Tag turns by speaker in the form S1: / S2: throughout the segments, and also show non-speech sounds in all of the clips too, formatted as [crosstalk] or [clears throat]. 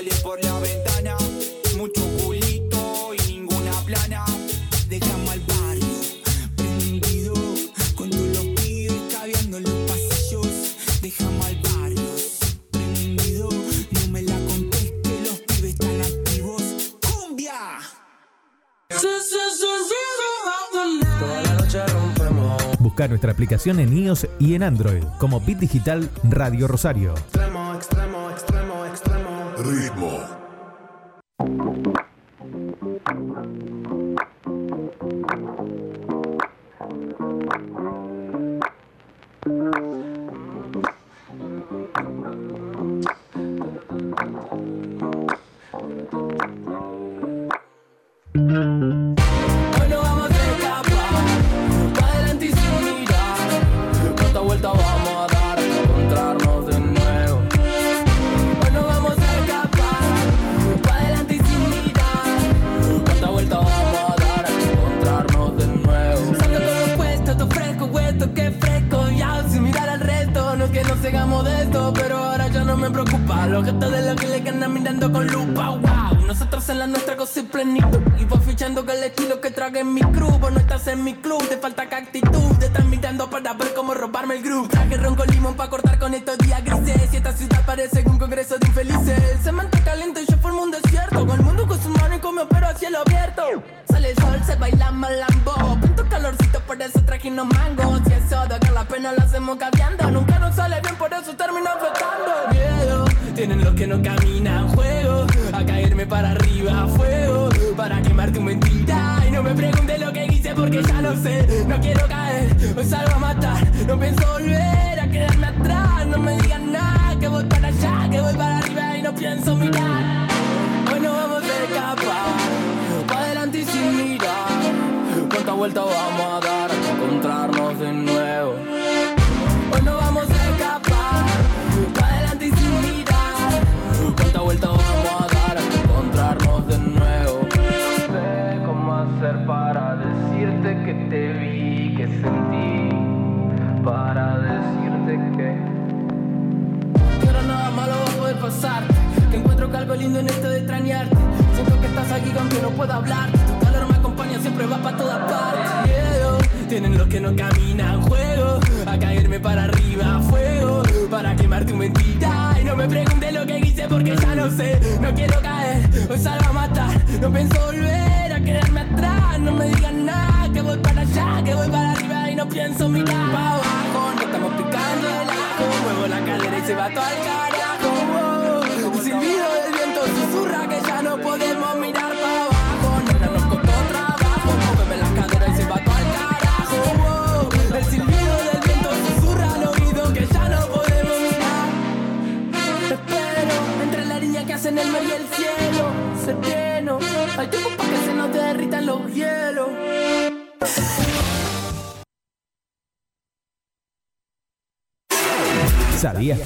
S1: sale por la ventana. Mucho culito y ninguna plana. Dejamos al barrio prendido. Con los pibes caviando en los pasillos. Dejamos al barrio prendido. No me la conteste, los pibes están activos. ¡Cumbia!
S2: Busca nuestra aplicación en iOS y en Android como Bit Digital Radio Rosario.
S3: Ritmo.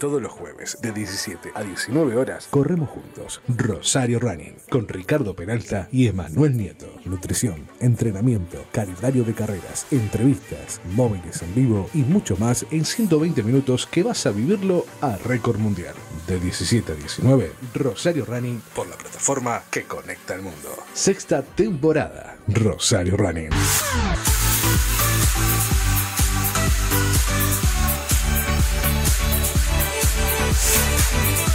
S4: Todos los jueves de 17 a 19 horas corremos juntos Rosario Running con Ricardo Peralta y Emanuel Nieto. Nutrición, entrenamiento, calendario de carreras, entrevistas, móviles en vivo y mucho más en 120 minutos que vas a vivirlo a récord mundial. De 17 a 19, Rosario Running por la plataforma que conecta al mundo. Sexta temporada, Rosario Running.
S3: Bye.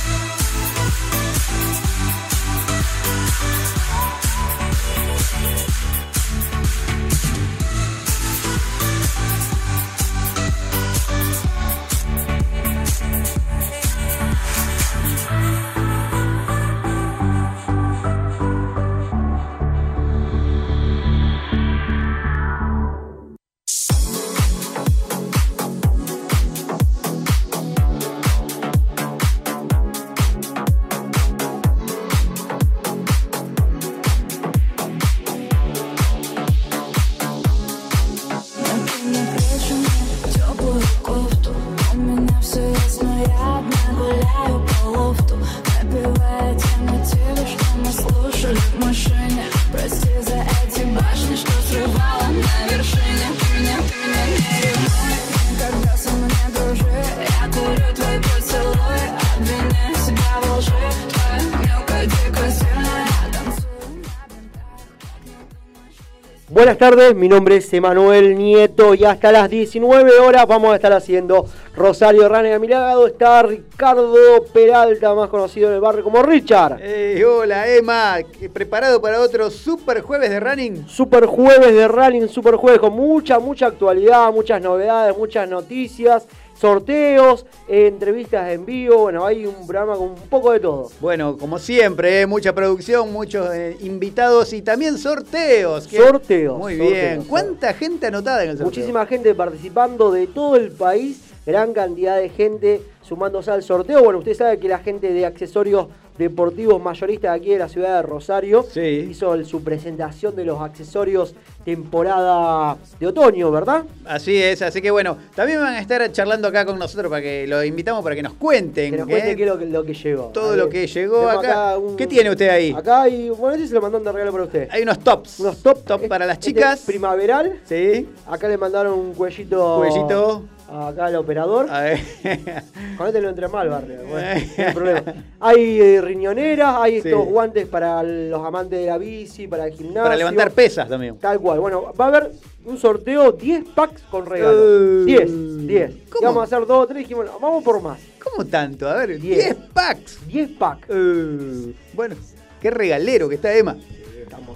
S5: Buenas tardes, mi nombre es Emanuel Nieto y hasta las 19 horas vamos a estar haciendo Rosario Running. A mi lado está Ricardo Peralta, más conocido en el barrio como Richard.
S6: Hola Emma, ¿preparado para otro super jueves de running?
S5: Super jueves de Running, super jueves con mucha, mucha actualidad, muchas novedades, muchas noticias, sorteos, eh, entrevistas en vivo. Bueno, hay un programa con un poco de todo.
S6: Bueno, como siempre, ¿eh? mucha producción, muchos eh, invitados y también sorteos.
S5: Sorteos,
S6: Muy
S5: sorteos,
S6: bien.
S5: sorteos.
S6: ¿Cuánta gente anotada en el sorteo?
S5: Muchísima gente participando de todo el país, gran cantidad de gente sumándose al sorteo. Bueno, usted sabe que la gente de accesorios deportivos mayoristas de aquí de la ciudad de Rosario
S6: Sí.
S5: hizo el- su presentación de los accesorios temporada de otoño, ¿verdad?
S6: Así es, así que bueno, también van a estar charlando acá con nosotros para que lo invitamos para que nos cuenten.
S5: Que nos
S6: ¿eh?
S5: cuente qué es lo que, lo que llegó.
S6: Todo lo que llegó acá.
S5: un-
S6: ¿Qué tiene usted ahí?
S5: Acá hay, bueno, este se lo mandaron de regalo para usted.
S6: Hay unos tops.
S5: Unos top,
S6: Top para las
S5: este
S6: chicas.
S5: primaveral.
S6: Sí.
S5: Acá le mandaron un cuellito.
S6: Cuellito.
S5: Acá al operador.
S6: A ver. [laughs]
S5: Con este lo entré mal, barrio. [laughs] Bueno, no hay problema. Hay eh, riñoneras, hay
S6: Sí.
S5: estos guantes para los amantes de la bici, para el gimnasio.
S6: para levantar pesas también.
S5: Tal cual. Bueno, va a haber un sorteo 10 packs con regalos. 10, 10.
S6: ¿cómo?
S5: Y Vamos a hacer 2 o 3 y dijimos, no, vamos por más.
S6: ¿Cómo tanto? A ver,
S5: Diez.
S6: 10 packs.
S5: 10 packs.
S6: Eh, bueno, qué regalero que está Emma.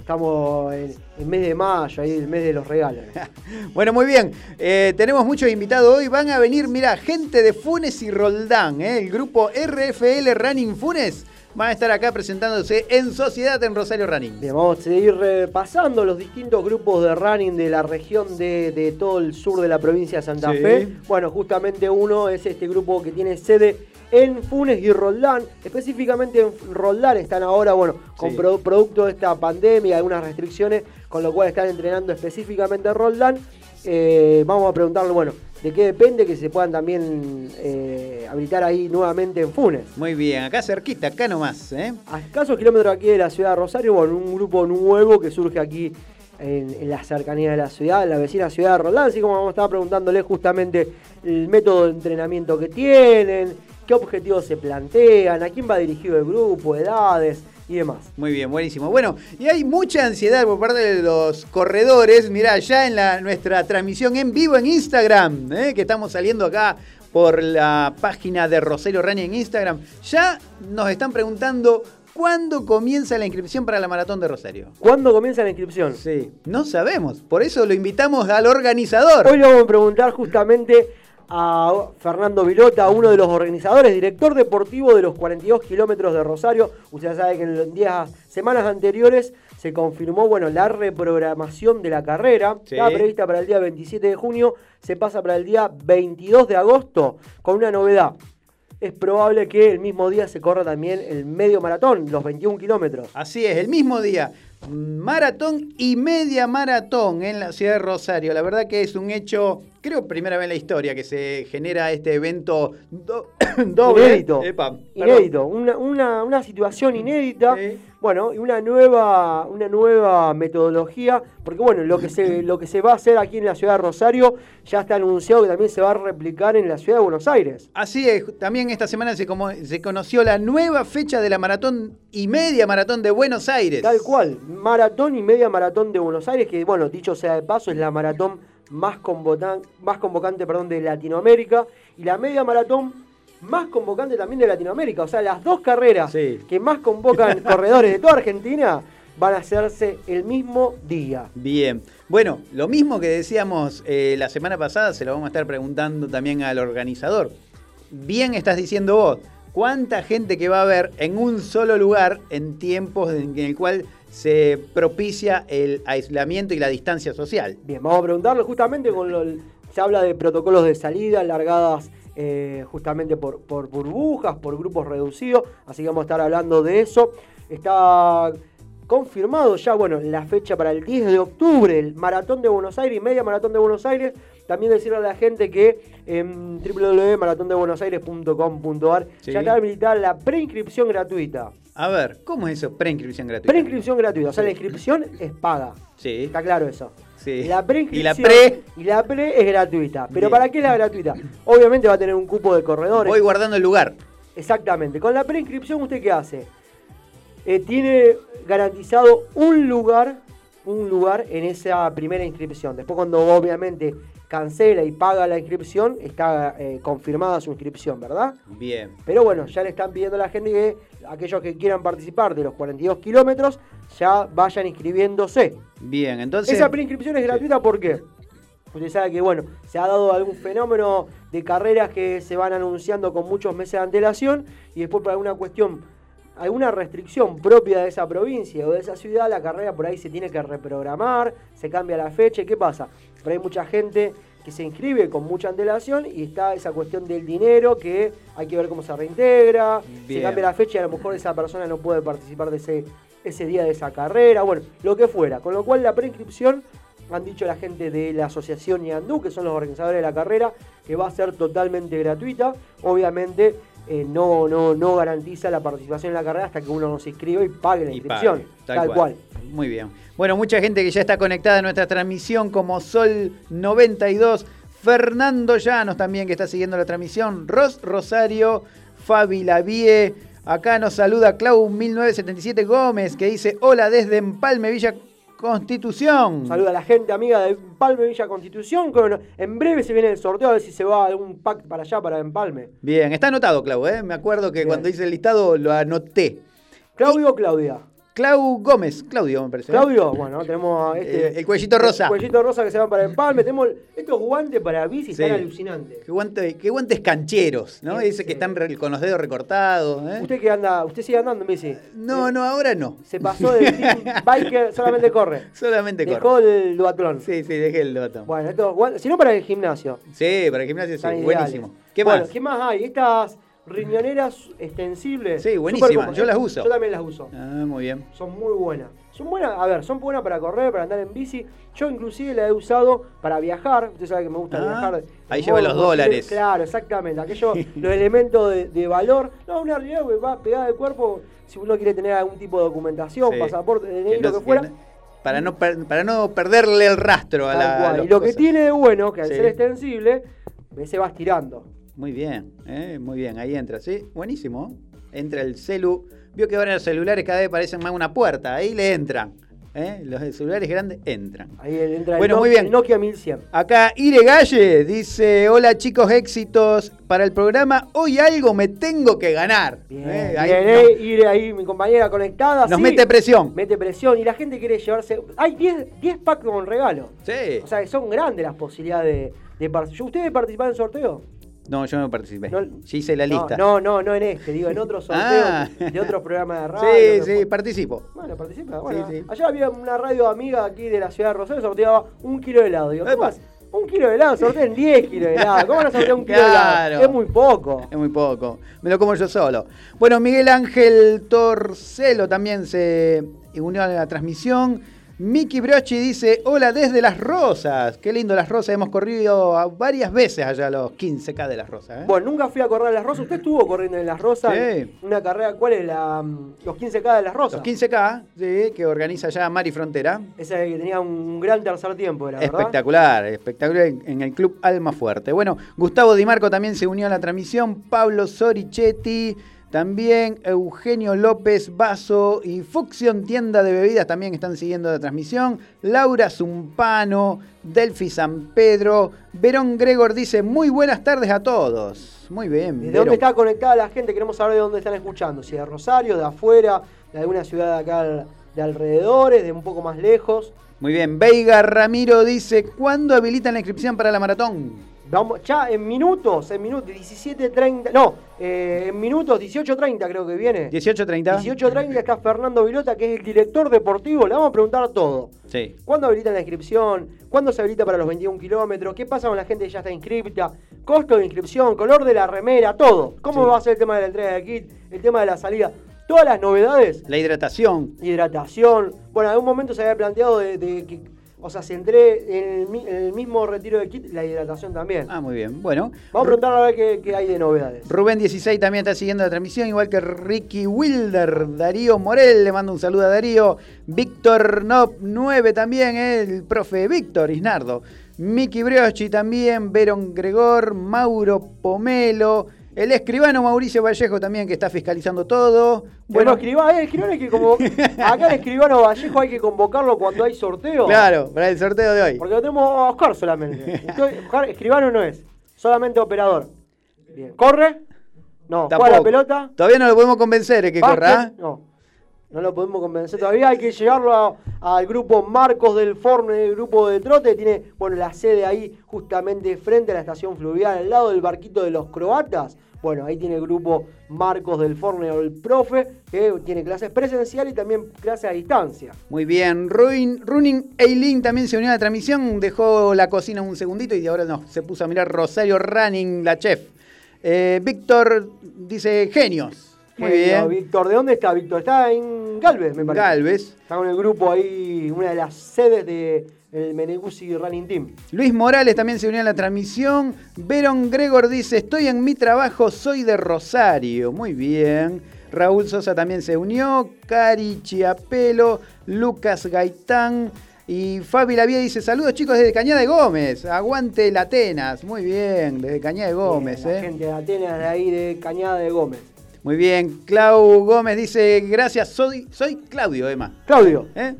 S5: Estamos, en, en mes de mayo, ahí el mes de los regalos. [laughs]
S6: Bueno, muy bien. Eh, tenemos muchos invitados hoy. Van a venir, mira, gente de Funes y Roldán, ¿eh? el grupo RFL Running Funes. Van a estar acá presentándose en sociedad en Rosario Running.
S5: Bien, vamos a seguir repasando los distintos grupos de running de la región de, de todo el sur de la provincia de Santa
S6: Sí.
S5: Fe. Bueno, justamente uno es este grupo que tiene sede en Funes y Roldán. Específicamente en Roldán están ahora, bueno, con
S6: Sí.
S5: pro- producto de esta pandemia, algunas restricciones, con lo cual están entrenando específicamente en Roldán. Eh, vamos a preguntarle, bueno, de qué depende que se puedan también eh, habilitar ahí nuevamente en Funes.
S6: Muy bien, acá cerquita, acá nomás. ¿eh?
S5: A escasos kilómetros aquí de la ciudad de Rosario, bueno, un grupo nuevo que surge aquí en, en la cercanía de la ciudad, en la vecina ciudad de Roldán, así como vamos a estar preguntándole justamente el método de entrenamiento que tienen, qué objetivos se plantean, a quién va dirigido el grupo, edades y demás.
S6: Muy bien, buenísimo. Bueno, y hay mucha ansiedad por parte de los corredores. Mirá, ya en la, nuestra transmisión en vivo en Instagram, ¿eh? que estamos saliendo acá por la página de Rosario Running en Instagram, ya nos están preguntando ¿Cuándo comienza la inscripción para la maratón de Rosario?
S5: ¿Cuándo comienza la inscripción?
S6: Sí, no sabemos. Por eso lo invitamos al organizador.
S5: Hoy le vamos a preguntar justamente a Fernando Vilota, uno de los organizadores, director deportivo de los 42 kilómetros de Rosario. Usted sabe que en días, semanas anteriores se confirmó bueno, la reprogramación de la carrera.
S6: Sí.
S5: Estaba prevista para el día 27 de junio, se pasa para el día 22 de agosto con una novedad. Es probable que el mismo día se corra también el medio maratón, los 21 kilómetros.
S6: Así es, el mismo día. Maratón y media maratón en la ciudad de Rosario. La verdad que es un hecho, creo, primera vez en la historia que se genera este evento do- [coughs] doble.
S5: Inédito.
S6: Epa, perdón.
S5: Inédito, una, una- una situación inédita,
S6: Sí.
S5: bueno, y una nueva, una nueva metodología, porque bueno, lo que, se, [coughs] lo que se va a hacer aquí en la ciudad de Rosario ya está anunciado que también se va a replicar en la ciudad de Buenos Aires.
S6: Así es, también esta semana se, como- se conoció la nueva fecha de la maratón y media maratón de Buenos Aires.
S5: Tal cual, maratón y media maratón de Buenos Aires, que bueno, dicho sea de paso, es la maratón más, convocan- más convocante perdón, de Latinoamérica y la media maratón más convocante también de Latinoamérica. O sea, las dos carreras
S6: Sí.
S5: que más convocan [laughs] corredores de toda Argentina van a hacerse el mismo día.
S6: Bien. Bueno, lo mismo que decíamos eh, la semana pasada, se lo vamos a estar preguntando también al organizador. Bien estás diciendo vos, ¿cuánta gente que va a haber en un solo lugar en tiempos en el cual se propicia el aislamiento y la distancia social?
S5: Bien, vamos a preguntarle justamente con lo, se habla de protocolos de salida, largadas eh, justamente por, por burbujas, por grupos reducidos, así que vamos a estar hablando de eso. Está confirmado ya, bueno, la fecha para el 10 de octubre, el Maratón de Buenos Aires y Media Maratón de Buenos Aires. También decirle a la gente que en www.maratondebuenosaires.com.ar
S6: Sí.
S5: ya está habilitada la preinscripción gratuita.
S6: A ver, ¿cómo es eso? Preinscripción gratuita.
S5: Preinscripción gratuita, o sea, la inscripción es paga.
S6: Sí.
S5: Está claro eso.
S6: Sí.
S5: La
S6: Y la pre.
S5: y la pre es gratuita. Pero
S6: Bien.
S5: ¿para qué es la gratuita? Obviamente va a tener un cupo de corredores.
S6: Voy guardando el lugar.
S5: Exactamente. Con la preinscripción, ¿usted qué hace? Eh, tiene garantizado un lugar, un lugar en esa primera inscripción. Después, cuando obviamente cancela y paga la inscripción, está eh, confirmada su inscripción, ¿verdad?
S6: Bien.
S5: Pero bueno, ya le están pidiendo a la gente que aquellos que quieran participar de los 42 kilómetros ya vayan inscribiéndose.
S6: Bien, entonces.
S5: Esa preinscripción es gratuita, ¿por qué? Usted sabe que, bueno, se ha dado algún fenómeno de carreras que se van anunciando con muchos meses de antelación y después por alguna cuestión, alguna restricción propia de esa provincia o de esa ciudad, la carrera por ahí se tiene que reprogramar, se cambia la fecha. ¿Y qué pasa? Pero hay mucha gente que se inscribe con mucha antelación y está esa cuestión del dinero que hay que ver cómo se reintegra, se cambia la fecha y a lo mejor esa persona no puede participar de ese, ese día de esa carrera, bueno, lo que fuera. Con lo cual la preinscripción, han dicho la gente de la asociación Yandú, que son los organizadores de la carrera, que va a ser totalmente gratuita. Obviamente eh, no, no, no garantiza la participación en la carrera hasta que uno no se inscriba y pague la inscripción.
S6: pague,
S5: tal, cual.
S6: Muy bien. Bueno, mucha gente que ya está conectada a nuestra transmisión, como Sol 92, Fernando Llanos también que está siguiendo la transmisión, Ros Rosario, Fabi Lavie, acá nos saluda Clau 1977 Gómez que dice hola desde Empalme Villa Constitución.
S5: Saluda a la gente amiga de Empalme Villa Constitución. bueno, en breve se viene el sorteo a ver si se va algún pack para allá, para Empalme.
S6: Bien, está anotado Clau, ¿eh? me acuerdo que
S5: Bien.
S6: cuando hice el listado lo anoté.
S5: Claudio o Claudia.
S6: Clau Gómez, Claudio me parece. ¿eh?
S5: Claudio, bueno, tenemos a este,
S6: Eh, el cuellito rosa.
S5: El cuellito rosa que se va para Empalme. [laughs] Tenemos estos guantes para bici,
S6: Sí.
S5: están alucinantes.
S6: Qué, guante- qué guantes cancheros, ¿no?
S5: Sí,
S6: Ese que están con los dedos recortados. ¿eh?
S5: Usted que anda, usted sigue andando en bici.
S6: No, no, ahora no.
S5: Se pasó team [laughs] biker, solamente corre. [laughs]
S6: Solamente
S5: Dejó
S6: corre.
S5: el duatlón.
S6: Sí, sí, dejé el dato.
S5: Bueno, estos guantes, si no para el gimnasio.
S6: Sí, para el gimnasio sí, buenísimo. ¿Qué
S5: Bueno,
S6: más?
S5: ¿qué más hay? Estas riñoneras extensibles.
S6: Sí, buenísimas, yo las uso.
S5: Yo también las uso.
S6: Ah, muy bien.
S5: Son muy buenas. Son buenas, a ver, son buenas para correr, para andar en bici. Yo inclusive la he usado para viajar. Usted sabe que me gusta
S6: Ah,
S5: viajar.
S6: ahí lleva los dólares.
S5: Claro, exactamente. Aquellos, [laughs] los elementos de, de valor. No, una que va pegada al cuerpo. Si uno quiere tener algún tipo de documentación,
S6: Sí.
S5: pasaporte,
S6: Que
S5: DNI,
S6: no-
S5: lo que fuera.
S6: que no- para, no para no perderle el rastro a la.
S5: cual.
S6: las
S5: Y lo que tiene de bueno, que al
S6: Sí.
S5: ser extensible, se va estirando.
S6: Muy bien, eh, muy bien, ahí entra, ¿sí? Buenísimo. Entra el celu. Vio que ahora los celulares cada vez parecen más una puerta, ahí le entran. ¿eh? Los celulares grandes entran.
S5: Ahí entra
S6: Bueno,
S5: el,
S6: muy bien.
S5: el Nokia 1100.
S6: Acá Ire Galle dice, hola chicos, éxitos para el programa. Hoy algo me tengo que ganar.
S5: Bien,
S6: ¿Eh? Ahí
S5: bien,
S6: no-
S5: eh, ir ahí mi compañera conectada.
S6: Nos
S5: sí.
S6: mete presión.
S5: Mete presión y la gente quiere llevarse. Hay 10 10 packs con regalo.
S6: Sí.
S5: O sea, que son grandes las posibilidades de, de participar. ¿Ustedes participan en el sorteo?
S6: No, yo no participé.
S5: No-
S6: Ya hice la
S5: No,
S6: lista.
S5: No, no, no en este, digo, en otros [laughs] sorteos
S6: Ah.
S5: de otros programas de radio.
S6: sí, sí, participo.
S5: Bueno, participa. Bueno,
S6: Sí, sí.
S5: Allá había una radio amiga aquí de la ciudad de Rosario, sorteaba un kilo de helado. Digo, ¿cómo
S6: Epa.
S5: es? Un kilo de helado, sortean 10 kilos de helado. ¿Cómo van a sortear un kilo de helado? Es muy poco.
S6: Es muy poco. Me lo como yo solo. Bueno, Miguel Ángel Torcelo también se unió a la transmisión. Miki Brochi dice, hola desde Las Rosas. Qué lindo Las Rosas. Hemos corrido a- varias veces allá los 15K de Las Rosas. ¿eh?
S5: Bueno, nunca fui a correr en Las Rosas. ¿Usted estuvo corriendo en Las Rosas?
S6: Sí.
S5: Una carrera, ¿cuál es la, mm, los 15K de Las Rosas?
S6: Los 15K, sí, que organiza ya Mari Frontera.
S5: Esa que tenía un gran tercer tiempo, era verdad.
S6: Espectacular, espectacular en el club Alma Fuerte. Bueno, Gustavo Di Marco también se unió a la transmisión, Pablo Sorichetti, también Eugenio López Vaso y Fucción Tienda de Bebidas también están siguiendo la transmisión. Laura Zumpano, Delfi San Pedro, Verón Gregor dice muy buenas tardes a todos. Muy bien.
S5: ¿De
S6: Verón.
S5: dónde está conectada la gente? Queremos saber de dónde están escuchando. Si de Rosario, de afuera, de alguna ciudad de acá de alrededores, de un poco más lejos.
S6: Muy bien. Veiga Ramiro dice, ¿cuándo habilitan la inscripción para la maratón?
S5: Vamos, ya en minutos, en minutos, 17.30, no, eh, en minutos, 18.30 creo que viene.
S6: 18.30.
S5: 18.30 está Fernando Vilota, que es el director deportivo. Le vamos a preguntar todo.
S6: Sí.
S5: ¿Cuándo habilitan la inscripción? ¿Cuándo se habilita para los 21 kilómetros? ¿Qué pasa con la gente que ya está inscripta? ¿Costo de inscripción? ¿Color de la remera? Todo. ¿Cómo
S6: Sí.
S5: va a ser el tema de la entrega de kit? ¿El tema de la salida? Todas las novedades.
S6: La hidratación.
S5: Hidratación. Bueno, en algún momento se había planteado de, de que, o sea, se entré en el, mismo retiro de kit, la hidratación también.
S6: Ah, muy bien. Bueno.
S5: Vamos a preguntar a ver qué, qué hay de novedades.
S6: Rubén 16 también está siguiendo la transmisión, igual que Ricky Wilder, Darío Morel, le mando un saludo a Darío, Víctor Nop 9 también, eh, el profe Víctor Isnardo, Miki Brioschi también, Verón Gregor, Mauro Pomelo, el escribano Mauricio Vallejo también que está fiscalizando todo.
S5: Bueno,
S6: Bueno,
S5: escribano, eh, escribano hay que como [laughs] acá el escribano Vallejo hay que convocarlo cuando hay sorteo.
S6: claro, para el sorteo de hoy.
S5: Porque lo tenemos a Oscar solamente. [laughs] Oscar, escribano no es, solamente operador. Bien. ¿Corre? No. ¿Juega la pelota?
S6: Todavía no lo podemos convencer de que corra. ¿eh?
S5: No. No lo podemos convencer todavía. Hay que llevarlo al grupo Marcos del Forne, el grupo de trote. Tiene, bueno, la sede ahí justamente frente a la estación fluvial, al lado del barquito de los croatas. Bueno, ahí tiene el grupo Marcos del Forne o el profe, que tiene clases presenciales y también clases a distancia.
S6: Muy bien, Ruin, Running Eileen también se unió a la transmisión, dejó la cocina un segundito y ahora no, se puso a mirar Rosario Running, la chef. Eh, Víctor dice genios. Muy
S5: Genio,
S6: bien.
S5: Víctor, ¿de dónde está Víctor? Está en Galvez, me parece.
S6: Galvez.
S5: Está con el grupo ahí, una de las sedes del Meneguzzi Running Team.
S6: Luis Morales también se unió a la transmisión. Verón Gregor dice, estoy en mi trabajo, soy de Rosario. Muy bien. Raúl Sosa también se unió. Cari Chiapelo, Lucas Gaitán. Y Fabi Lavie dice, saludos chicos desde Cañada de Gómez. Aguante el Atenas. Muy bien, desde Cañada de Gómez.
S5: Bien, la
S6: eh.
S5: gente de Atenas de ahí de Cañada de Gómez.
S6: Muy bien, Clau Gómez dice, gracias, soy, soy Claudio, Emma.
S5: Claudio.
S6: ¿Eh?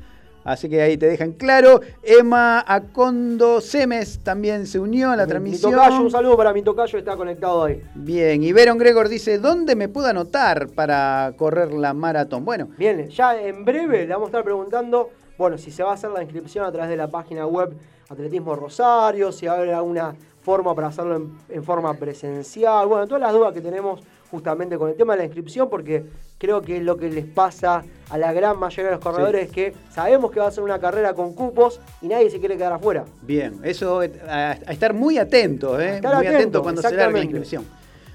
S6: Así que ahí te dejan claro. Emma Acondo Semes también se unió a la
S5: Mi
S6: transmisión.
S5: tocayo, un saludo para mi tocayo, está conectado ahí.
S6: Bien, y Veron Gregor dice, ¿dónde me puedo anotar para correr la maratón? Bueno,
S5: Bien, ya en breve le vamos a estar preguntando, bueno, si se va a hacer la inscripción a través de la página web Atletismo Rosario, si va a haber alguna forma para hacerlo en, en forma presencial, bueno, todas las dudas que tenemos justamente con el tema de la inscripción, porque creo que es lo que les pasa a la gran mayoría de los corredores, que sabemos que va a ser una carrera con cupos y nadie se quiere quedar afuera.
S6: bien, eso eh, a, a estar muy atentos, ¿eh?
S5: estar
S6: muy
S5: atento,
S6: atentos cuando se largue la inscripción.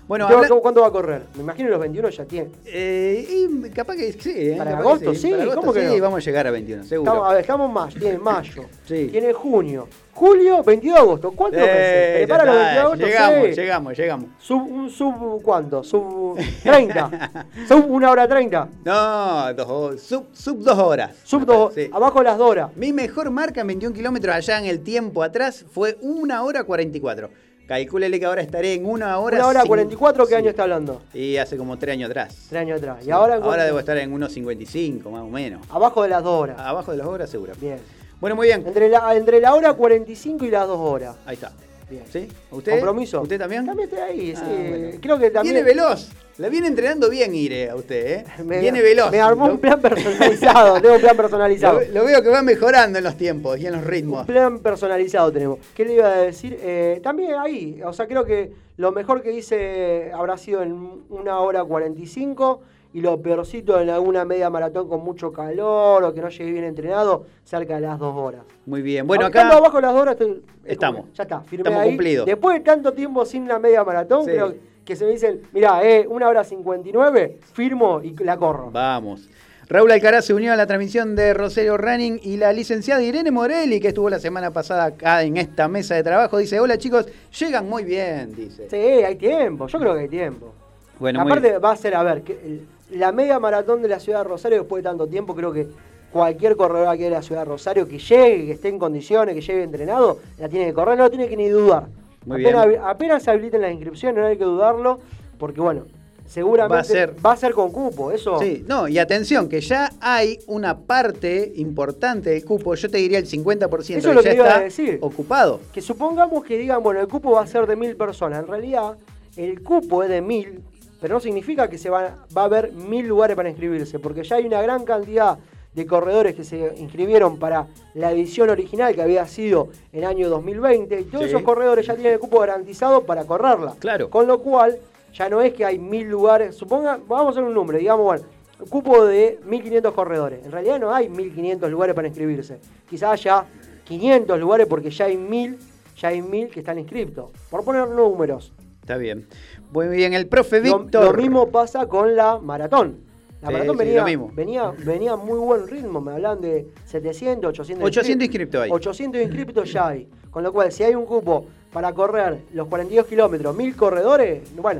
S6: Bueno,
S5: ¿Usted va-
S6: habla-
S5: ¿Cuánto va a correr? Me imagino los 21 ya tiene.
S6: eh, y capaz que sí, ¿eh?
S5: ¿Para
S6: Capaz que
S5: agosto? Sí,
S6: Para agosto
S5: ¿cómo que
S6: sí,
S5: no?
S6: vamos a llegar a 21, seguro.
S5: Estamos, a ver, estamos en mayo, tiene mayo,
S6: Sí.
S5: tiene junio, julio, 22 de agosto. ¿Cuántos meses?
S6: Eh, ya
S5: ¿Prepara los
S6: está,
S5: 22 de agosto?
S6: llegamos,
S5: Sí.
S6: llegamos, llegamos.
S5: Sub, un sub, ¿cuánto? Sub 30. [laughs] sub una hora 30.
S6: No, dos, sub, sub dos horas.
S5: Sub dos,
S6: sí.
S5: abajo las 2 horas.
S6: Mi mejor marca en 21 kilómetros allá en el tiempo atrás fue una hora 44. Calcúlele que ahora estaré en una hora.
S5: Una hora
S6: cin-
S5: 44, ¿qué
S6: sí.
S5: año está hablando?
S6: Y hace como tres años atrás.
S5: Tres años atrás. Y ahora,
S6: ahora debo estar en unos 55, más o menos.
S5: Abajo de las dos horas.
S6: Abajo de las horas, seguro.
S5: Bien.
S6: Bueno, muy bien.
S5: Entre la, entre la hora 45 y las dos horas.
S6: Ahí está.
S5: Bien.
S6: ¿Sí? ¿Usted?
S5: ¿Compromiso?
S6: ¿Usted también?
S5: También estoy ahí, sí.
S6: Ah, bueno.
S5: Creo que también.
S6: Viene veloz. La viene entrenando bien, Ire, a usted, ¿eh? [laughs]
S5: Me,
S6: viene veloz.
S5: Me armó un plan personalizado. [laughs] tengo un plan personalizado.
S6: Lo, lo veo que va mejorando en los tiempos y en los
S5: Un
S6: ritmos.
S5: plan personalizado tenemos. ¿Qué le iba a decir? Eh, también ahí, o sea, creo que lo mejor que hice habrá sido en una hora 45 y lo peorcito en alguna media maratón con mucho calor o que no llegué bien entrenado, cerca de las dos horas.
S6: Muy bien. Bueno,
S5: Estando
S6: acá.
S5: abajo de las dos horas estoy-
S6: Estamos.
S5: como- ya está, firme
S6: Estamos
S5: ahí.
S6: cumplidos.
S5: Después de tanto tiempo sin la media maratón,
S6: Sí.
S5: creo que se me dicen, mirá, eh, una hora 59, firmo y la corro.
S6: Vamos. Raúl Alcaraz se unió a la transmisión de Rosario Running y la licenciada Irene Morelli, que estuvo la semana pasada acá en esta mesa de trabajo, dice, hola chicos, llegan muy bien, dice.
S5: Sí, hay tiempo, yo creo que hay tiempo.
S6: Bueno,
S5: Aparte va a ser, a ver, que el- la media maratón de la ciudad de Rosario después de tanto tiempo, creo que cualquier corredor aquí de la ciudad de Rosario que llegue, que esté en condiciones, que llegue entrenado, la tiene que correr, no lo tiene que ni dudar.
S6: Muy
S5: apenas,
S6: bien.
S5: apenas se habiliten las inscripciones, no hay que dudarlo, porque bueno, seguramente
S6: Va a ser-
S5: va a ser con cupo, eso.
S6: Sí, no, y atención, que ya hay una parte importante del cupo, yo te diría el 50%,
S5: Eso es lo
S6: ya
S5: que iba a
S6: está
S5: decir.
S6: ocupado.
S5: Que supongamos que digan, bueno, el cupo va a ser de mil personas. En realidad, el cupo es de mil, pero no significa que se va, va a haber mil lugares para inscribirse, porque ya hay una gran cantidad de corredores que se inscribieron para la edición original que había sido en año 2020, y todos
S6: Sí.
S5: esos corredores ya tienen el cupo garantizado para correrla.
S6: Claro.
S5: Con lo cual, ya no es que hay mil lugares, suponga, vamos a hacer un número, digamos, bueno, un cupo de 1500 corredores. En realidad no hay 1500 lugares para inscribirse. Quizás haya 500 lugares porque ya hay 1000, ya hay 1000 que están inscriptos. Por poner números.
S6: Está bien. Muy bien, el profe
S5: Lo,
S6: Víctor.
S5: lo mismo pasa con la maratón. La
S6: Sí,
S5: maratón venía,
S6: lo
S5: venía, venía muy buen ritmo, me hablan de 700, 800
S6: 800 inscriptos hay.
S5: 800 inscriptos ya hay. Con lo cual, si hay un cupo para correr los 42 kilómetros, 1000 corredores, bueno,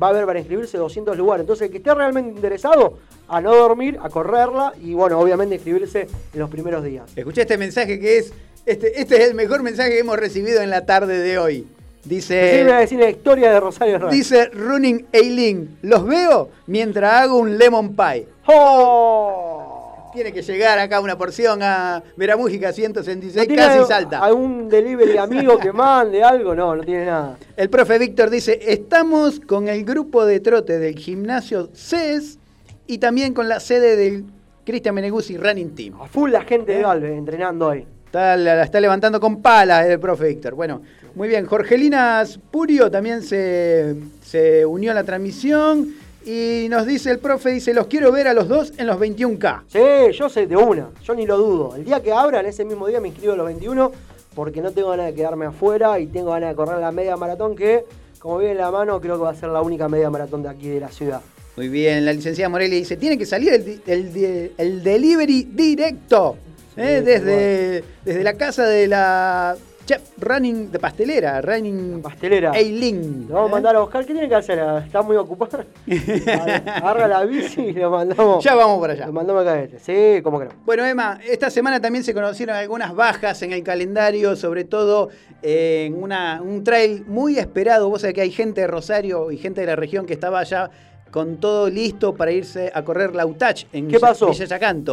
S5: va a haber para inscribirse 200 lugares. Entonces, el que esté realmente interesado, a no dormir, a correrla y, bueno, obviamente inscribirse en los primeros días.
S6: Escuché este mensaje que es, este, este es el mejor mensaje que hemos recibido en la tarde de hoy. Dice...
S5: Sí, a decir la historia de Rosario.
S6: Dice Running Eileen, los veo mientras hago un lemon pie.
S5: ¡Oh!
S6: Tiene que llegar acá una porción a Veramújica
S5: ¿No
S6: 166,
S5: tiene
S6: casi salta.
S5: ¿Algún delivery amigo que mande algo? No, no tiene nada.
S6: El profe Víctor dice, estamos con el grupo de trote del gimnasio CES y también con la sede del Cristian Meneguzzi Running Team.
S5: A full la gente de Galvez entrenando ahí.
S6: Está, la, la está levantando con palas el profe Víctor. Bueno, muy bien. Jorgelina Purio también se, se unió a la transmisión y nos dice el profe, dice, los quiero ver a los dos en los 21K.
S5: Sí, yo sé de una, yo ni lo dudo. El día que abran, ese mismo día me inscribo a los 21 porque no tengo ganas de quedarme afuera y tengo ganas de correr la media maratón que, como viene en la mano, creo que va a ser la única media maratón de aquí de la ciudad.
S6: Muy bien, la licenciada Morelli dice, tiene que salir el, el el delivery directo, ¿eh?
S5: Sí,
S6: desde, desde la casa de la chef running de pastelera, running
S5: Pastelera.
S6: Eileen.
S5: Lo vamos a
S6: ¿eh?
S5: mandar a buscar. ¿Qué tiene que hacer? Está muy ocupado. [laughs] Agarra la bici y lo mandamos.
S6: Ya vamos para allá.
S5: Lo mandamos acá. Sí, cómo que no.
S6: Bueno, Emma, esta semana también se conocieron algunas bajas en el calendario, sobre todo eh, en una, un trail muy esperado. Vos sabés que hay gente de Rosario y gente de la región que estaba ya con todo listo para irse a correr la UTACH en
S5: ¿Qué pasó?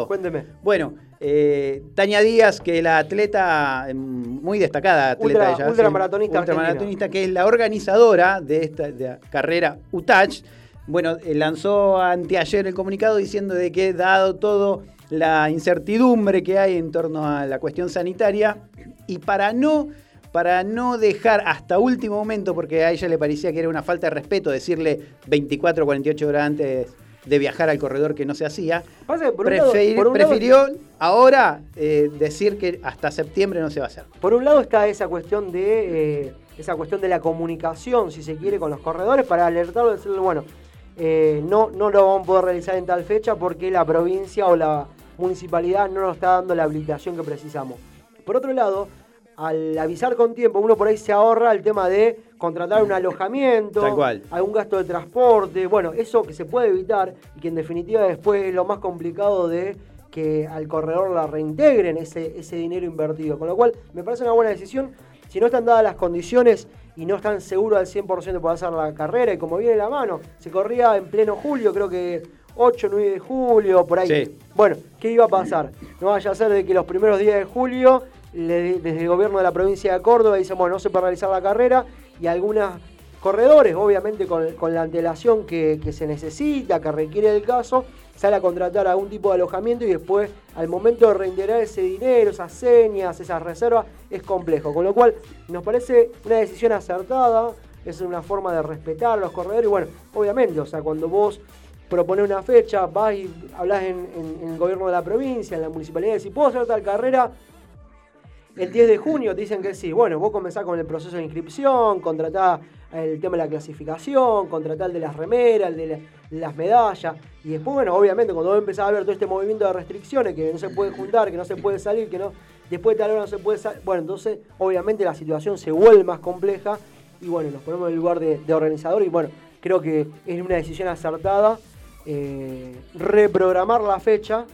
S5: Cuénteme.
S6: Bueno, eh, Tania Díaz, que la atleta, eh, muy destacada atleta
S5: Ultra-
S6: ella,
S5: ultramaratonista
S6: ultramaratonista, que es la organizadora de esta de la carrera UTACH, bueno, eh, lanzó anteayer el comunicado diciendo de que dado todo la incertidumbre que hay en torno a la cuestión sanitaria y para no para no dejar hasta último momento, porque a ella le parecía que era una falta de respeto decirle 24 o 48 horas antes de viajar al corredor que no se hacía,
S5: por lado- por lado-
S6: prefirió ahora eh, decir que hasta septiembre no se va a hacer.
S5: Por un lado está esa cuestión de eh, esa cuestión de la comunicación, si se quiere, con los corredores para alertarlo y decirle, bueno, eh, no, no lo vamos a poder realizar en tal fecha porque la provincia o la municipalidad no nos está dando la habilitación que precisamos. Por otro lado, al avisar con tiempo, uno por ahí se ahorra el tema de contratar un alojamiento,
S6: Tal cual.
S5: algún gasto de transporte, bueno, eso que se puede evitar y que en definitiva después es lo más complicado de que al corredor la reintegren ese, ese dinero invertido. Con lo cual, me parece una buena decisión. Si no están dadas las condiciones y no están seguros al 100% de poder hacer la carrera, y como viene la mano, se corría en pleno julio, creo que 8, 9 de julio, por ahí.
S6: Sí.
S5: Bueno, ¿qué iba a pasar? No vaya a ser de que los primeros días de julio, desde el gobierno de la provincia de Córdoba, dicen, bueno, no se puede realizar la carrera, y algunos corredores, obviamente con, la antelación que, se necesita, que requiere el caso, sale a contratar algún tipo de alojamiento y después, al momento de reintegrar ese dinero, esas señas, esas reservas, es complejo. Con lo cual, nos parece una decisión acertada, es una forma de respetar a los corredores, y bueno, obviamente, o sea, cuando vos proponer una fecha, vas y hablas en, en- en el gobierno de la provincia, en la municipalidad, y decís, ¿puedo hacer tal carrera? El 10 de junio dicen que sí. Bueno, vos comenzás con el proceso de inscripción, contratás el tema de la clasificación, contratás el de las remeras, el de la- las medallas. Y después, bueno, obviamente, cuando vos empezás a ver todo este movimiento de restricciones, que no se puede juntar, que no se puede salir, que no después de tal hora no se puede salir. Bueno, entonces, obviamente, la situación se vuelve más compleja. Y bueno, nos ponemos en el lugar de, de organizador. Y bueno, creo que es una decisión acertada eh, reprogramar la fecha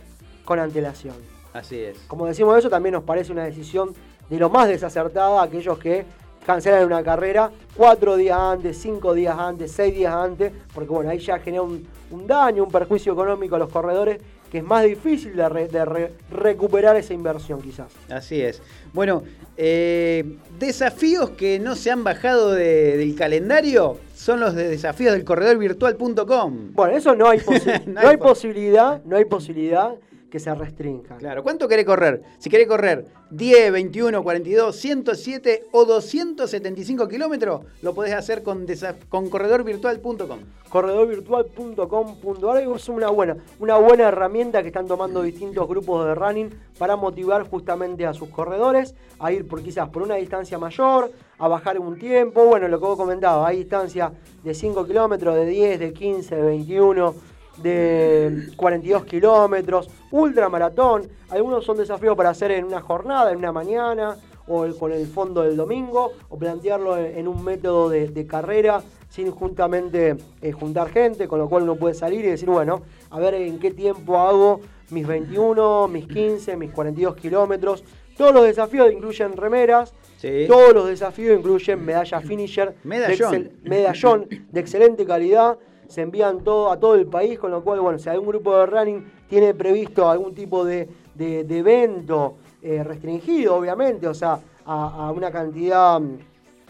S5: con antelación.
S6: Así es.
S5: Como decimos eso, también nos parece una decisión de lo más desacertada aquellos que cancelan una carrera cuatro días antes, cinco días antes, seis días antes, porque bueno, ahí ya genera un, un daño, un perjuicio económico a los corredores que es más difícil de, re- de re- recuperar esa inversión quizás.
S6: Así es. Bueno, eh, desafíos que no se han bajado de- del calendario son los de desafíos del corredorvirtual.com.
S5: Bueno, eso no hay,
S6: No [laughs]
S5: no hay
S6: hay po-
S5: posibilidad, no hay posibilidad que se restrinja.
S6: Claro, ¿cuánto querés correr? Si querés correr 10, 21, 42, 107 o 275 kilómetros, lo podés hacer con, con corredorvirtual.com.
S5: corredorvirtual.com.ar es una buena, una buena herramienta que están tomando distintos grupos de running para motivar justamente a sus corredores a ir por quizás por una distancia mayor, a bajar un tiempo. Bueno, lo que vos comentabas, hay distancias de 5 kilómetros, de 10, de 15, de 21, de 42 kilómetros, ultramaratón. Algunos son desafíos para hacer en una jornada, en una mañana o el- con el fondo del domingo, o plantearlo en, en un método de, de carrera sin juntamente eh, juntar gente, con lo cual uno puede salir y decir, bueno, a ver en qué tiempo hago mis 21, mis 15, mis 42 kilómetros. Todos los desafíos incluyen remeras,
S6: Sí.
S5: todos los desafíos incluyen medalla finisher,
S6: Medallón.
S5: De, excel- medallón de excelente calidad. Se envían todo, a todo el país, con lo cual, bueno, si algún grupo de running tiene previsto algún tipo de, de- evento eh, restringido, obviamente, o sea, a, una cantidad mm,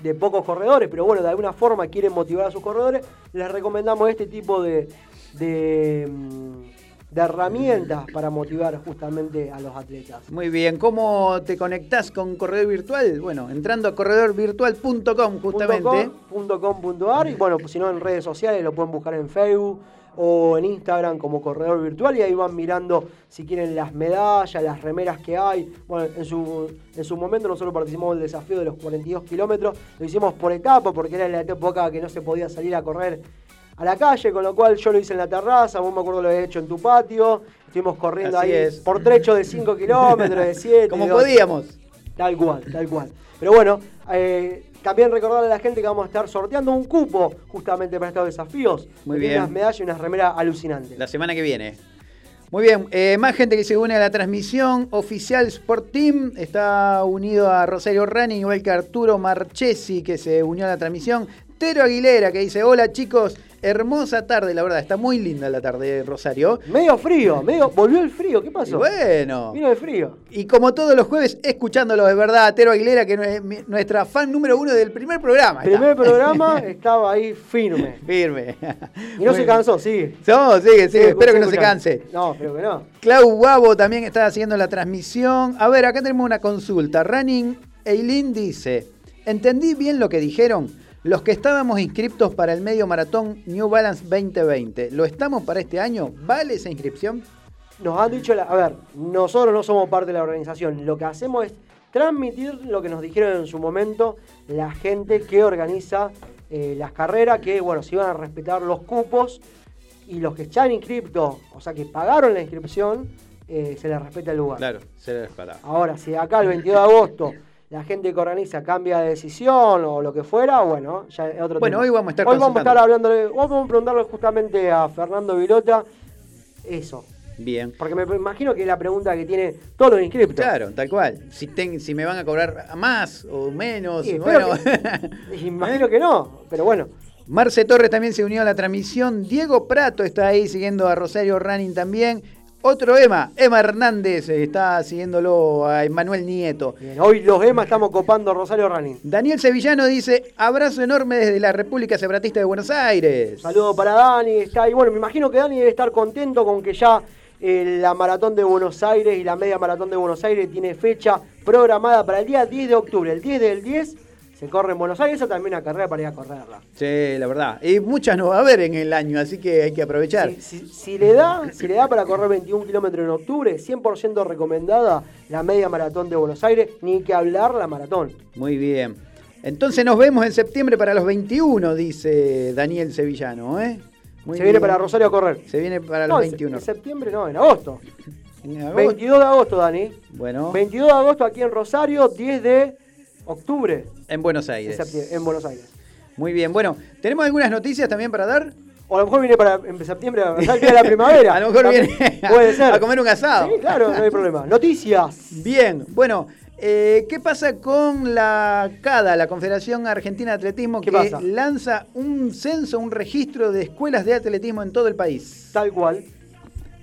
S5: de pocos corredores, pero bueno, de alguna forma quieren motivar a sus corredores, les recomendamos este tipo de, de, mm, de herramientas para motivar justamente a los atletas.
S6: Muy bien, ¿cómo te conectás con Corredor Virtual? Bueno, entrando a corredorvirtual.com justamente.
S5: Com.ar y bueno, pues si no en redes sociales lo pueden buscar en Facebook o en Instagram como Corredor Virtual y ahí van mirando si quieren las medallas, las remeras que hay. Bueno, en su, en su momento nosotros participamos del desafío de los 42 kilómetros, lo hicimos por etapa porque era la época que no se podía salir a correr a la calle, con lo cual yo lo hice en la terraza, vos me acuerdo lo he hecho en tu patio, estuvimos corriendo
S6: Así
S5: ahí
S6: es.
S5: por trecho de 5 kilómetros, de 7.
S6: Como podíamos.
S5: Tal cual, tal cual. Pero bueno, eh, también recordarle a la gente que vamos a estar sorteando un cupo justamente para estos desafíos.
S6: Muy bien.
S5: Unas medallas y unas remeras alucinantes.
S6: La semana que viene. Muy bien, eh, más gente que se une a la transmisión oficial Sport Team. Está unido a Rosario Running, igual que Arturo Marchesi, que se unió a la transmisión. Tero Aguilera, que dice, hola chicos, hermosa tarde, la verdad, está muy linda la tarde de Rosario.
S5: Medio frío, medio. Volvió el frío, ¿qué
S6: Y
S5: pasó?
S6: bueno.
S5: Vino el frío.
S6: Y como todos los jueves, escuchándolo de verdad, Tero Aguilera, que es nuestra fan número uno del primer programa. está.
S5: Primer programa [laughs] estaba ahí firme.
S6: Firme.
S5: Y no se cansó, sigue.
S6: No, sigue, sigue, espero que no se canse.
S5: No, espero que no.
S6: Clau Guabo también está haciendo la transmisión. A ver, acá tenemos una consulta. Running Eileen dice: ¿Entendí bien lo que dijeron? Los que estábamos inscriptos para el medio maratón New Balance 2020, ¿lo estamos para este año? ¿Vale esa inscripción?
S5: Nos han dicho, la- a ver, nosotros no somos parte de la organización. Lo que hacemos es transmitir lo que nos dijeron en su momento la gente que organiza eh, las carreras, que bueno, se iban a respetar los cupos y los que están inscriptos, o sea, que pagaron la inscripción, eh, se les respeta el lugar.
S6: Claro, se le para.
S5: Ahora, si acá el 22 de agosto la gente que organiza cambia de decisión o lo que fuera, bueno, ya es otro
S6: Bueno,
S5: tema.
S6: hoy vamos a estar
S5: Hoy vamos a estar hablándole, hoy vamos a preguntarle justamente a Fernando Vilota eso.
S6: Bien.
S5: Porque me imagino que es la pregunta que tiene todos los inscriptos.
S6: Claro, tal cual. Si, ten- si me van a cobrar más o menos.
S5: Sí,
S6: bueno. [laughs] [laughs]
S5: Imagino que no, pero bueno.
S6: Marce Torres también se unió a la transmisión. Diego Prato está ahí siguiendo a Rosario Running también. Otro Emma, Emma Hernández, eh, está siguiéndolo a Emanuel Nieto.
S5: Bien, hoy los EMA estamos copando Rosario Running.
S6: Daniel Sevillano dice, abrazo enorme desde la República Separatista de Buenos Aires.
S5: Saludo para Dani, está ahí. Bueno, me imagino que Dani debe estar contento con que ya eh, la maratón de Buenos Aires y la media maratón de Buenos Aires tiene fecha programada para el día 10 de octubre. El 10 del 10 se corre en Buenos Aires, esa también una carrera para ir a correrla.
S6: Sí, la verdad. Y muchas no va a haber en el año, así que hay que aprovechar.
S5: Si, si- si le da, si le da para correr 21 kilómetros en octubre, 100% recomendada la media maratón de Buenos Aires, ni que hablar la maratón.
S6: Muy bien. Entonces nos vemos en septiembre para los 21, dice Daniel Sevillano. ¿eh? Muy
S5: se viene para Rosario a correr.
S6: Se viene para los
S5: No, en
S6: 21.
S5: En septiembre no, en agosto.
S6: En agosto.
S5: 22 de agosto, Dani.
S6: Bueno,
S5: 22 de agosto aquí en Rosario, 10 de octubre
S6: en Buenos
S5: en,
S6: Aires.
S5: en Buenos Aires.
S6: Muy bien. Bueno, ¿tenemos algunas noticias también para dar?
S5: O a lo mejor viene para en septiembre, a de la primavera. [laughs]
S6: A lo mejor
S5: También
S6: viene
S5: Puede ser. [laughs]
S6: a comer un asado.
S5: Sí, claro, no hay problema. Noticias.
S6: Bien, bueno, eh, ¿qué pasa con la CADA, la Confederación Argentina de Atletismo,
S5: ¿Qué
S6: que
S5: pasa?
S6: lanza un censo, un registro de escuelas de atletismo en todo el país?
S5: Tal cual.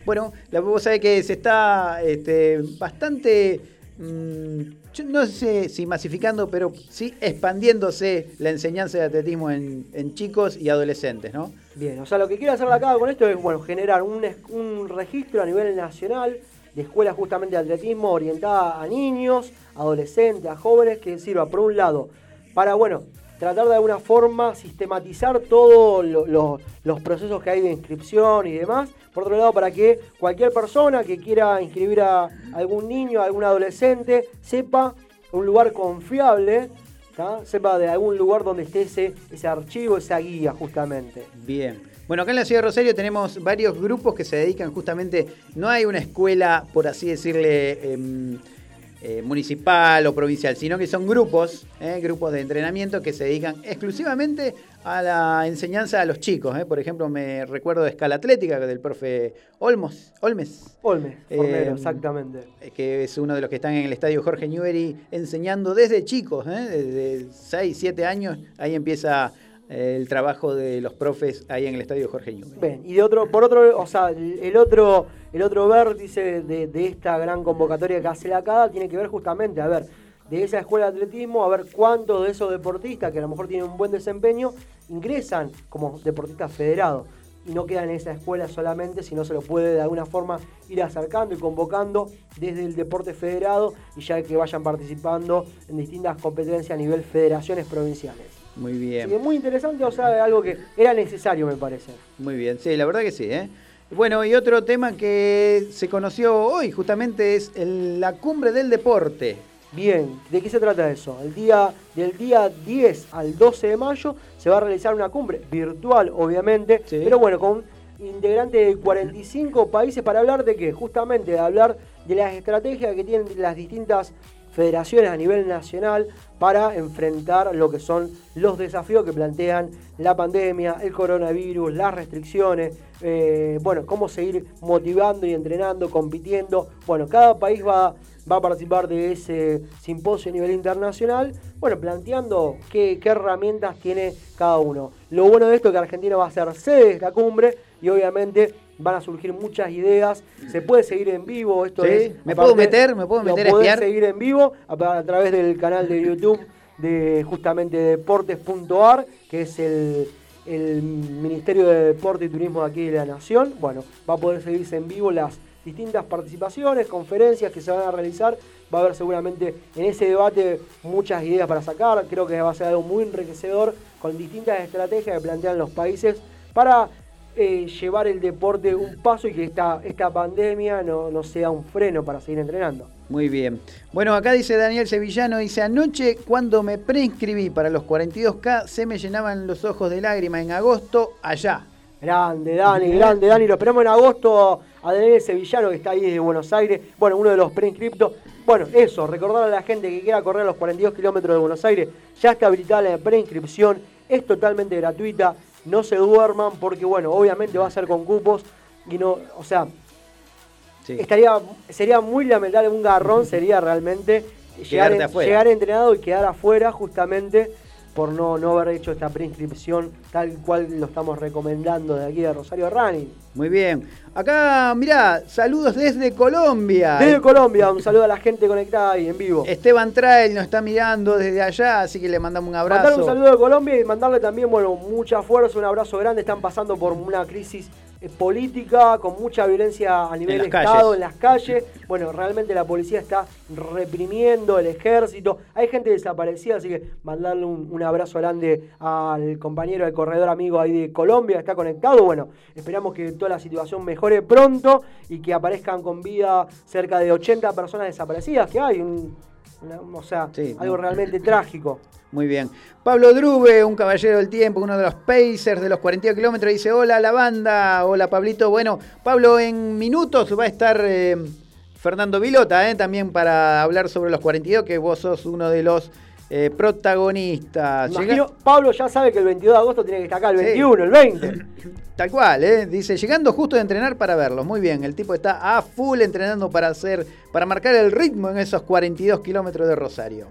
S6: Bueno, la, vos sabés que se está este, bastante, mm, yo no sé si masificando, pero sí expandiéndose la enseñanza de atletismo en, chicos y adolescentes, ¿no?
S5: Bien, o sea, lo que quiere hacer CADA con esto es, bueno, generar un registro a nivel nacional de escuelas justamente de atletismo orientada a niños, adolescentes, a jóvenes, que sirva, por un lado, para, bueno, tratar de alguna forma sistematizar todos lo- lo- los procesos que hay de inscripción y demás. Por otro lado, para que cualquier persona que quiera inscribir a algún niño, a algún adolescente, sepa un lugar confiable, sepa de algún lugar donde esté ese, ese archivo, esa guía justamente.
S6: Bien. Bueno, acá en la ciudad de Rosario tenemos varios grupos que se dedican justamente, no hay una escuela, por así decirle, em, eh, municipal o provincial, sino que son grupos, eh, grupos de entrenamiento que se dedican exclusivamente a la enseñanza a los chicos. eh. Por ejemplo, me recuerdo de escala atlética del profe Olmos, Olmes.
S5: Olmes, Formero, exactamente.
S6: que es uno de los que están en el estadio Jorge Newbery enseñando desde chicos, desde 6, 7 años, ahí empieza el trabajo de los profes ahí en el estadio Jorge Newbery.
S5: Bien, y de otro, por otro, o sea, el otro, el otro vértice de, de esta gran convocatoria que hace la CADA tiene que ver justamente, a ver, de esa escuela de atletismo, a ver cuántos de esos deportistas que a lo mejor tienen un buen desempeño ingresan como deportistas federados y no quedan en esa escuela solamente, sino se lo puede de alguna forma ir acercando y convocando desde el deporte federado y ya que vayan participando en distintas competencias a nivel federaciones provinciales.
S6: Muy bien,
S5: muy interesante, o sea, algo que era necesario me parece.
S6: muy bien, sí, la verdad que sí. ¿eh? Bueno, y otro tema que se conoció hoy justamente es el- la cumbre del deporte.
S5: Bien, ¿de qué se trata eso? El día, del día 10 al 12 de mayo se va a realizar una cumbre virtual, obviamente,
S6: Sí.
S5: pero bueno, con integrantes de 45 países para hablar de qué? Justamente de hablar de las estrategias que tienen las distintas federaciones a nivel nacional para enfrentar lo que son los desafíos que plantean la pandemia, el coronavirus, las restricciones, eh, bueno, cómo seguir motivando y entrenando, compitiendo. Bueno, cada país va, va a participar de ese simposio a nivel internacional, bueno, planteando qué, qué herramientas tiene cada uno. Lo bueno de esto es que Argentina va a ser sede de esta cumbre y obviamente van a surgir muchas ideas. Se puede seguir en vivo, esto
S6: Sí,
S5: es...
S6: ¿me
S5: aparte,
S6: puedo meter? ¿Me puedo
S5: lo
S6: meter a espiar?
S5: seguir en vivo a, a través del canal de YouTube de justamente deportes.ar, que es el, el Ministerio de Deporte y Turismo de aquí de la Nación. Bueno, va a poder seguirse en vivo las distintas participaciones, conferencias que se van a realizar. Va a haber seguramente en ese debate muchas ideas para sacar. Creo que va a ser algo muy enriquecedor con distintas estrategias que plantean los países para eh, llevar el deporte un paso y que esta, esta pandemia no, no sea un freno para seguir entrenando.
S6: Muy bien. Bueno, acá dice Daniel Sevillano, dice, anoche cuando me preinscribí para los 42K se me llenaban los ojos de lágrimas en agosto allá.
S5: Grande, Dani, grande, Dani. Lo esperamos en agosto a Daniel Sevillano, que está ahí desde Buenos Aires. Bueno, uno de los preinscriptos. Bueno, eso, recordar a la gente que quiera correr los 42 kilómetros de Buenos Aires. Ya está habilitada la preinscripción. Es totalmente gratuita. No se duerman porque, bueno, obviamente va a ser con cupos. Y no, o sea,
S6: Sí.
S5: estaría, sería muy lamentable, un garrón sería realmente llegar, en- llegar entrenado y quedar afuera justamente por no, no haber hecho esta preinscripción tal cual lo estamos recomendando de aquí de Rosario Running.
S6: Muy bien. Acá, mirá, saludos desde Colombia.
S5: Desde Colombia, un saludo a la gente conectada ahí en vivo.
S6: Esteban Trael nos está mirando desde allá, así que le mandamos un abrazo.
S5: Mandarle un saludo de Colombia y mandarle también, bueno, mucha fuerza, un abrazo grande. Están pasando por una crisis política, con mucha violencia a nivel
S6: las
S5: Estado,
S6: calles.
S5: en las calles. Bueno, realmente la policía está reprimiendo, el ejército. Hay gente desaparecida, así que mandarle un, un abrazo grande al compañero, al corredor amigo ahí de Colombia, que está conectado. Bueno, esperamos que toda la situación mejore pronto y que aparezcan con vida cerca de 80 personas desaparecidas, que hay un... una- o sea,
S6: Sí,
S5: algo realmente trágico.
S6: Muy bien. Pablo Drube, un caballero del tiempo, uno de los Pacers de los 42 kilómetros, dice: Hola, la banda. Hola, Pablito. Bueno, Pablo, en minutos va a estar eh, Fernando Vilota, eh, también para hablar sobre los 42, que vos sos uno de los eh, protagonistas. Llega-
S5: Imagino, Pablo ya sabe que el 22 de agosto tiene que estar acá, el
S6: Sí.
S5: 21, el 20. [clears throat]
S6: Tal cual, ¿eh? dice, llegando justo de entrenar para verlos. Muy bien, el tipo está a full entrenando para hacer, para marcar el ritmo en esos 42 kilómetros de Rosario.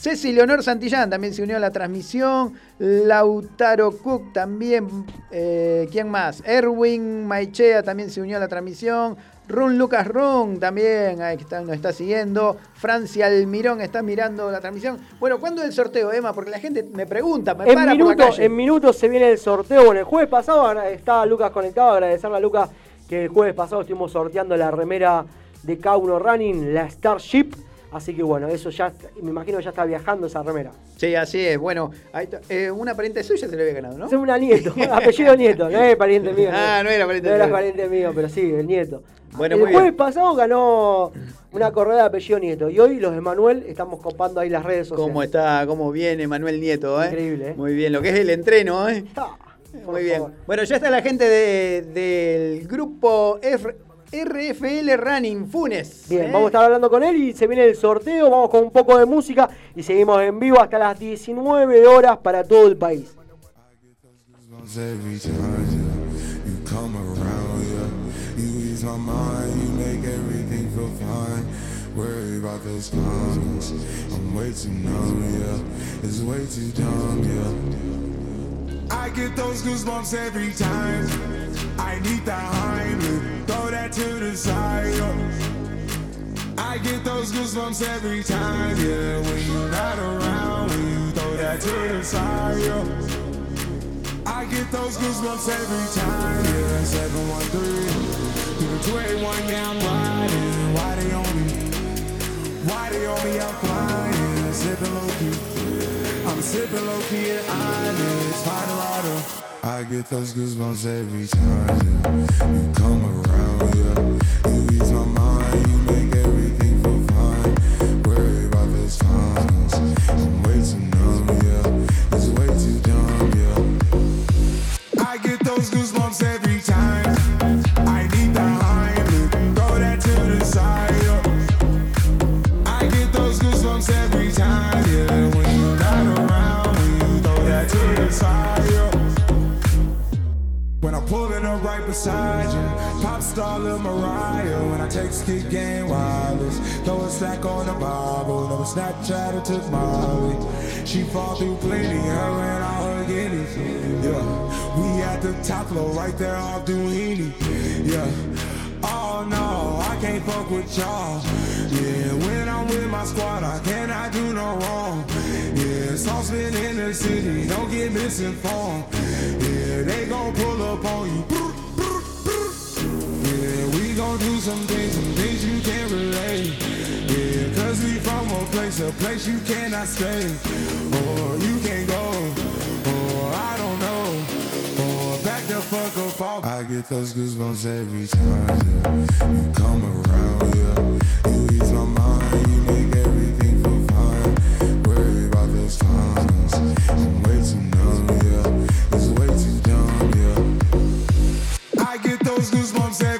S6: Ceci Leonor Santillán también se unió a la transmisión. Lautaro Cook también. eh, ¿Quién más? Erwin Maichea también se unió a la transmisión. Run Lucas Run también ahí está, nos está siguiendo. Francia Almirón está mirando la transmisión. Bueno, ¿cuándo es el sorteo, Emma? Porque la gente me pregunta, me
S5: En
S6: para por la
S5: minutos,
S6: calle.
S5: en minutos se viene el sorteo. Bueno, el jueves pasado estaba Lucas conectado. Agradecerle a Lucas que el jueves pasado estuvimos sorteando la remera de K1 Running, la Starship. Así que bueno, eso ya, me imagino que ya está viajando esa remera.
S6: Sí, así es. Bueno, ahí. Eh, una pariente suya se le había ganado, ¿no?
S5: Es una nieto, [laughs] apellido nieto, no es pariente mío.
S6: Ah, no era pariente
S5: No era pariente mío, pero sí, el nieto.
S6: Bueno,
S5: el
S6: muy
S5: jueves
S6: bien.
S5: pasado ganó una correa de apellido nieto. Y hoy los de Manuel estamos copando ahí las redes sociales.
S6: ¿Cómo está, cómo viene Manuel Nieto, eh?
S5: Increíble, ¿eh?
S6: Muy bien, lo que es el entreno, ¿eh?
S5: Ah,
S6: Muy bien.
S5: favor.
S6: Bueno, ya está la gente de- del grupo F- RFL Running Funes.
S5: Bien,
S6: ¿eh?
S5: vamos a estar hablando con él y se viene el sorteo, vamos con un poco de música y seguimos en vivo hasta las 19 horas para todo el país.
S7: Worry about those I'm way too numb, yeah. It's way too dumb, yeah. I get those goosebumps every time. I need that Heimlich, throw that to the side. I get those goosebumps every time, yeah. When you're not around, when you throw that to the side. I get those goosebumps every time. Yeah, 713 through the 281, yeah, I'm riding. Why they on me? Why they on me? I'm flying, sipping low key. I'm sipping low key at Islands, find a rider. I get those goosebumps every time. Yeah. You come around, yeah. You ease my mind, you make everything feel fine. Worry about those times. I'm way too numb, yeah. It's way too dumb, yeah. I get those goosebumps right beside you, pop star Lil Mariah. When I take kick game wireless, throw a stack on the Bible. Never Snapchat or took Molly. She fall through plenty, her and all her guineas. Yeah, we at the top floor, right there off Duini. Yeah. Oh no, I can't fuck with y'all. Yeah, when I'm with my squad, I cannot do no wrong. Yeah, saucepan in the city, don't get misinformed. Yeah, they gon' pull up on you. We do some things, some things you can't relate. Yeah, cause we from a place, a place you cannot stay. Or you can't go, or I don't know. Or back the fuck up off. I get those goosebumps every time. Yeah. You come around, yeah. You ease my mind, you make everything feel fine. Worry about those times. I'm way too numb, yeah. It's way too dumb, yeah. I get those goosebumps every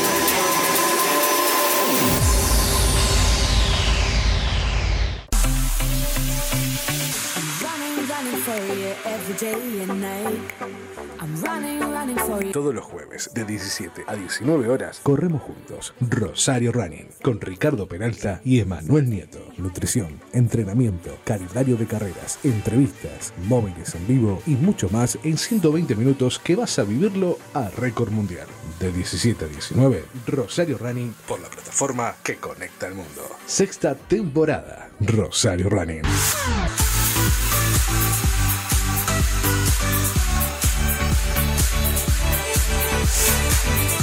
S4: Todos los jueves de 17 a 19 horas corremos juntos Rosario Running con Ricardo Peralta y Emanuel Nieto. Nutrición, entrenamiento, calendario de carreras, entrevistas, móviles en vivo y mucho más en 120 minutos que vas a vivirlo a récord mundial. De 17 a 19, Rosario Running por la plataforma que conecta al mundo. Sexta temporada, Rosario Running.
S3: Mix.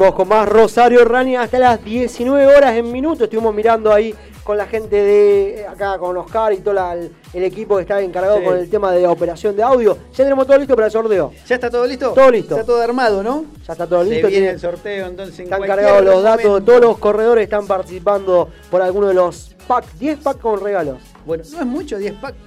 S5: Seguimos con más Rosario Running hasta las 19 horas en minuto. Estuvimos mirando ahí con la gente de acá, con Oscar y todo la- el, el equipo que está encargado
S6: Sí.
S5: con el tema de operación de audio. Ya tenemos todo listo para el sorteo.
S6: ¿Ya está todo listo?
S5: Todo listo.
S6: Está todo armado, ¿no?
S5: Ya está todo
S6: Se
S5: listo.
S6: viene
S5: tiene-
S6: el sorteo, entonces en
S5: están cargados los datos.
S6: momento.
S5: Todos los corredores están participando por alguno de los packs. 10 packs con regalos.
S6: Bueno, no es mucho, 10 packs.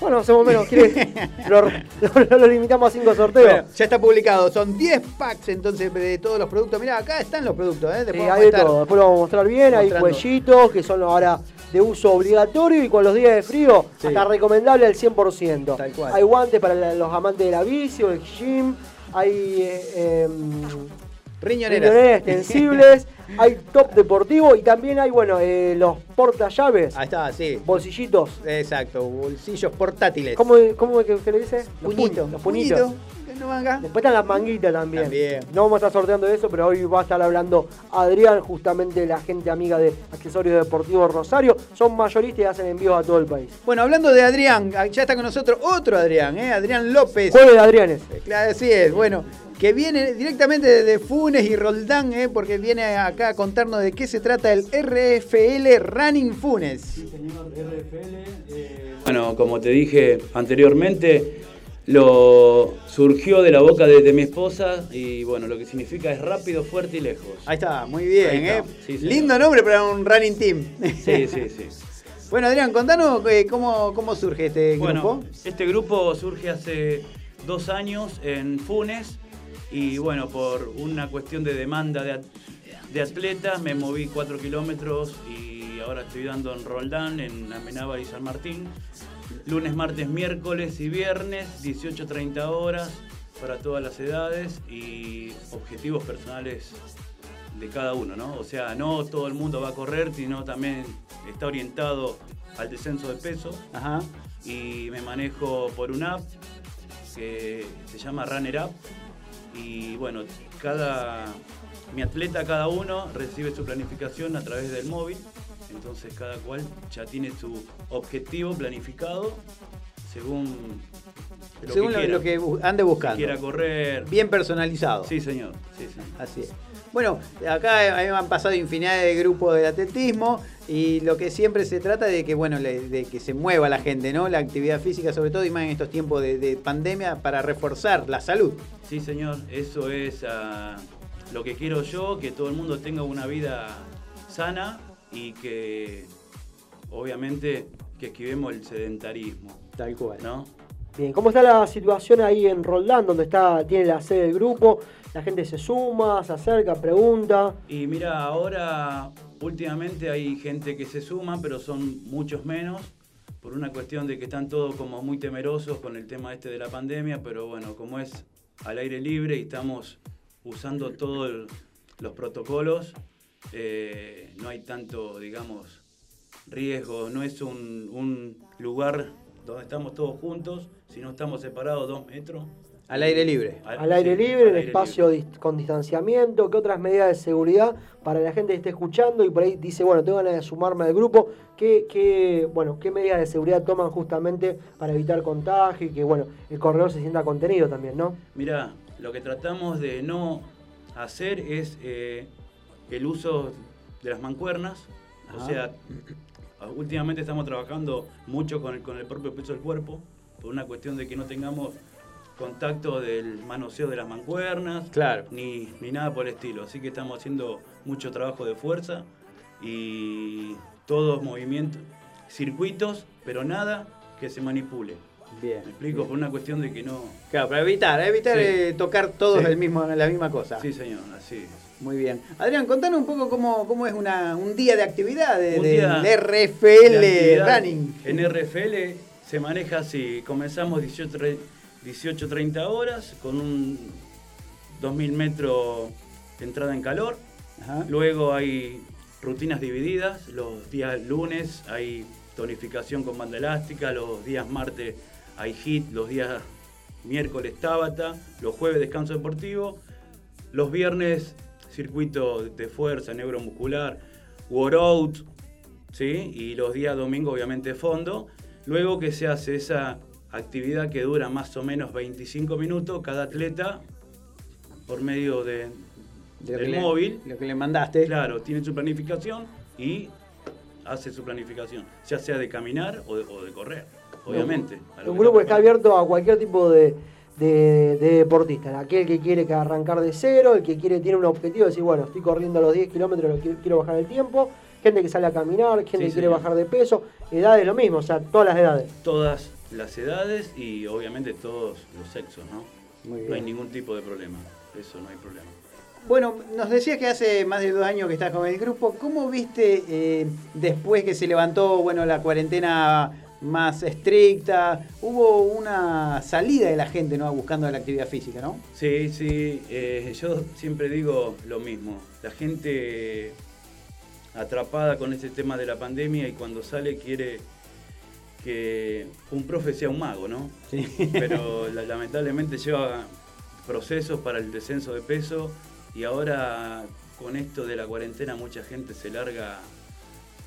S5: Bueno, hacemos menos. [laughs] lo, lo- lo limitamos a 5 sorteos.
S6: Bueno, ya está publicado, son 10 packs entonces de todos los productos. Mirá, acá están los productos, ¿eh? Después
S5: hay
S6: estar-
S5: todo. Después lo vamos a mostrar bien. Hay cuellitos que son ahora de uso obligatorio y con los días de frío
S6: Sí.
S5: hasta recomendable al 100%.
S6: Tal cual.
S5: Hay guantes para los amantes de la bici o del gym. Hay eh, em,
S6: Riñoneras.
S5: riñoneras extensibles. [laughs] hay top deportivo y también hay, bueno, eh, los portallaves,
S6: Ahí está, sí.
S5: bolsillitos.
S6: Exacto, bolsillos portátiles.
S5: ¿Cómo, cómo que, que le dice? Los
S6: Puñito.
S5: puñ- Los puñitos.
S6: Manga.
S5: Después están las manguitas también.
S6: También.
S5: No vamos a estar sorteando eso, pero hoy va a estar hablando Adrián, justamente la gente amiga de Accesorios Deportivos Rosario. Son mayoristas y hacen envíos a todo el país.
S6: Bueno, hablando de Adrián, ya está con nosotros otro Adrián, ¿eh? Adrián López.
S5: Jueves de Adrianes.
S6: Claro, así es. Bueno, que viene directamente de Funes y Roldán, ¿eh? porque viene acá a contarnos de qué se trata el RFL Running Funes.
S8: Bueno, como te dije anteriormente, lo surgió de la boca de, de mi esposa y bueno, lo que significa es rápido, fuerte y lejos.
S6: Ahí está, muy bien,
S8: está.
S6: ¿eh?
S8: Sí.
S6: Lindo nombre para un running team.
S8: Sí, sí, sí. [laughs]
S6: Bueno, Adrián, contanos eh, cómo, cómo surge este
S8: Bueno,
S6: grupo.
S8: este grupo surge hace dos años en Funes y bueno, por una cuestión de demanda de, at- de atletas me moví cuatro kilómetros y ahora estoy dando en Roldán, en Amenábar y San Martín. Lunes, martes, miércoles y viernes, 18-30 horas para todas las edades y objetivos personales de cada uno, ¿no? O sea, no todo el mundo va a correr, sino también está orientado al descenso de peso.
S6: Ajá.
S8: Y me manejo por una app que se llama Runner App. Y bueno, cada mi atleta, cada uno, recibe su planificación a través del móvil. Entonces cada cual ya tiene su objetivo planificado según lo
S6: Según
S8: que
S6: lo,
S8: quiera.
S6: lo que ande buscando.
S8: Quiera correr.
S6: Bien personalizado.
S8: Sí, señor. Sí, señor.
S6: Así es. Bueno, acá han pasado infinidad de grupos del atletismo y lo que siempre se trata de que, bueno, de que se mueva la gente, ¿no? La actividad física, sobre todo y más en estos tiempos de, de pandemia, para reforzar la salud.
S8: Sí, señor, eso es ah, lo que quiero yo, que todo el mundo tenga una vida sana y que obviamente que esquivemos el sedentarismo.
S6: Tal cual.
S8: ¿No?
S5: Bien, ¿cómo está la situación ahí en Roldán, donde está, tiene la sede del grupo? La gente se suma, se acerca, pregunta.
S8: Y mira, ahora últimamente hay gente que se suma, pero son muchos menos, por una cuestión de que están todos como muy temerosos con el tema este de la pandemia, pero bueno, como es al aire libre y estamos usando todos los protocolos, eh, no hay tanto, digamos, riesgo, no es un, un lugar donde estamos todos juntos, sino estamos separados dos metros.
S6: Al aire libre.
S5: Al aire
S8: sí,
S5: libre,
S8: al
S5: en
S8: aire
S5: espacio dis- con distanciamiento, ¿qué otras medidas de seguridad para la gente que esté escuchando y por ahí dice, bueno, tengo ganas de sumarme al grupo? ¿Qué, qué, bueno, ¿Qué medidas de seguridad toman justamente para evitar contagio y que bueno, el corredor se sienta contenido también, ¿no?
S8: Mira, lo que tratamos de no hacer es eh, el uso de las mancuernas. O
S6: Ajá.
S8: sea, [clears throat] últimamente estamos trabajando mucho con el, con el propio peso del cuerpo, por una cuestión de que no tengamos contacto del manoseo de las mancuernas,
S6: Claro.
S8: ni, ni nada por el estilo. Así que estamos haciendo mucho trabajo de fuerza y todos movimientos, circuitos, pero nada que se manipule.
S6: Bien.
S8: ¿Me explico? Por una cuestión de que no...
S6: Claro, para evitar, evitar
S8: Sí.
S6: eh, tocar todos
S8: Sí.
S6: el mismo, la misma cosa.
S8: Sí, señor, así.
S6: Muy bien. Adrián, contanos un poco cómo, cómo es una, un día de actividad de, del RFL
S8: de
S6: Running.
S8: En RFL se maneja así, comenzamos 18, tre- 18.30 horas con un 2.000 metros de entrada en calor.
S6: Ajá.
S8: Luego hay rutinas divididas, los días lunes hay tonificación con banda elástica, los días martes hay hit, los días miércoles Tabata, los jueves descanso deportivo, los viernes circuito de fuerza, neuromuscular, workout, ¿sí? y los días domingo obviamente fondo. Luego que se hace esa actividad que dura más o menos 25 minutos, cada atleta por medio de,
S6: De
S8: del
S6: le-
S8: móvil.
S6: Lo que le mandaste.
S8: Claro, tiene su planificación y hace su planificación, ya sea de caminar o de, o de correr, obviamente.
S5: Un grupo que
S8: está
S5: abierto a cualquier tipo de, de, de deportista. Aquel que quiere que arrancar de cero, el que quiere tiene un objetivo de decir, bueno, estoy corriendo a los 10 kilómetros, lo quiero, quiero bajar el tiempo. Gente que sale a caminar, gente
S8: Sí,
S5: que quiere
S8: señor.
S5: bajar de peso. Edades lo mismo, o sea, todas las edades.
S8: Todas las edades y obviamente todos los sexos, ¿no?
S6: Muy
S8: No hay ningún tipo de problema, eso no hay problema.
S6: Bueno, nos decías que hace más de dos años que estás con el grupo. ¿Cómo viste eh, después que se levantó bueno, la cuarentena más estricta? Hubo una salida de la gente ¿no? buscando la actividad física, ¿no?
S8: Sí, sí, eh, yo siempre digo lo mismo. La gente atrapada con este tema de la pandemia y cuando sale quiere que un profe sea un mago, ¿no?
S6: Sí.
S8: Pero la- lamentablemente lleva procesos para el descenso de peso y ahora con esto de la cuarentena mucha gente se larga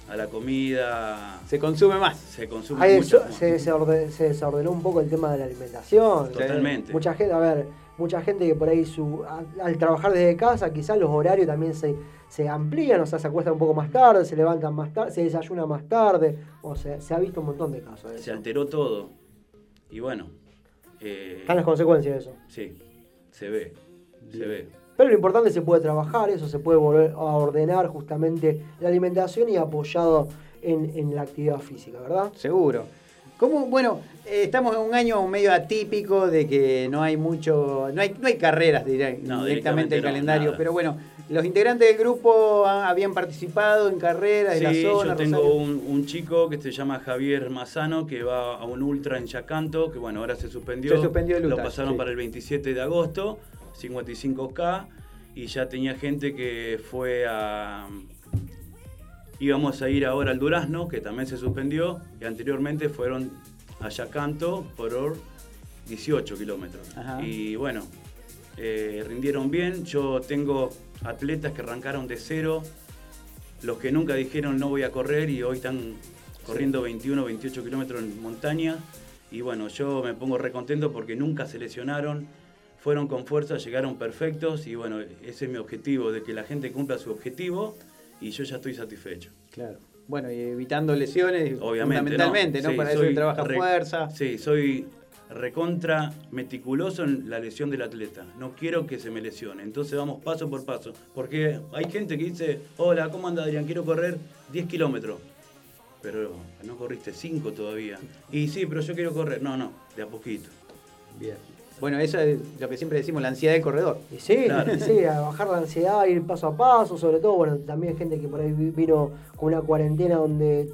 S8: a la comida.
S6: Se consume más.
S8: Se consume
S5: Ahí
S8: mucho
S5: eso- se, se desordenó un poco el tema de la alimentación.
S8: Totalmente.
S5: Mucha gente, a ver, mucha gente que por ahí su, al, al trabajar desde casa, quizás los horarios también se, se amplían, o sea, se acuestan un poco más tarde, se levantan más tarde, se desayuna más tarde, o sea, se ha visto un montón de casos de
S8: Se
S5: eso.
S8: alteró todo. Y bueno. eh,
S5: Están las consecuencias de eso.
S8: sí, se ve. Se ve.
S5: Pero lo importante es que se puede trabajar, eso se puede volver a ordenar justamente la alimentación y apoyado en, en la actividad física, ¿verdad?
S6: Seguro. ¿Cómo? Bueno, eh, estamos en un año medio atípico de que no hay mucho, no hay, no hay carreras
S8: No,
S6: directamente
S8: directamente
S6: en el
S8: no,
S6: calendario,
S8: nada.
S6: pero bueno, los integrantes del grupo ha- habían participado en carreras de la
S8: Sí,
S6: zona.
S8: yo tengo un, un chico que se llama Javier Mazano que va a un ultra en Yacanto, que bueno, ahora se suspendió.
S6: Se suspendió el
S8: Lo
S6: ultra,
S8: pasaron
S6: sí.
S8: para el 27 de agosto, 55K, y ya tenía gente que fue a... Íbamos a ir ahora al Durazno, que también se suspendió, y anteriormente fueron a Yacanto por hor- 18 kilómetros. Y bueno, eh, rindieron bien. Yo tengo atletas que arrancaron de cero, los que nunca dijeron no voy a correr y hoy están corriendo 21, 28 kilómetros en montaña. Y bueno, yo me pongo recontento porque nunca se lesionaron, fueron con fuerza, llegaron perfectos y bueno, ese es mi objetivo, de que la gente cumpla su objetivo y yo ya estoy satisfecho.
S6: Claro. Bueno, y evitando lesiones,
S8: Obviamente.
S6: fundamentalmente, ¿no?
S8: Sí,
S6: Para eso trabaja
S8: re-
S6: fuerza.
S8: Sí, soy recontra meticuloso en la lesión del atleta. No quiero que se me lesione. Entonces vamos paso por paso. Porque hay gente que dice, hola, ¿cómo anda Adrián? Quiero correr 10 kilómetros. Pero no corriste 5 todavía. Y sí, pero yo quiero correr. No, no, de a poquito.
S6: Bien. Bueno, eso es lo que siempre decimos, la ansiedad del corredor.
S5: Y sí,
S8: Claro.
S5: y [laughs] sí, a bajar la ansiedad, ir paso a paso, sobre todo, bueno, también gente que por ahí vi- vino con una cuarentena donde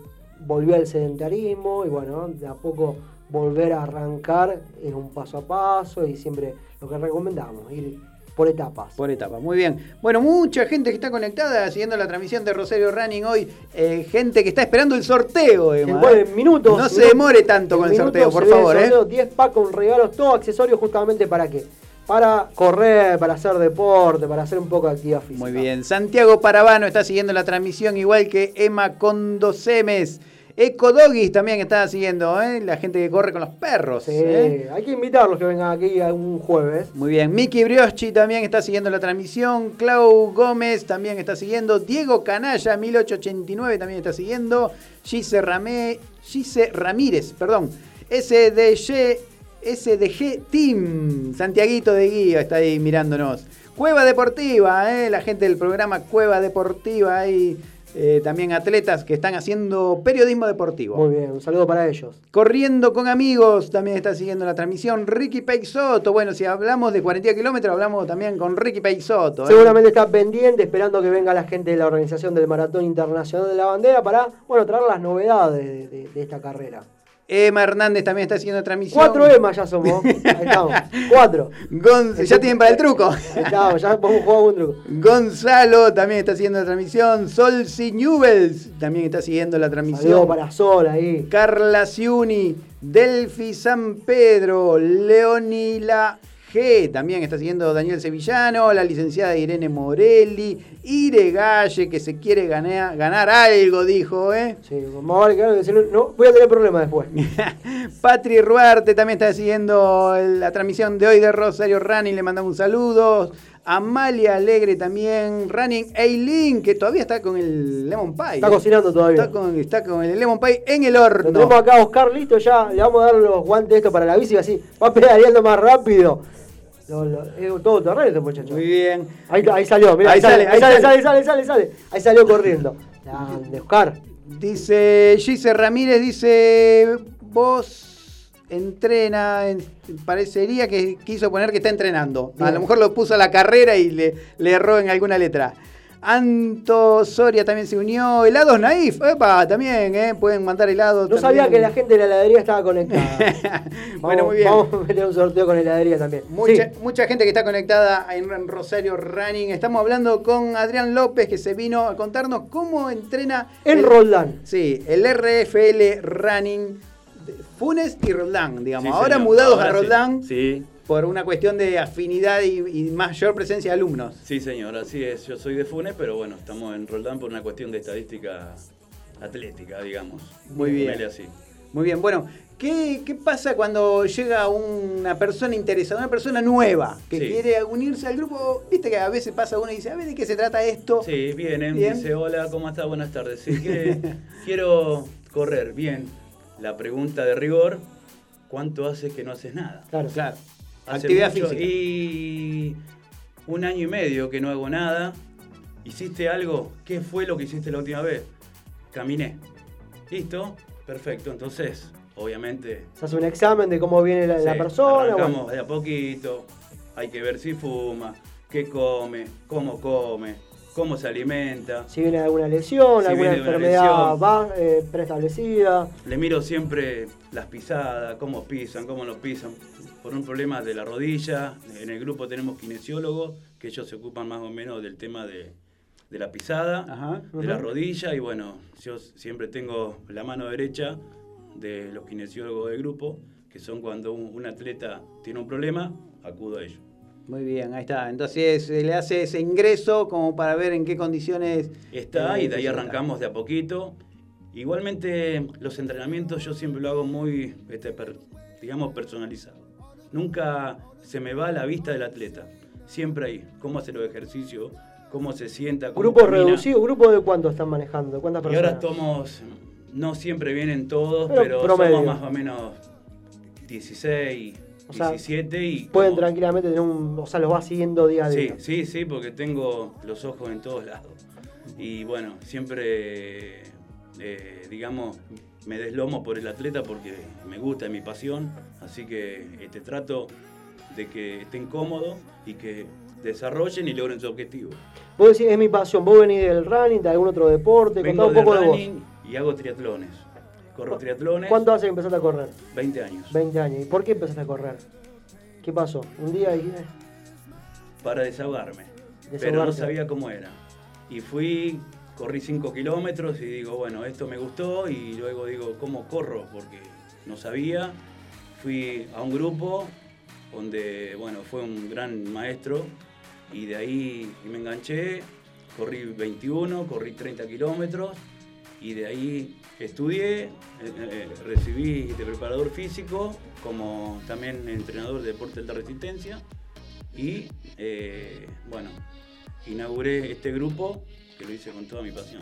S5: volvió al sedentarismo y bueno, de a poco volver a arrancar es un paso a paso y siempre lo que recomendamos, ir por etapas.
S6: Por etapa, muy bien. Bueno, mucha gente que está conectada siguiendo la transmisión de Rosario Running hoy. eh, gente que está esperando el sorteo,
S5: En,
S6: Emma,
S5: bueno,
S6: ¿eh?
S5: en minutos.
S6: No se demore tanto
S5: en
S6: con el sorteo, por favor, ¿eh?
S5: sorteo, 10 packs con regalos, todos accesorios justamente para qué? Para correr, para hacer deporte, para hacer un poco de actividad física.
S6: Muy bien. Santiago Paravano está siguiendo la transmisión, igual que Emma Condosemes. Eco Doggies también está siguiendo, ¿eh? La gente que corre con los perros.
S5: Sí,
S6: ¿eh?
S5: hay que invitarlos que vengan aquí un jueves.
S6: Muy bien. Miki Brioschi también está siguiendo la transmisión. Clau Gómez también está siguiendo. Diego Canalla, 1889, también está siguiendo. Gise, Ramé, Gise Ramírez, perdón. SDG, SDG Team. Santiaguito de Guía está ahí mirándonos. Cueva Deportiva, ¿eh? la gente del programa Cueva Deportiva. Ahí eh, también atletas que están haciendo periodismo deportivo.
S5: Muy bien, un saludo para ellos.
S6: Corriendo con amigos, también está siguiendo la transmisión. Ricky Peixoto. Bueno, si hablamos de 40 kilómetros, hablamos también con Ricky Peixoto. ¿eh?
S5: Seguramente está pendiente, esperando que venga la gente de la organización del Maratón Internacional de la Bandera para, bueno, traer las novedades de, de- de esta carrera.
S6: Emma Hernández también está la transmisión.
S5: Cuatro EMA ya somos. [laughs] Ahí estamos. Cuatro.
S6: Ya tienen para el truco.
S5: Ahí estamos, ya podemos jugar un truco.
S6: Gonzalo también está siguiendo la transmisión. Sol Newells también está siguiendo la transmisión.
S5: Saludo para Sol ahí.
S6: Carla Ciuni, Delfi San Pedro, Leonila G, también está siguiendo Daniel Sevillano, la licenciada Irene Morelli, Ire Galle, que se quiere ganar, ganar algo, dijo, ¿eh?
S5: Sí, vale que no, voy a tener problemas después. [laughs]
S6: Patri Ruarte también está siguiendo la transmisión de hoy de Rosario Running, le mandamos un saludo. Amalia Alegre también, Running Eileen, que todavía está con el Lemon Pie.
S5: Está cocinando todavía.
S6: Está con, está con el Lemon Pie en el
S5: Lo
S6: horno.
S5: tenemos acá a Oscar listo ya. Le vamos a dar los guantes estos para la bici así. Va pedaleando más rápido. Lo- lo- es todo terreno este muchacho.
S6: Muy bien.
S5: Ahí, ahí salió, mira,
S6: Ahí
S5: ahí, sale,
S6: sale,
S5: ahí sale,
S6: sale.
S5: sale, sale, sale. Ahí salió corriendo. Oscar.
S6: Dice Gise Ramírez, dice, vos entrena, en- parecería que quiso poner que está entrenando. A lo mejor lo puso a la carrera y le, le erró en alguna letra. Anto Soria también se unió. Helados Naif, epa, también, ¿eh? Pueden mandar helados.
S5: No sabía que la gente de la heladería estaba conectada. [laughs]
S6: Bueno,
S5: Vamos-
S6: muy bien.
S5: Vamos a meter un sorteo con heladería también.
S6: Mucha,
S5: Sí.
S6: mucha gente que está conectada en Rosario Running. Estamos hablando con Adrián López que se vino a contarnos cómo entrena
S5: En
S6: el-
S5: Roldán.
S6: Sí, el RFL Running Funes y Roldán, digamos.
S8: Sí,
S6: Ahora
S8: señor.
S6: mudados
S8: Ahora
S6: a
S8: sí.
S6: Roldán.
S8: Sí.
S6: Por una cuestión de afinidad y, y mayor presencia de alumnos.
S8: Sí, señor, así es. Yo soy de Funes, pero bueno, estamos en Roldán por una cuestión de estadística atlética, digamos.
S6: Muy bien.
S8: Así.
S6: Muy bien, bueno, ¿qué, qué pasa cuando llega una persona interesada, una persona nueva que
S8: Sí.
S6: quiere unirse al grupo? Viste que a veces pasa uno y dice, a ver, ¿de qué se trata esto?
S8: Sí, vienen,
S6: Bien.
S8: dice, hola, ¿cómo estás? Buenas tardes. Sí, que [laughs] quiero correr, bien. La pregunta de rigor, ¿cuánto hace que no haces nada?
S5: Claro.
S6: Claro.
S8: Hace
S6: Actividad
S8: mucho-
S6: física.
S8: Y un año y medio que no hago nada. ¿Hiciste algo? ¿Qué fue lo que hiciste la última vez? Caminé. ¿Listo? Perfecto. Entonces, obviamente,
S5: Se hace un examen de cómo viene la, persona. Bueno.
S8: de a poquito. Hay que ver si fuma, qué come, cómo come, cómo se alimenta.
S5: Si viene alguna lesión,
S8: Si
S5: alguna enfermedad
S8: lesión.
S5: va, eh, preestablecida.
S8: Le miro siempre las pisadas, cómo pisan, cómo no pisan. Por un problema de la rodilla, en el grupo tenemos kinesiólogos, que ellos se ocupan más o menos del tema de, de la pisada,
S6: Ajá.
S8: de la rodilla, y bueno, yo siempre tengo la mano derecha de los kinesiólogos del grupo, que son cuando un, un atleta tiene un problema, acudo a ellos.
S6: Muy bien, ahí está. Entonces se le hace ese ingreso como para ver en qué condiciones
S8: Está
S6: eh,
S8: y de ahí arrancamos de a poquito. Igualmente los entrenamientos yo siempre lo hago muy, este, per- digamos, personalizado. Nunca se me va a la vista del atleta. Siempre ahí, cómo hace los ejercicios, cómo se sienta. cómo
S5: Grupo
S8: camina.
S5: reducido, ¿grupo de cuánto están manejando? ¿De ¿Cuántas
S8: Y ahora
S5: personas?
S8: estamos, no siempre vienen todos,
S5: Pero
S8: somos más o menos 16,
S5: O sea,
S8: 17 y...
S5: Pueden
S8: como-
S5: tranquilamente tener un. O sea, los va siguiendo día a
S8: Sí,
S5: día.
S8: sí, sí, porque tengo los ojos en todos lados. Y bueno, siempre, eh, digamos, me deslomo por el atleta porque me gusta, es mi pasión. Así que este, trato de que estén cómodos y que desarrollen y logren su objetivo.
S5: Vos decís, es mi pasión. Vos venís del running, de algún otro deporte.
S8: Vengo
S5: un
S8: de
S5: poco de vos.
S8: running y hago triatlones. Corro triatlones,
S5: ¿Cuánto hace que empezaste a correr?
S8: 20 años.
S5: 20 años. ¿Y por qué empezaste a correr? ¿Qué pasó? Un día y. eh,
S8: para desahogarme. Pero no sabía cómo era. Y fui, corrí 5 kilómetros y digo, bueno, esto me gustó y luego digo, ¿cómo corro? Porque no sabía. Fui a un grupo donde, bueno, fue un gran maestro y de ahí me enganché, corrí 21, corrí 30 kilómetros y de ahí estudié, eh, eh, recibí de preparador físico como también entrenador de deporte de alta resistencia y eh, bueno, inauguré este grupo que lo hice con toda mi pasión.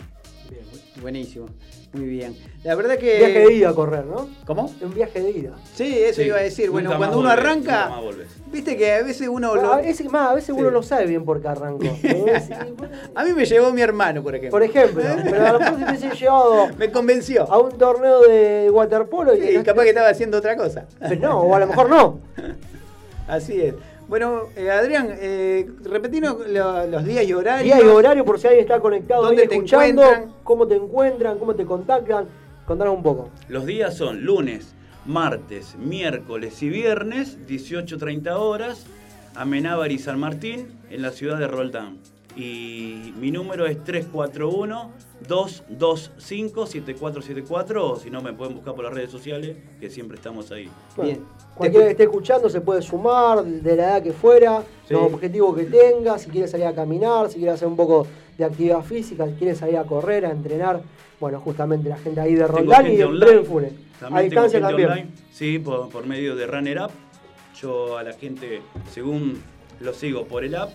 S6: Bien, buenísimo. Muy bien. La verdad que.
S5: Viaje de ida a correr, ¿no?
S6: ¿Cómo?
S5: Un viaje de ida.
S6: Sí, eso
S8: Sí,
S6: iba a decir. Bueno,
S8: nunca
S6: cuando uno arranca, viste que a veces uno lo.
S5: A veces, más, a veces uno no sabe bien por qué arrancó. [laughs]
S6: A mí me llevó mi hermano, por ejemplo.
S5: Por ejemplo, [laughs] pero a lo mejor si te hubiese llevado
S6: Me convenció.
S5: a un torneo de waterpolo y
S6: Sí, capaz que estaba haciendo otra cosa.
S5: Pero no, o a lo mejor no. [laughs]
S6: Así es. Bueno, eh, Adrián, eh, repetinos lo- los días y horarios.
S5: Día y horario por si alguien está conectado
S6: ¿Dónde te
S5: escuchando,
S6: encuentran?
S5: cómo te encuentran, cómo te contactan. Contanos un poco.
S8: Los días son lunes, martes, miércoles y viernes, 18.30 horas, Amenábar y San Martín, en la ciudad de Roldán. Y mi número es 341-225-7474, o si no me pueden buscar por las redes sociales, que siempre estamos ahí.
S5: Bueno,
S6: Bien.
S5: Cualquiera que esté escuchando se puede sumar de la edad que fuera,
S6: Sí.
S5: los objetivos que tenga, si quiere salir a caminar, si quiere hacer un poco de actividad física, si quiere salir a correr, a entrenar. Bueno, justamente la gente ahí de Roldán y de Funes. A distancia
S8: gente
S5: también.
S8: online, sí, por, por medio de Runner App. Yo a la gente, según lo sigo por el app,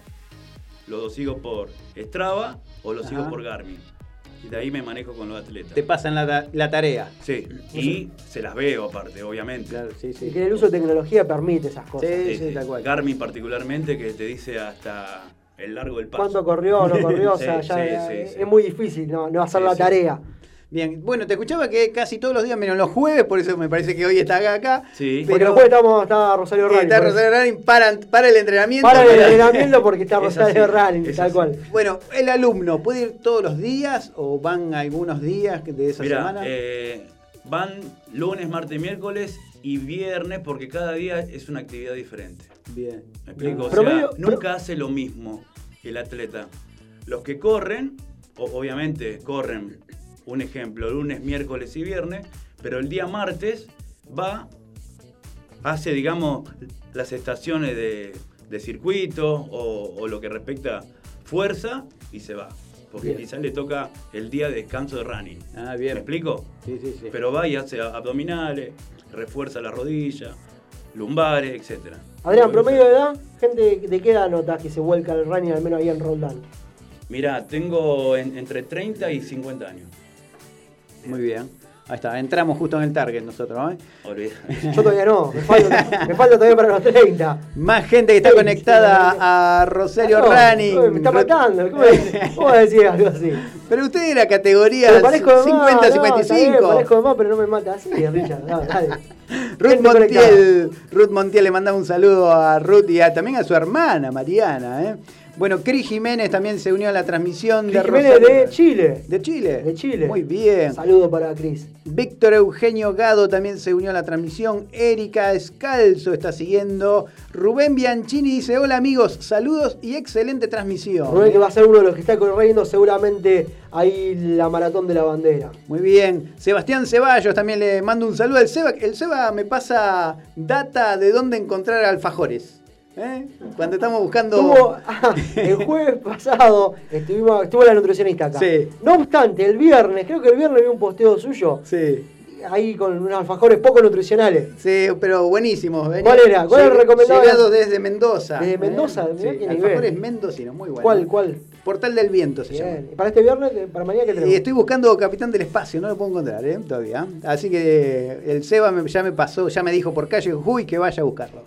S8: lo sigo por Strava o lo sigo por Garmin. Y de ahí me manejo con los atletas.
S6: Te pasan la, ta- la tarea.
S8: Sí, y se las veo aparte, obviamente.
S6: Claro, sí,
S5: Y
S6: sí.
S5: que el uso de tecnología permite esas cosas.
S6: Sí,
S8: Sí, sí.
S6: tal cual.
S8: Garmin particularmente que te dice hasta el largo del paso.
S5: ¿Cuánto corrió o no corrió? o [laughs]
S8: Sí,
S5: sea, ya
S8: sí,
S5: es,
S8: sí,
S5: es
S8: sí.
S5: muy difícil no, no hacer
S8: Sí,
S5: la
S8: sí.
S5: tarea.
S6: Bien, bueno, te escuchaba que casi todos los días, menos los jueves, por eso me parece que hoy está acá. acá.
S8: Sí.
S5: Porque
S6: Pero-
S5: después estamos, está Rosario
S6: Sí,
S5: Rani.
S6: está. Rosario Running para, para el entrenamiento.
S5: Para el entrenamiento porque está [laughs]
S8: Es
S5: Rosario
S8: es
S5: tal cual.
S6: Bueno, el alumno, ¿puede ir todos los días o van algunos días de esa semana?
S8: eh, van lunes, martes, miércoles y viernes porque cada día es una actividad diferente.
S6: Bien.
S8: ¿Me explico? O
S5: Promedio-
S8: sea, nunca hace lo mismo el atleta. Los que corren, obviamente corren, un ejemplo, lunes, miércoles y viernes, pero el día martes va hace, digamos, las estaciones de, de circuito o, o lo que respecta fuerza y se va. Porque
S6: Bien.
S8: quizás le toca el día de descanso de running.
S6: Ah, bien.
S8: ¿Me explico?
S6: Sí, sí, sí.
S8: Pero va y hace abdominales, refuerza la rodilla, lumbares, etc.
S5: Adrián, promedio de edad, gente de qué edad notas que se vuelca al running, al menos ahí en Roldán.
S8: Mira, tengo en- entre 30 y 50 años.
S6: Muy bien. Ahí está, entramos justo en el target nosotros, ¿no?
S8: Olvida-
S5: Yo todavía no, me falta, [laughs] me falta todavía para los 30.
S6: Más gente que está conectada a Rosario
S5: No,
S6: Running.
S5: Me está matando, ¿cómo, cómo va a decir algo así?
S6: Pero usted categoría
S5: de más,
S6: 50,
S5: no, está bien,
S6: 55.
S5: parezco de más, pero no me mata así, Richard. no, dale.
S6: Ruth. Montiel, Ruth Montiel le manda un saludo a Ruth y a- también a su hermana, Mariana. ¿eh? Bueno, Cris Jiménez también se unió a la transmisión de
S5: Cris Jiménez
S6: Rosario-
S5: de Chile.
S6: ¿De Chile?
S5: De Chile.
S6: Muy bien.
S5: Saludo para Cris.
S6: Víctor Eugenio Gado también se unió a la transmisión. Erika Escalzo está siguiendo. Rubén Bianchini dice: Hola amigos, saludos y excelente transmisión.
S5: Rubén que va a ser uno de los que está corriendo seguramente ahí la maratón de la bandera.
S6: Muy bien. Sebastián Ceballos también le mando un saludo al Seba. El Seba me pasa data de dónde encontrar alfajores. ¿Eh? Cuando estamos buscando.
S5: Tuvo, ah, el jueves pasado estuvimos, estuvo la nutricionista acá.
S6: Sí.
S5: No obstante, el viernes, creo que el viernes vi un posteo suyo.
S6: Sí.
S5: Ahí con unos alfajores poco nutricionales.
S6: Sí, pero buenísimos.
S5: ¿Cuál era? ¿Cuál era el recomendado?
S6: Llegado desde Mendoza.
S5: Desde Mendoza,
S6: ¿eh?
S5: mirá
S6: Sí, alfajores mendocinos, muy bueno.
S5: ¿Cuál, cuál?
S6: Portal del Viento se llama.
S5: Bien. ¿Y para este viernes? ¿Para mañana qué tenemos?
S6: Y estoy buscando Capitán del Espacio, no lo puedo encontrar ¿eh? todavía. Así que el Seba me- ya me pasó, ya me dijo por calle Jujuy que vaya a buscarlo.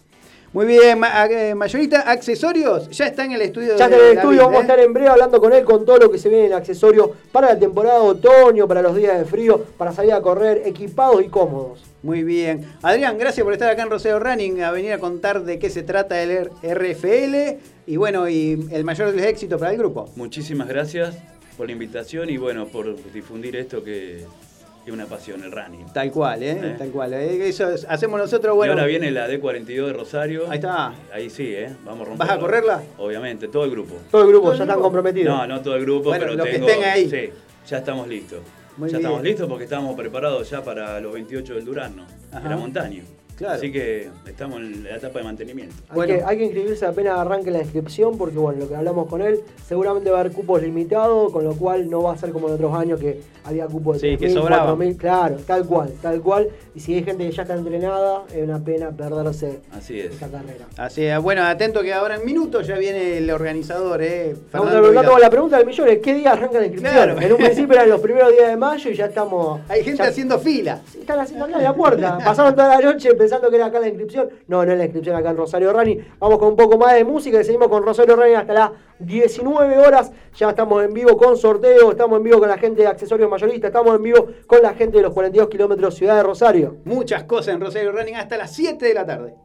S6: Muy bien, eh, Mayorita, accesorios, ya está en el estudio.
S5: Ya
S6: de
S5: está en el
S6: David,
S5: estudio, vamos a
S6: ¿eh?
S5: estar en breve hablando con él con todo lo que se viene en accesorios para la temporada de otoño, para los días de frío, para salir a correr equipados y cómodos.
S6: Muy bien. Adrián, gracias por estar acá en Rosero Running, a venir a contar de qué se trata el RFL y bueno, y el mayor de los éxitos para el grupo.
S8: Muchísimas gracias por la invitación y bueno, por difundir esto que es una pasión, el running.
S6: Tal cual, ¿eh?
S8: ¿Eh?
S6: Tal cual. ¿eh? Eso es- hacemos nosotros, bueno.
S8: y ahora viene la D42 de Rosario.
S6: Ahí está.
S8: Ahí sí, ¿eh? Vamos a romper.
S6: ¿Vas a correrla?
S8: Obviamente, todo el grupo.
S5: Todo el grupo ya están comprometidos.
S8: No, no todo el grupo,
S6: Bueno,
S8: pero
S6: los que
S8: tengo-
S6: estén ahí.
S8: Sí, ya estamos listos.
S6: Muy
S8: ya
S6: bien.
S8: estamos listos porque estamos preparados ya para los 28 del Durano,
S6: Ajá.
S8: la montaña.
S6: Claro.
S8: Así que estamos en la etapa de mantenimiento.
S5: Hay,
S6: Bueno.
S5: que, hay que inscribirse apenas arranque la inscripción porque, bueno, lo que hablamos con él, seguramente va a haber cupos limitados, con lo cual no va a ser como en otros años que había cupos de
S6: Sí, que
S5: 3.000,
S6: sobraba.
S5: 4.000, Claro, tal cual, tal cual. Y si hay gente que ya está entrenada, es una pena perderse
S8: Así es.
S5: esta carrera.
S6: Así es, bueno, atento que ahora en minutos ya viene el organizador, ¿eh?
S5: Vamos
S6: Fernando Vilar.
S5: con la pregunta del millón, es ¿qué día arranca la inscripción?
S6: Claro.
S5: En un principio eran los primeros días de mayo y ya estamos...
S6: Hay gente
S5: ya-
S6: haciendo fila.
S5: Están haciendo acá en la puerta. [laughs] Pasaron toda la noche pensando que era acá la inscripción. No, no es la inscripción acá en Rosario Rani. Vamos con un poco más de música y seguimos con Rosario Rani hasta las 19 horas. Ya estamos en vivo con sorteo, estamos en vivo con la gente de accesorios mayoristas, estamos en vivo con la gente de los 42 kilómetros Ciudad de Rosario.
S6: Muchas cosas en Rosario Running hasta las 7 de la tarde.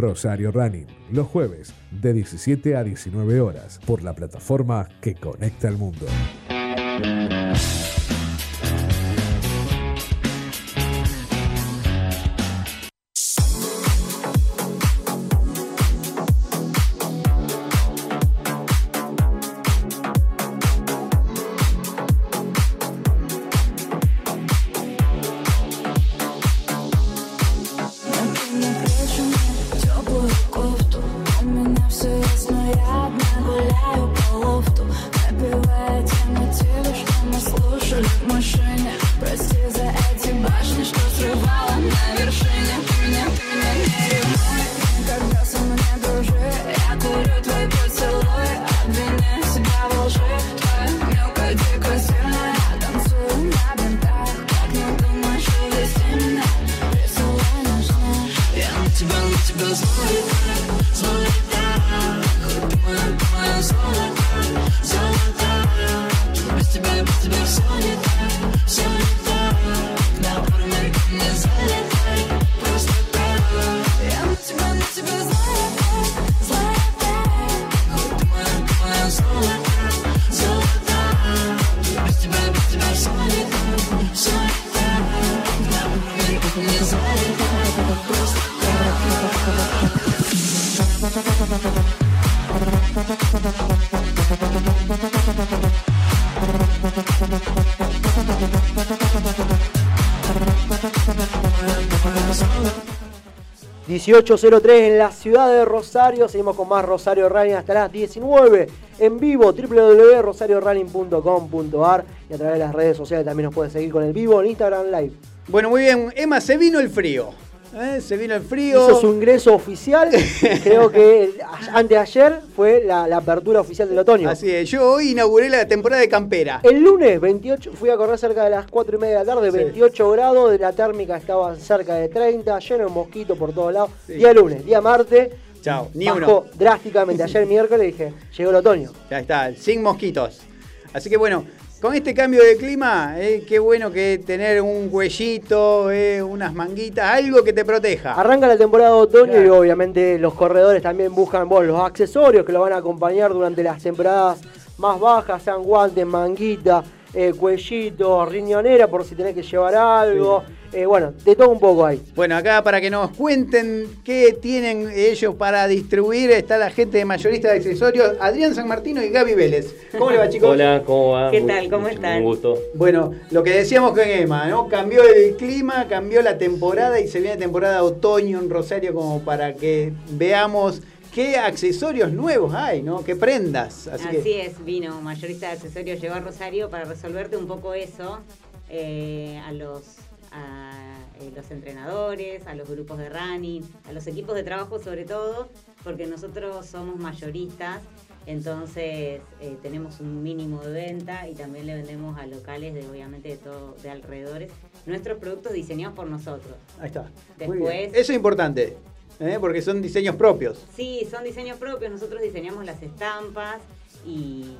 S4: Rosario Running, los jueves de 17 a 19 horas por la plataforma que conecta al mundo.
S5: 18.03 en la ciudad de Rosario. Seguimos con más Rosario Running hasta las 19 en vivo www.rosariorunning.com.ar y a través de las redes sociales también nos puedes seguir con el vivo en Instagram Live.
S6: Bueno, muy bien. Emma, se vino el frío. ¿Eh? Se vino el frío.
S5: Hizo su ingreso oficial. [laughs] Creo que a- anteayer fue la, la apertura oficial del otoño.
S6: Así es. Yo hoy inauguré la temporada de campera.
S5: El lunes 28 fui a correr cerca de las 4 y media de la tarde, 28 grados, la térmica estaba cerca de 30, lleno de mosquitos por todos lados. Día lunes, día martes,
S6: Chao. Ni
S5: bajó
S6: uno.
S5: drásticamente. Ayer miércoles dije, llegó el otoño.
S6: Ya está, sin mosquitos. Así que bueno, con este cambio de clima, eh, qué bueno que tener un cuellito, eh, unas manguitas, algo que te proteja.
S5: Arranca la temporada de otoño
S6: Claro.
S5: y obviamente los corredores también buscan bueno, los accesorios que los van a acompañar durante las temporadas más bajas, sean guantes, manguita, eh, cuellito, riñonera por si tenés que llevar algo. Eh, bueno, de todo un poco ahí.
S6: Bueno, acá para que nos cuenten qué tienen ellos para distribuir, está la gente de mayorista de accesorios, Adrián San Martino y Gaby Vélez. ¿Cómo le va, chicos?
S9: Hola, ¿cómo va?
S10: ¿Qué
S9: Muy-
S10: tal? ¿Cómo
S9: mucho-
S10: están?
S9: Un gusto.
S6: Bueno, lo que decíamos con Emma, ¿no? Cambió el clima, cambió la temporada y se viene temporada otoño en Rosario como para que veamos qué accesorios nuevos hay, ¿no? Qué prendas. Así,
S10: Así,
S6: que,
S10: es, vino mayorista de accesorios, llegó a Rosario para resolverte un poco eso eh, a los a eh, los entrenadores, a los grupos de running, a los equipos de trabajo sobre todo, porque nosotros somos mayoristas, entonces eh, tenemos un mínimo de venta y también le vendemos a locales de obviamente de todo, de alrededores, nuestros productos diseñados por nosotros.
S6: ahí está. Muy bien.
S10: Después-
S6: Eso es importante, ¿eh? porque son diseños propios.
S10: Sí, son diseños propios. Nosotros diseñamos las estampas y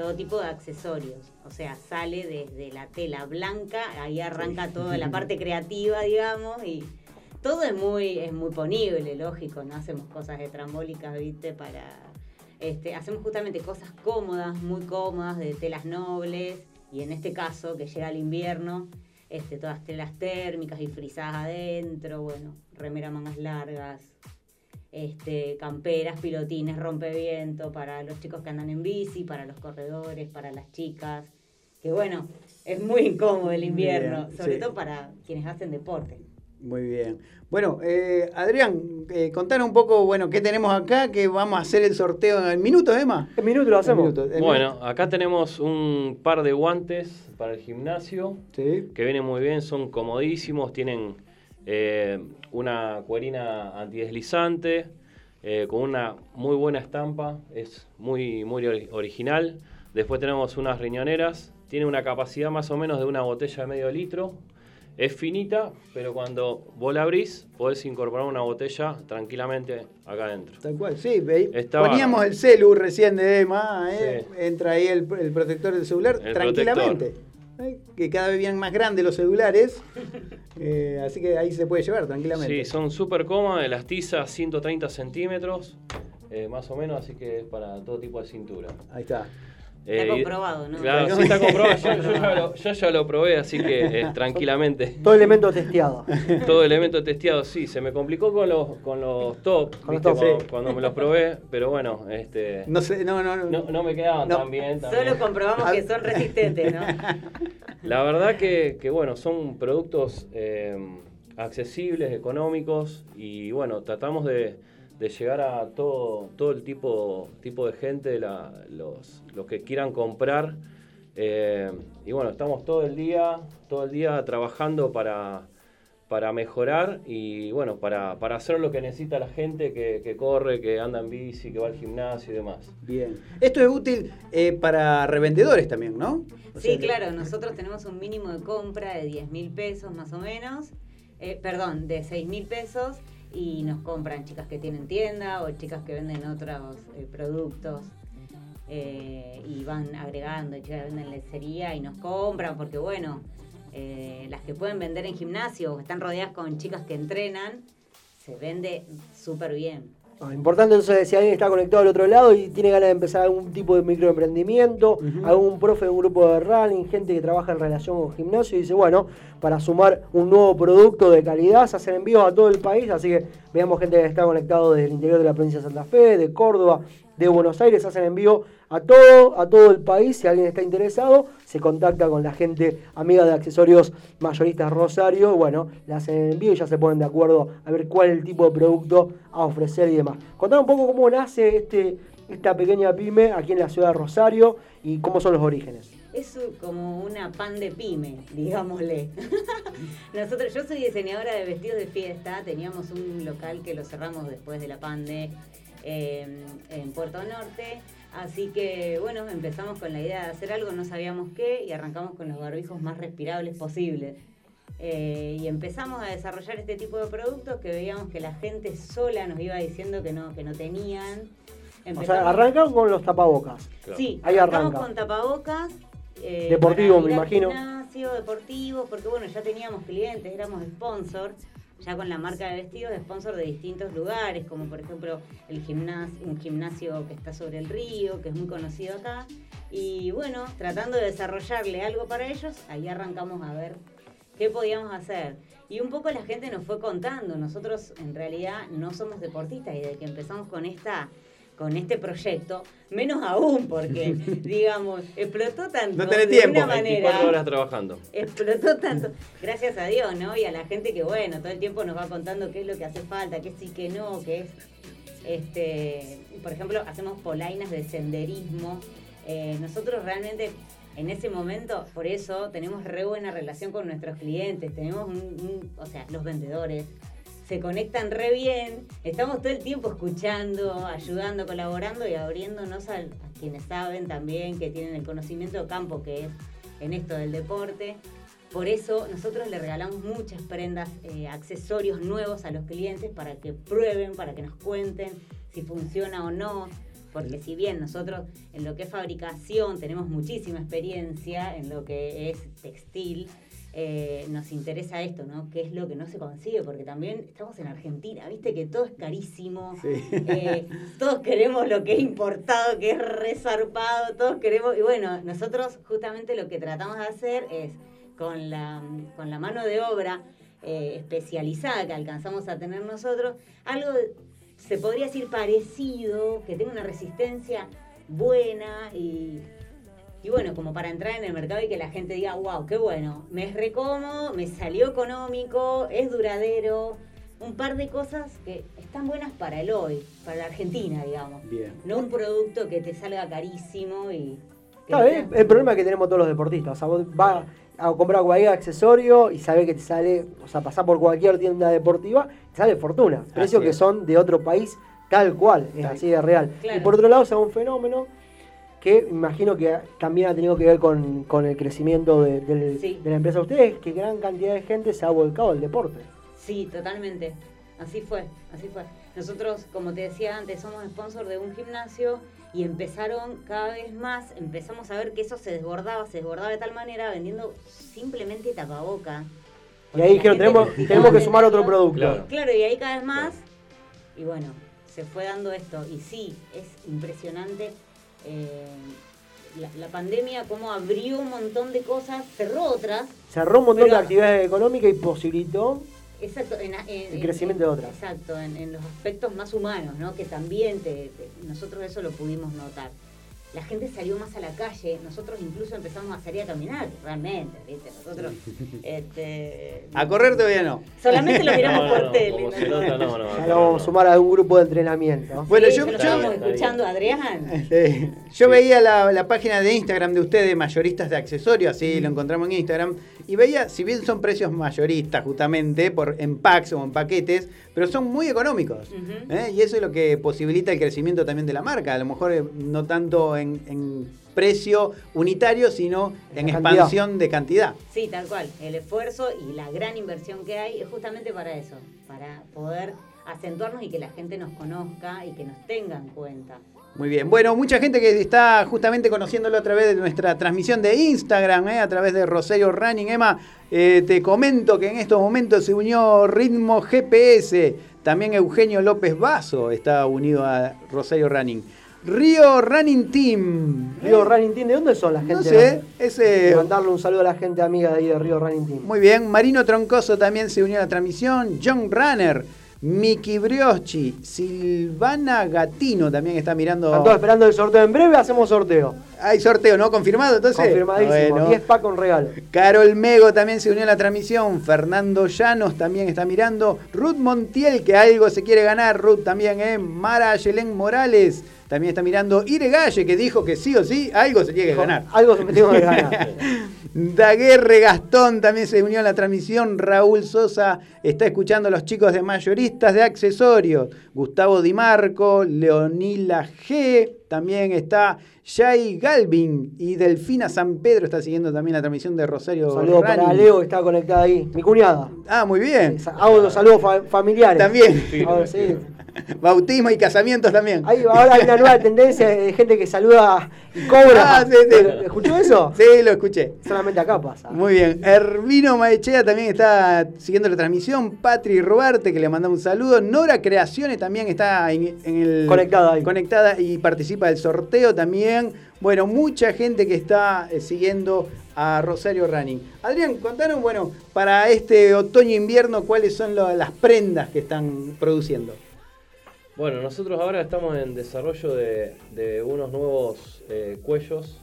S10: todo tipo de accesorios. O sea, sale desde la tela blanca, ahí arranca toda la parte creativa, digamos, y todo es muy, es muy ponible, lógico, no hacemos cosas estrambólicas, viste, para. Este, hacemos justamente cosas cómodas, muy cómodas, de telas nobles, y en este caso, que llega el invierno, este, todas telas térmicas y frisadas adentro, bueno, remera mangas largas, este, camperas, pilotines, rompeviento para los chicos que andan en bici, para los corredores, para las chicas. Que bueno, es muy incómodo el invierno,
S6: Bien,
S10: sobre
S6: sí.
S10: todo para quienes hacen deporte.
S6: Muy bien. Bueno, eh, Adrián, eh, contanos un poco, bueno, qué tenemos acá, que vamos a hacer el sorteo en minutos, Emma.
S5: En minutos lo hacemos.
S6: minutos, en
S9: Bueno, acá tenemos un par de guantes para el gimnasio
S6: Sí.
S9: que vienen muy bien, son comodísimos, tienen eh, una cuerina antideslizante eh, con una muy buena estampa, es muy, muy ori- original. Después tenemos unas riñoneras, tiene una capacidad más o menos de una botella de medio litro. Es finita, pero cuando vos la abrís, podés incorporar una botella tranquilamente acá adentro.
S6: Tal cual, sí.
S9: Está
S6: Poníamos el celu recién de Emma, ¿eh?
S9: Sí.
S6: entra ahí el, el protector del celular
S9: El
S6: tranquilamente. ¿Eh? Que cada vez vienen más grandes los celulares, [laughs] eh, así que ahí se puede llevar tranquilamente.
S9: Sí, son súper cómodas, las tizas 130 centímetros, eh, más o menos, así que es para todo tipo de cintura.
S6: Ahí está.
S10: Está
S9: y-
S10: comprobado, ¿no?
S9: Claro, sí está comprobado. [laughs] Yo, yo ya lo, yo ya lo probé, así que eh, [laughs] tranquilamente.
S5: Todo elemento testeado. [laughs]
S9: Todo elemento testeado, sí. Se me complicó con los, con los top,
S5: Con los
S9: ¿viste?
S5: top,
S9: cuando,
S5: sí.
S9: cuando me los probé, pero bueno, este,
S6: No sé, no, no, no.
S9: no, no me quedaban
S6: No.
S9: tan bien. también.
S10: Solo comprobamos que son resistentes, ¿no?
S9: La verdad que, que, bueno, son productos eh, accesibles, económicos y bueno, tratamos de, de llegar a todo, todo el tipo, tipo de gente, la- los, los que quieran comprar. eh, y bueno, estamos todo el día, todo el día trabajando para, para mejorar y bueno, para, para hacer lo que necesita la gente que, que corre, que anda en bici, que va al gimnasio y demás.
S6: Bien. Esto es útil eh, para revendedores también, ¿no? O sea
S10: Sí,
S6: que-
S10: claro, nosotros tenemos un mínimo de compra de 10 mil pesos más o menos, eh, perdón, de 6 mil pesos y nos compran chicas que tienen tienda o chicas que venden otros eh, productos eh, y van agregando, chicas que venden lencería y nos compran porque bueno, eh, las que pueden vender en gimnasio o están rodeadas con chicas que entrenan, se vende súper bien.
S5: Ah, Importante entonces si alguien está conectado al otro lado y tiene ganas de empezar algún tipo de microemprendimiento, algún profe de un grupo de running, gente que trabaja en relación con gimnasio y dice, bueno, para sumar un nuevo producto de calidad, se hacen envíos a todo el país, así que veamos gente que está conectado desde el interior de la provincia de Santa Fe, de Córdoba, de Buenos Aires, hacen envío a todo, a todo el país, si alguien está interesado, se contacta con la gente amiga de accesorios mayoristas Rosario, bueno, el envío y ya se ponen de acuerdo a ver cuál es el tipo de producto a ofrecer y demás. Contar un poco cómo nace este, esta pequeña pyme aquí en la ciudad de Rosario y cómo son los orígenes.
S10: Es como una pan de pyme, digámosle. [laughs] Nosotros, yo soy diseñadora de vestidos de fiesta, teníamos un local que lo cerramos después de la pande eh, en Puerto Norte, así que bueno, empezamos con la idea de hacer algo, no sabíamos qué, y arrancamos con los barbijos más respirables posibles. Eh, y empezamos a desarrollar este tipo de productos que veíamos que la gente sola nos iba diciendo que no, que no tenían.
S5: O sea, arrancan con los tapabocas.
S10: Sí,
S5: Ahí
S10: arrancamos
S5: arranca.
S10: con tapabocas. eh,
S5: Deportivo, me imagino.
S10: Gimnasio, deportivo, porque bueno, ya teníamos clientes, éramos sponsor, ya con la marca de vestidos, sponsor de distintos lugares, como por ejemplo el gimnasio, un gimnasio que está sobre el río, que es muy conocido acá. Y bueno, tratando de desarrollarle algo para ellos, ahí arrancamos a ver qué podíamos hacer. Y un poco la gente nos fue contando. Nosotros en realidad no somos deportistas y desde que empezamos con esta con este proyecto, menos aún porque, [laughs] digamos, explotó tanto
S6: No tenés
S10: de
S6: tiempo.
S10: una manera
S9: 24 horas trabajando.
S10: explotó tanto, gracias a Dios, ¿no? Y a la gente que, bueno, todo el tiempo nos va contando qué es lo que hace falta, qué sí, qué no, qué es, este, por ejemplo, hacemos polainas de senderismo. Eh, nosotros realmente en ese momento, por eso tenemos re buena relación con nuestros clientes, tenemos un, un- o sea, los vendedores se conectan re bien, estamos todo el tiempo escuchando, ayudando, colaborando y abriéndonos a, quienes saben también, que tienen el conocimiento de campo que es en esto del deporte. Por eso nosotros le regalamos muchas prendas, eh, accesorios nuevos a los clientes para que prueben, para que nos cuenten si funciona o no. Porque si bien nosotros en lo que es fabricación tenemos muchísima experiencia en lo que es textil, eh, nos interesa esto, ¿no? ¿Qué es lo que no se consigue? Porque también estamos en Argentina, viste que todo es carísimo, eh, todos queremos lo que es importado, que es resarpado, todos queremos, y bueno, nosotros justamente lo que tratamos de hacer es con la, con la mano de obra eh, especializada que alcanzamos a tener nosotros, algo se podría decir parecido, que tenga una resistencia buena y, y bueno, como para entrar en el mercado y que la gente diga, wow, qué bueno, me es recómodo, me salió económico, es duradero, un par de cosas que están buenas para el hoy, para la Argentina, digamos.
S6: Bien.
S10: No un producto que te salga carísimo y...
S5: Claro,
S10: no
S5: es el problema que tenemos todos los deportistas. O sea, vos vas a comprar cualquier accesorio y sabés que te sale, o sea, pasás por cualquier tienda deportiva, te sale fortuna. Precios que son de otro país, tal cual, es así de real.
S10: Claro.
S5: Y por otro lado, se da un fenómeno que imagino que también ha tenido que ver con, con el crecimiento de, del-
S10: Sí.
S5: de la empresa de ustedes, que gran cantidad de gente se ha volcado al deporte.
S10: Sí, totalmente. Así fue, así fue. Nosotros, como te decía antes, somos sponsor de un gimnasio y empezaron cada vez más, empezamos a ver que eso se desbordaba, se desbordaba de tal manera vendiendo simplemente tapaboca.
S5: Y ahí dijeron, tenemos, tenemos que [laughs] sumar otro producto.
S9: Claro.
S10: Claro, y ahí cada vez más, y bueno, se fue dando esto. Y sí, es impresionante eh, la, la pandemia, cómo abrió un montón de cosas, cerró otras,
S5: Cerró un montón
S10: Pero-
S5: de actividades económicas y posibilitó
S10: Exacto, en, en-
S5: El
S10: en-
S5: crecimiento de otras.
S10: Exacto, en, en los aspectos más humanos, ¿no? Que también te- te- nosotros eso lo pudimos notar. La gente salió más a la calle, nosotros incluso empezamos a salir a caminar, realmente, ¿viste? Nosotros, este,
S6: A correr todavía no.
S10: solamente lo miramos [laughs]
S9: No,
S10: por
S9: no,
S10: tele. ¿no?
S9: si no, no, no, no,
S5: Ya lo vamos a sumar a un grupo de entrenamiento.
S6: Bueno,
S10: Sí,
S6: yo,
S10: lo
S6: yo-
S10: estábamos
S9: Está
S10: escuchando, Adrián. [laughs]
S6: Sí. Yo veía la, la página de Instagram de ustedes, mayoristas de accesorios, así lo encontramos en Instagram, y veía, si bien son precios mayoristas justamente, por en packs o en paquetes, pero son muy económicos. ¿eh? Y eso es lo que posibilita el crecimiento también de la marca. A lo mejor eh, no tanto en, en precio unitario, sino en
S5: cantidad.
S6: expansión de cantidad.
S10: Sí, tal cual. El esfuerzo y la gran inversión que hay es justamente para eso, para poder acentuarnos y que la gente nos conozca y que nos tenga en cuenta.
S6: Muy bien. Bueno, mucha gente que está justamente conociéndolo a través de nuestra transmisión de Instagram, ¿eh? a través de Rosario Running. Emma, eh, te comento que en estos momentos se unió Ritmo GPS. También Eugenio López Vaso está unido a Rosario Running. Río Running Team.
S5: Río Running Team, ¿de dónde son la gente?
S6: No sé, ese...
S5: Mandarle un saludo a la gente amiga de ahí de Río Running Team.
S6: Muy bien. Marino Troncoso también se unió a la transmisión. John Runner. Miki Brioschi. Silvana Gatino también está mirando.
S5: Están todos esperando el sorteo. En breve hacemos sorteo.
S6: Hay sorteo, ¿no? ¿Confirmado entonces?
S5: Confirmadísimo.
S6: Bueno.
S5: 10 packs con regalo.
S6: Carol Mego también se unió a la transmisión. Fernando Llanos también está mirando. Ruth Montiel, que algo se quiere ganar. Ruth también, ¿eh? Mara Yelén Morales también está mirando. Ire Galle, que dijo que sí o sí, algo se tiene que ganar.
S5: Algo se me tengo que ganar. [laughs]
S6: Daguerre Gastón también se unió a la transmisión. Raúl Sosa está escuchando a los chicos de mayoristas de accesorios. Gustavo Di Marco, Leonila G. También está Jay Galvin y Delfina San Pedro está siguiendo también la transmisión de Rosario.
S5: Un saludo para. Leo que está conectada ahí. Mi cuñada.
S6: Ah, muy bien.
S5: Hago los saludos fa- familiares.
S6: También.
S5: Ahora sí. [laughs] [laughs]
S6: Bautismo y casamientos también.
S5: Ahí, ahora hay una nueva tendencia de gente que saluda y cobra.
S6: Ah, sí, sí.
S5: ¿Escuchó eso?
S6: Sí, lo escuché.
S5: Solamente acá pasa.
S6: Muy bien. Hermino Maechea también está siguiendo la transmisión. Patri Robarte, que le mandamos un saludo. Nora Creaciones también está en, en el.
S5: Conectada ahí.
S6: Conectada y participa del sorteo también. Bueno, mucha gente que está eh, siguiendo a Rosario Running. Adrián, contanos, bueno, para este otoño-invierno, cuáles son lo- las prendas que están produciendo.
S9: Bueno, nosotros ahora estamos en desarrollo de, de unos nuevos eh, cuellos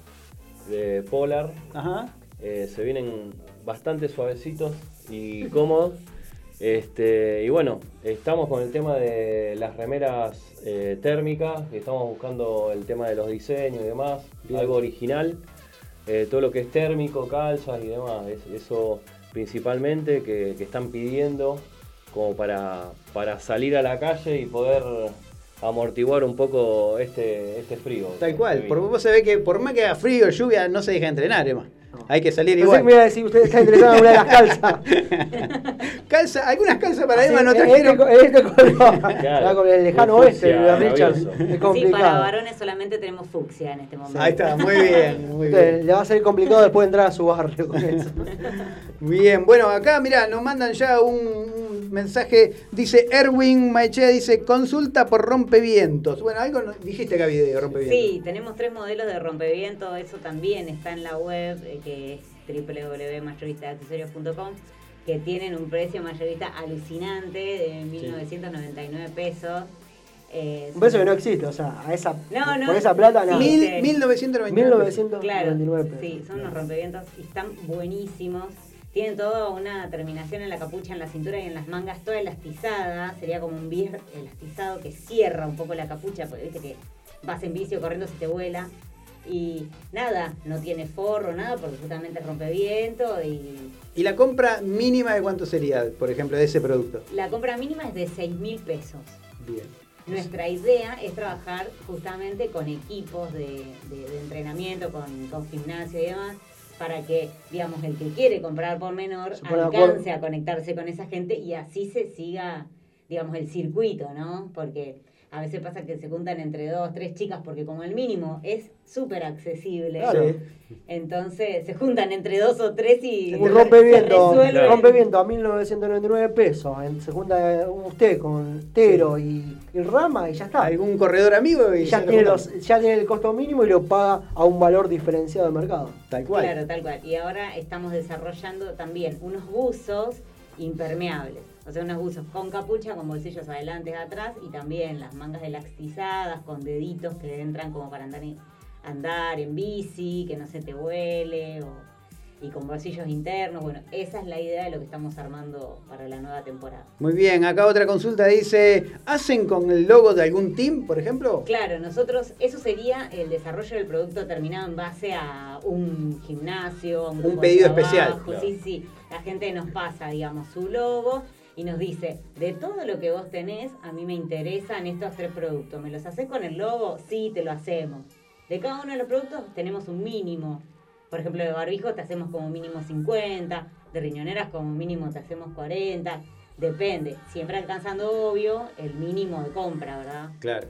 S9: de Polar.
S6: Ajá.
S9: Eh, se vienen bastante suavecitos y cómodos. Este, y bueno, estamos con el tema de las remeras eh, térmicas, estamos buscando el tema de los diseños y demás,
S6: Bien.
S9: algo original. Eh, todo lo que es térmico, calzas y demás, es- eso principalmente que, que están pidiendo como para, para salir a la calle y poder amortiguar un poco este, este frío.
S6: Tal cual,
S9: que
S6: por
S9: viene.
S6: vos se ve que por más que haga frío, lluvia, no se deja entrenar, Emma. Hay que salir
S5: Pensé
S6: igual.
S5: que me iba a decir, usted está interesado en una de las calzas. [laughs]
S6: Calza, algunas calzas para Emma no trajeron.
S5: Este color. [laughs] Está [laughs] con el lejano
S9: muy
S5: oeste,
S9: fucsia,
S5: el Richard. Es
S10: Sí, para
S5: complicado.
S10: varones solamente tenemos fucsia en este momento.
S6: Ahí está, muy bien, muy
S5: Usted,
S6: bien.
S5: Le va a ser complicado después entrar a su barrio con eso.
S6: Bien, bueno, acá mira, nos mandan ya un, un mensaje, dice Erwin Maichea, dice consulta por rompevientos. Bueno, algo dijiste Gaby de rompevientos.
S10: Sí, tenemos tres modelos de rompeviento, eso también está en la web, eh, que es www.mayoristaaccesorios.com, que tienen un precio mayorista alucinante de 1.999 pesos. Eh,
S5: Un beso que no existe, o sea, a esa,
S10: No, no.
S5: por esa plata no.
S10: Mil-
S6: Mil- 1999.
S5: 1999
S10: Claro,
S5: pesos.
S10: sí, son unos rompevientos y están buenísimos. Tienen toda una terminación en la capucha, en la cintura y en las mangas, toda elastizada. Sería como un bier elastizado que cierra un poco la capucha, porque viste que vas en vicio corriendo si te vuela. Y nada, no tiene forro, nada, porque justamente rompe viento y
S6: ¿Y la compra mínima de cuánto sería, por ejemplo, de ese producto?
S10: la compra mínima es de 6 mil pesos.
S6: Bien.
S10: Nuestra idea es trabajar justamente con equipos de, de- de entrenamiento, con, con gimnasio y demás, para que, digamos, el que quiere comprar por menor alcance a conectarse con esa gente y así se siga, digamos, el circuito, ¿no? Porque a veces pasa que se juntan entre dos, tres chicas, porque como el mínimo es súper accesible.
S5: Claro.
S10: Entonces se juntan entre dos o tres y
S5: Un rompeviento, rompeviento a 1999 pesos. en- Se junta usted con Tero y, y Rama y ya está.
S6: ¿Algún corredor amigo? Y
S5: Y ya tiene, los, ya tiene el costo mínimo y lo paga a un valor diferenciado de mercado.
S6: Tal cual.
S10: Claro, tal cual. Y ahora estamos desarrollando también unos buzos impermeables. O sea, unos buzos con capucha, con bolsillos adelante y atrás, y también las mangas elastizadas, con deditos que entran como para andar en, andar en bici, que no se te huele, o- y con bolsillos internos. Bueno, esa es la idea de lo que estamos armando para la nueva temporada.
S6: Muy bien, acá otra consulta dice, ¿hacen con el logo de algún team, por ejemplo?
S10: Claro, nosotros, eso sería el desarrollo del producto terminado en base a un gimnasio, a un, de
S6: pedido
S10: trabajo.
S6: especial, claro.
S10: Sí, sí, la gente nos pasa, digamos, su logo y nos dice, de todo lo que vos tenés, a mí me interesan estos tres productos. ¿Me los haces con el logo? Sí, te lo hacemos. De cada uno de los productos tenemos un mínimo. Por ejemplo, de barbijos te hacemos como mínimo 50, de riñoneras como mínimo te hacemos 40. Depende, siempre alcanzando, obvio, el mínimo de compra, ¿verdad?
S6: Claro.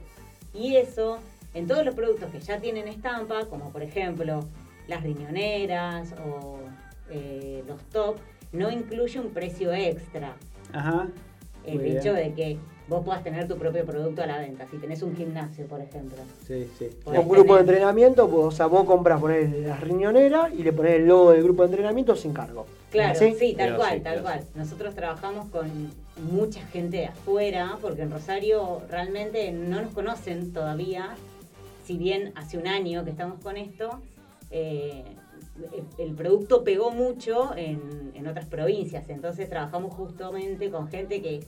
S10: Y eso, en todos los productos que ya tienen estampa, como por ejemplo las riñoneras o eh, los top, no incluye un precio extra.
S6: Ajá.
S10: El
S6: Muy
S10: hecho
S6: bien.
S10: de que vos puedas tener tu propio producto a la venta. Si tenés un gimnasio, por ejemplo.
S6: Sí, sí.
S10: podés
S5: Un grupo de entrenamiento, pues, o sea, vos compras poner la riñonera y le ponés el logo del grupo de entrenamiento sin cargo.
S10: Claro,
S5: ¿Sí?
S10: sí, tal cual, tal cual. Nosotros trabajamos con mucha gente de afuera, porque en Rosario realmente no nos conocen todavía. Si bien hace un año que estamos con esto, eh, el, producto pegó mucho en, en otras provincias. Entonces trabajamos justamente con gente que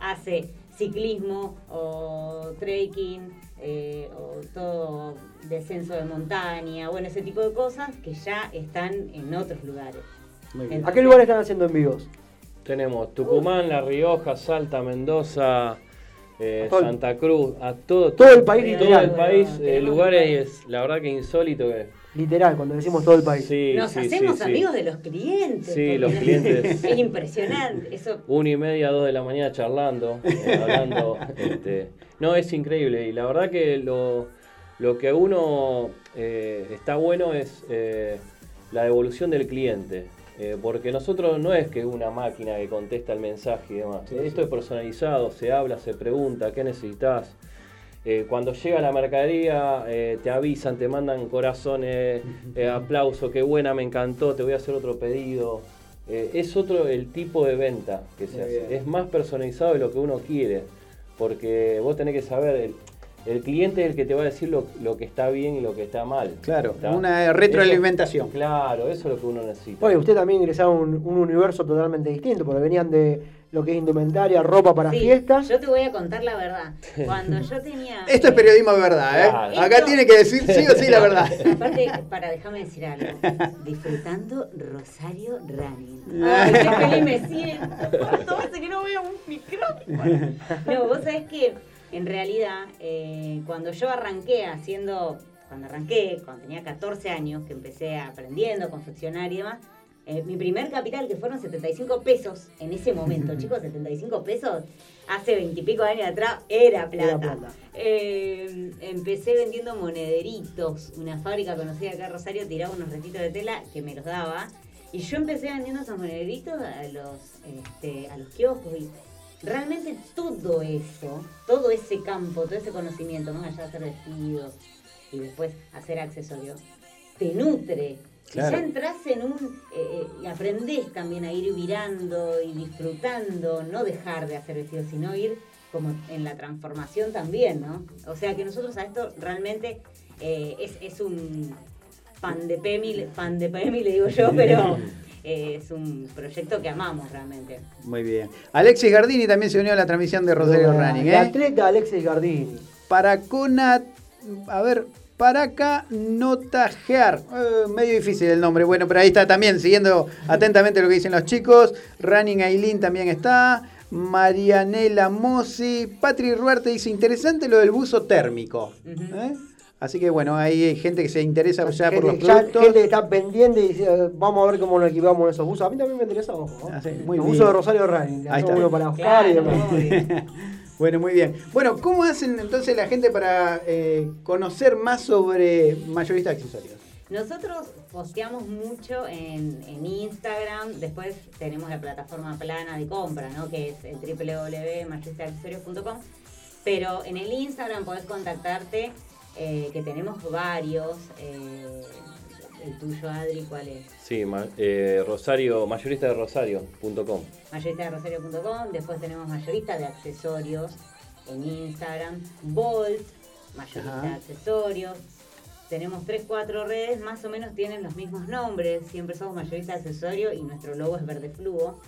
S10: hace ciclismo o trekking eh, o todo descenso de montaña, bueno, ese tipo de cosas que ya están en otros lugares.
S6: Muy bien.
S5: ¿A qué lugar están haciendo envíos?
S9: Tenemos Tucumán, La Rioja, Salta, Mendoza, eh,
S5: A todo el-
S9: Santa Cruz, a todo,
S5: Todo el país,
S9: todo el país, eh, lugares, es, la verdad que insólito que
S5: Literal, cuando decimos todo el país.
S9: sí,
S10: Nos
S9: sí,
S10: hacemos
S9: sí, sí.
S10: amigos de los clientes.
S9: Sí, los clientes. [laughs]
S10: Es impresionante. Eso
S9: Una y media, dos de la mañana charlando, eh, hablando. [laughs] este, no, es increíble. Y la verdad que lo, lo que uno eh, está bueno es eh, la devolución del cliente. Eh, porque nosotros no es que una máquina que contesta el mensaje y demás. Esto es personalizado, se habla, se pregunta, ¿qué necesitas? Eh, cuando llega la mercadería, eh, te avisan, te mandan corazones, eh, aplauso, qué buena, me encantó, te voy a hacer otro pedido. Eh, es otro el tipo de venta que se
S6: Muy
S9: hace.
S6: bien.
S9: Es más personalizado de lo que uno quiere. Porque vos tenés que saber, el, el cliente es el que te va a decir lo, lo que está bien y lo que está mal.
S6: Claro,
S9: ¿Está?
S6: una retroalimentación.
S9: Eso- claro, eso es lo que uno necesita.
S5: Bueno, y usted también ingresaba a un, un universo totalmente distinto, porque venían de lo que es indumentaria, ropa para
S10: Sí,
S5: fiestas.
S10: Yo te voy a contar la verdad. Cuando yo tenía. [laughs]
S6: Esto es periodismo de verdad, ¿eh?
S9: Claro.
S6: Acá
S10: Esto-
S6: tiene que decir sí o sí la verdad. [laughs]
S10: Aparte, para déjame decir algo. Disfrutando Rosario Running. [laughs] Ay, qué feliz me siento. ¿Cuánto hace que no veo un micrófono? No, vos sabés que en realidad, eh, cuando yo arranqué haciendo, cuando arranqué, cuando tenía 14 años, que empecé aprendiendo a confeccionar y demás, eh, mi primer capital, que fueron 75 pesos en ese momento, chicos, 75 pesos, hace 20 y pico de años atrás, era plata.
S5: Era plata.
S10: Eh, empecé vendiendo monederitos. Una fábrica conocida acá en Rosario tiraba unos restitos de tela que me los daba. Y yo empecé vendiendo esos monederitos a los, este, a los kioscos. Y realmente todo eso, todo ese campo, todo ese conocimiento, más allá de hacer vestidos y después hacer accesorios, te nutre.
S6: Claro.
S10: Y ya entras en un. eh, eh, y aprendés también a ir mirando y disfrutando, no dejar de hacer vestidos, sino ir como en la transformación también, ¿no? O sea que nosotros a esto realmente eh, es, es un pan de Pemi, pan de Pemi le digo yo, [laughs] pero eh, es un proyecto que amamos realmente.
S6: Muy bien. Alexis Gardini también se unió a la transmisión de Rosario Running,
S5: El
S6: ¿eh?
S5: atleta Alexis Gardini.
S6: Para Cona. A ver. Paraca Notajear. Eh, medio difícil el nombre. Bueno, pero ahí está también siguiendo atentamente lo que dicen los chicos. Running Aileen también está. Marianela Mossi. Patri Ruarte dice: interesante lo del buzo térmico. ¿eh? Así que bueno, ahí hay gente que se interesa ya por los productos.
S5: gente que está pendiente y dice, vamos a ver cómo nos equipamos en esos buzos. A mí también me interesa, ojo. ¿no?
S6: Ah, sí, muy
S5: Los
S6: bien.
S5: buzos de Rosario Running.
S6: Ahí está.
S5: uno para Oscar y
S10: Claro,
S5: demás. [laughs]
S6: Bueno, muy bien. Bueno, ¿cómo hacen entonces la gente para eh, conocer más sobre mayorista de accesorios?
S10: Nosotros posteamos mucho en, en Instagram, después tenemos la plataforma plana de compra, ¿no? que es el www.majoristadeaccesorios.com, pero en el Instagram podés contactarte, eh, que tenemos varios. eh, el tuyo, Adri, ¿cuál es?
S9: Sí, ma- eh, Rosario, mayorista de Rosario.com.
S10: mayorista de rosario.com, después tenemos mayorista de accesorios en Instagram, Bolt, mayorista
S6: Ajá.
S10: de accesorios. Tenemos 3, 4 redes, más o menos tienen los mismos nombres, siempre somos mayorista de accesorios y nuestro logo es verde fluo.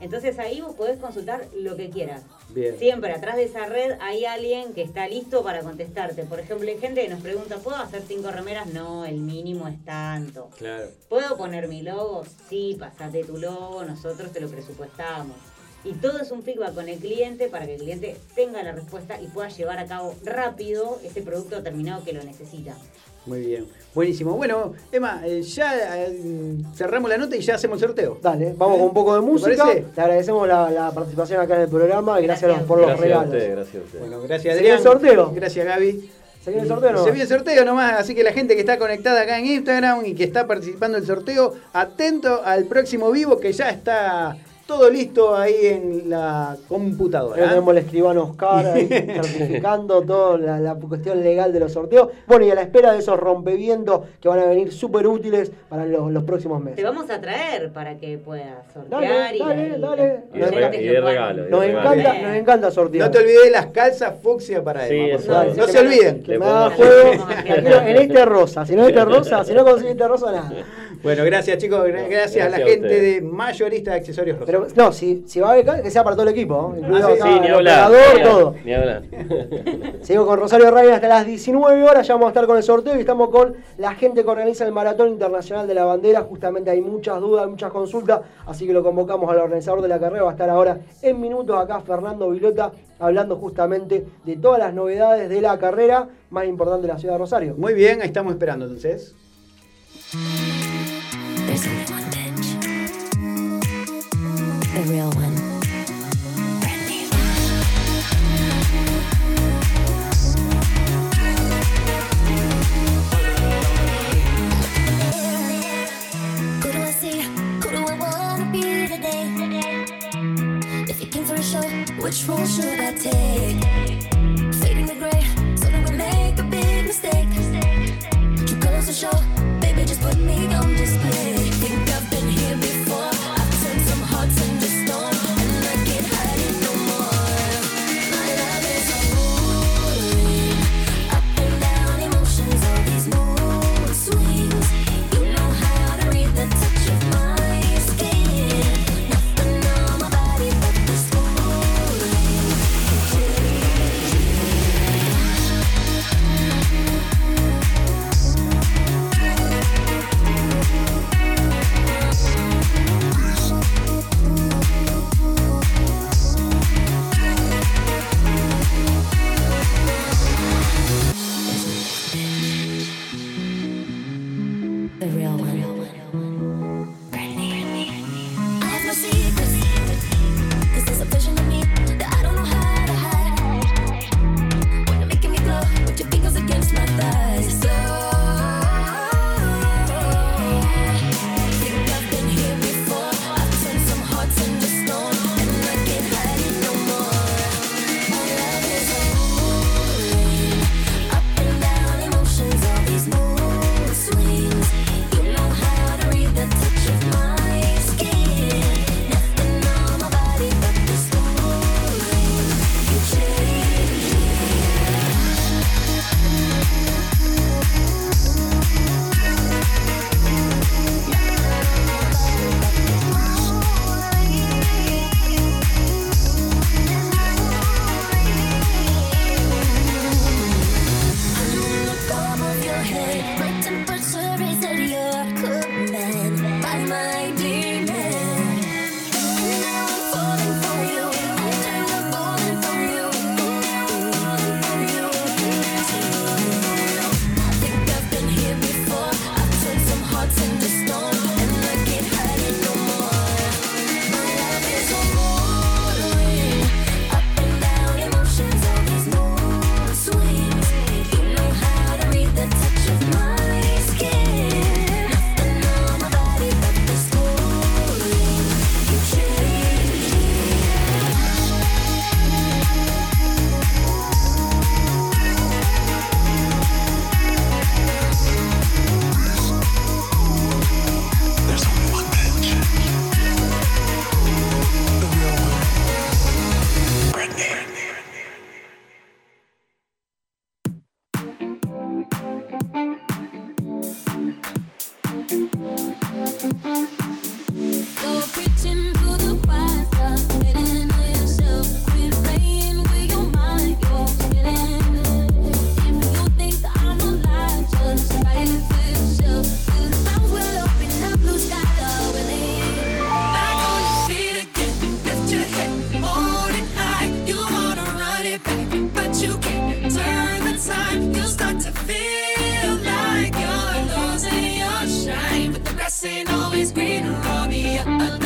S10: Entonces ahí vos podés consultar lo que quieras.
S6: Bien.
S10: Siempre atrás de esa red hay alguien que está listo para contestarte. Por ejemplo, hay gente que nos pregunta, ¿puedo hacer cinco remeras? No, el mínimo es tanto.
S9: Claro.
S10: ¿Puedo poner mi logo? Sí, pasate tu logo, nosotros te lo presupuestamos. Y todo es un feedback con el cliente para que el cliente tenga la respuesta y pueda llevar a cabo rápido ese producto terminado que lo necesita.
S6: Muy bien. Buenísimo. Bueno, Emma, eh, ya eh, cerramos la nota y ya hacemos el sorteo.
S5: Dale, vamos con un poco de
S6: ¿Te
S5: música. Te agradecemos la, la participación acá en el programa y gracias,
S10: Gracias.
S5: por los
S9: Gracias a
S5: regalos.
S9: ustedes, gracias a ustedes.
S6: Bueno, gracias
S5: ¿Se viene
S6: Adrián.
S5: el sorteo?
S6: Gracias Gaby.
S5: ¿Se viene el sorteo o no?
S6: Se viene el sorteo nomás, así que la gente que está conectada acá en Instagram y que está participando del sorteo, atento al próximo vivo que ya está todo listo ahí en la computadora.
S5: tenemos el escribano Oscar ahí [laughs] certificando toda la, la cuestión legal de los sorteos. Bueno, y a la espera de esos rompevientos que van a venir súper útiles para los, los próximos
S10: Te
S5: meses.
S10: vamos a traer para que puedas sortear
S5: Dale,
S10: y,
S5: dale,
S10: y-
S5: dale.
S9: Y re- y de regalo. de
S5: Nos
S9: regalo.
S5: encanta, nos encanta sortear.
S6: No te olvides las calzas fucsia para
S9: Sí,
S6: Emma. por
S9: eso.
S6: favor.
S5: Dale,
S6: No se olviden.
S5: Que me juego. [laughs] Quiero en este rosa. Si no este rosa, si no conseguís este rosa, nada.
S6: Bueno, gracias chicos, gra- gracias, a la
S9: a
S6: gente de Mayorista de Accesorios Rosa.
S5: Pero no, si, si va a becar, que sea para todo el equipo. ¿no? Incluido
S6: sí,
S5: acá
S9: Sí, ni
S5: el
S9: hablar.
S5: operador,
S9: ni
S5: todo.
S9: Ni hablar. [laughs]
S5: Seguimos con Rosario Ryan hasta las 19 horas, ya vamos a estar con el sorteo y estamos con la gente que organiza el Maratón Internacional de la Bandera. Justamente hay muchas dudas, muchas consultas, así que lo convocamos al organizador de la carrera. Va a estar ahora en minutos acá Fernando Vilota hablando justamente de todas las novedades de la carrera más importante de la ciudad de Rosario.
S6: Muy bien, ahí estamos esperando entonces.
S3: For real one. which role should I take?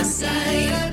S1: side.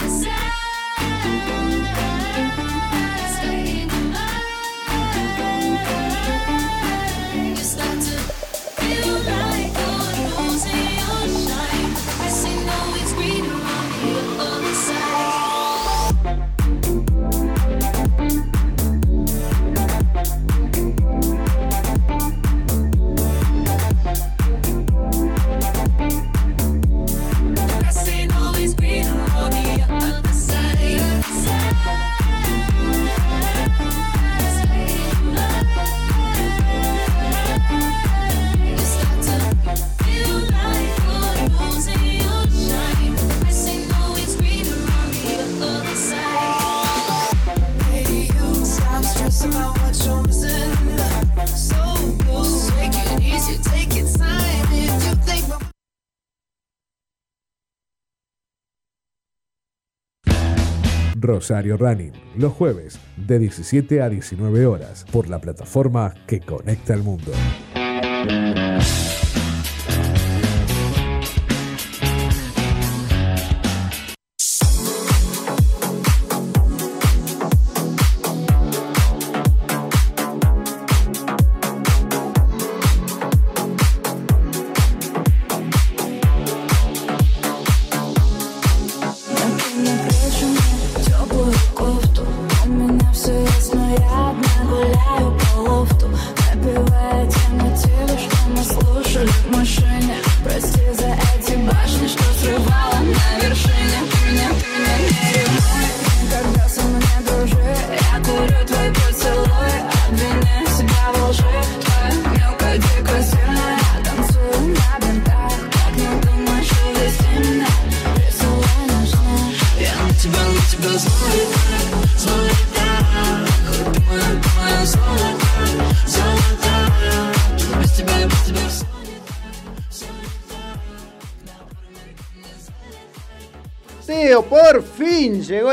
S4: Rosario Running, los jueves de 17 a 19 horas, por la plataforma que conecta al mundo.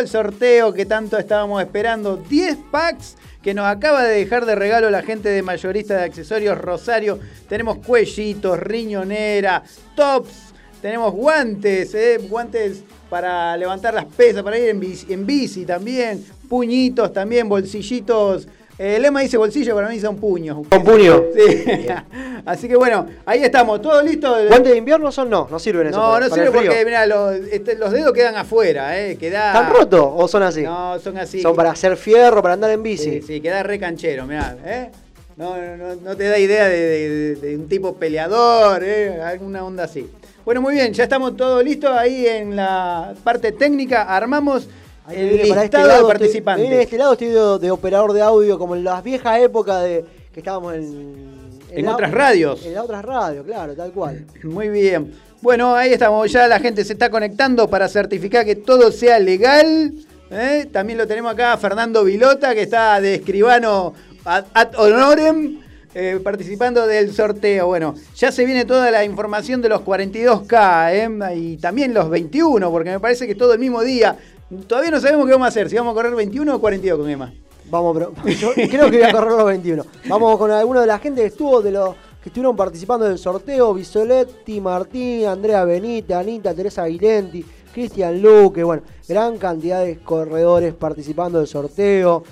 S6: Sorteo que tanto estábamos esperando. 10 packs que nos acaba de dejar de regalo la gente de mayorista de accesorios Rosario. Tenemos cuellitos, riñonera, tops, tenemos guantes, ¿eh? guantes para levantar las pesas, para ir en en bici también, puñitos también, bolsillitos. El lema dice bolsillo, para mí son puños.
S5: Con puño.
S6: Sí. [laughs] Así que bueno, ahí estamos, todo listo.
S5: ¿Guantes de invierno son no? No sirven eso.
S6: No,
S5: para-
S6: no
S5: para
S6: sirve
S5: el frío.
S6: porque mirá, los, este, los dedos quedan afuera, eh, queda...
S5: ¿Están rotos o son así?
S6: No, son así.
S5: Son para hacer fierro, para andar en bici.
S6: Sí, sí, queda re canchero, mirá, ¿eh? No, no, te da idea de, de- de un tipo peleador, ¿eh? Alguna onda así. Bueno, muy bien, ya estamos todos listos ahí en la parte técnica. Armamos el
S5: viene para este lado,
S6: de
S5: estoy-
S6: participantes.
S5: viene de este lado estoy de, de operador de audio, como en las viejas épocas de que estábamos en...
S6: En
S5: la-
S6: otras radios.
S5: En las otras radios, claro, tal cual. [clears throat]
S6: Muy bien. Bueno, ahí estamos. Ya la gente se está conectando para certificar que todo sea legal. ¿eh? También lo tenemos acá a Fernando Vilota, que está de escribano ad, ad honorem, eh, participando del sorteo. Bueno, ya se viene toda la información de los 42K ¿eh? y también los 21, porque me parece que todo el mismo día. Todavía no sabemos qué vamos a hacer, si vamos a correr 21 o 42 con Emma.
S5: Vamos, pero [laughs] creo que voy a correr los 21. Vamos con alguno de la gente que estuvo, de los que estuvieron participando del sorteo, Bisoletti, Martín, Andrea Benítez, Anita, Teresa Aguilenti, Cristian Luque, bueno, gran cantidad de corredores participando del sorteo.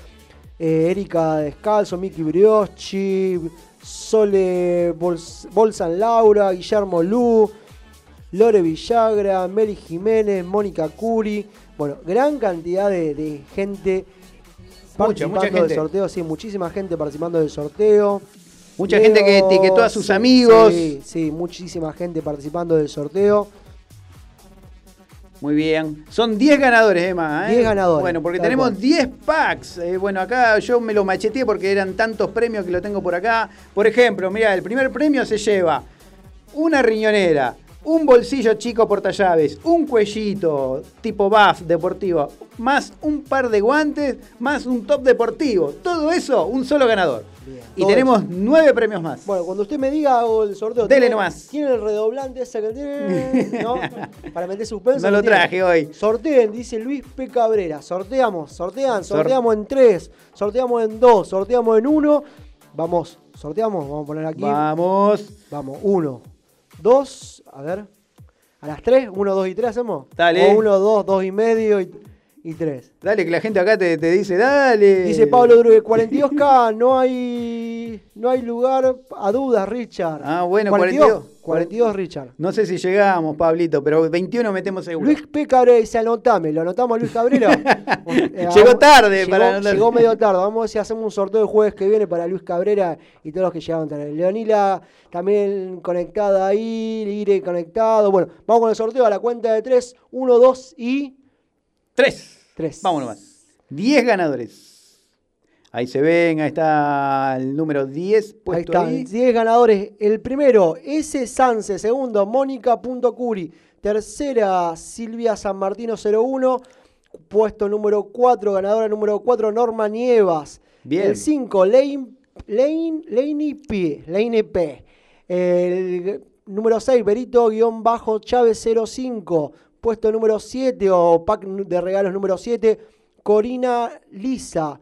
S5: Eh, Erika Descalzo, Miki Brioschi, Sole Bols- Bolsan Laura, Guillermo Lu, Lore Villagra, Meli Jiménez, Mónica Curi. Bueno, gran cantidad de, de gente participando
S6: mucha gente.
S5: del sorteo. Sí, muchísima gente participando del sorteo.
S6: Mucha gente que etiquetó a sus amigos.
S5: Sí, sí, muchísima gente participando del sorteo.
S6: Muy bien. Son 10 ganadores, Emma. ¿eh?
S5: 10 ganadores,
S6: Bueno, porque tenemos
S5: cual.
S6: 10 packs. Eh, bueno, acá yo me lo macheteé porque eran tantos premios que lo tengo por acá. Por ejemplo, mira, el primer premio se lleva una riñonera, un bolsillo chico portallaves, un cuellito tipo buff deportivo, más un par de guantes, más un top deportivo. Todo eso, un solo ganador. Y
S5: Todo
S6: tenemos 9 premios más.
S5: Bueno, cuando usted me diga hago el sorteo.
S6: Dele
S5: ¿tiene-
S6: nomás.
S5: Tiene el redoblante ese que tiene, [laughs] ¿no? Para meter suspenso.
S6: No lo
S5: tiene.
S6: traje hoy.
S5: Sorteen, dice Luis P. Cabrera. Sorteamos, sortean, sorteamos en 3, sorteamos en 2, sorteamos en 1. Vamos, sorteamos, vamos a poner aquí.
S6: Vamos.
S5: Vamos, 1, 2, a ver. A las 3, 1, 2 y 3 hacemos.
S6: Dale.
S5: O 1, 2, 2 y medio y, y 3.
S6: Dale, que la gente acá te, te dice, dale.
S5: Dice Pablo Drube, [laughs] 42K, no hay, no hay lugar a dudas, Richard.
S6: Ah, bueno,
S5: 42.
S6: 42.
S5: 42, Richard.
S6: No sé si llegamos, Pablito, pero 21 metemos seguro.
S5: Luis P. Cabrera dice, anotame, lo anotamos a Luis Cabrera. [laughs] Eh,
S6: Llegó tarde
S5: llegó,
S6: para anotar.
S5: Llegó medio tarde, vamos a ver si hacemos un sorteo el jueves que viene para Luis Cabrera y todos los que llegaron tarde. Leonila también conectada ahí, Lire conectado. Bueno, vamos con el sorteo a la cuenta de 3, 1, 2 y...
S6: 3.
S5: 3.
S6: Vamos nomás. 10 ganadores. Ahí se ven, ahí está el número 10
S5: Ahí
S6: puesto
S5: están,
S6: ahí.
S5: 10 ganadores. El primero, S. Sanse. Segundo, Mónica.curi. Tercera, Silvia San Martino 01. Puesto número 4, ganadora número 4, Norma Nievas.
S6: Bien.
S5: El 5, Lane, Lane, Laney P. Lane P. El número 6, Berito-Chávez 05. Puesto número 7 o pack de regalos número 7, Corina Lisa.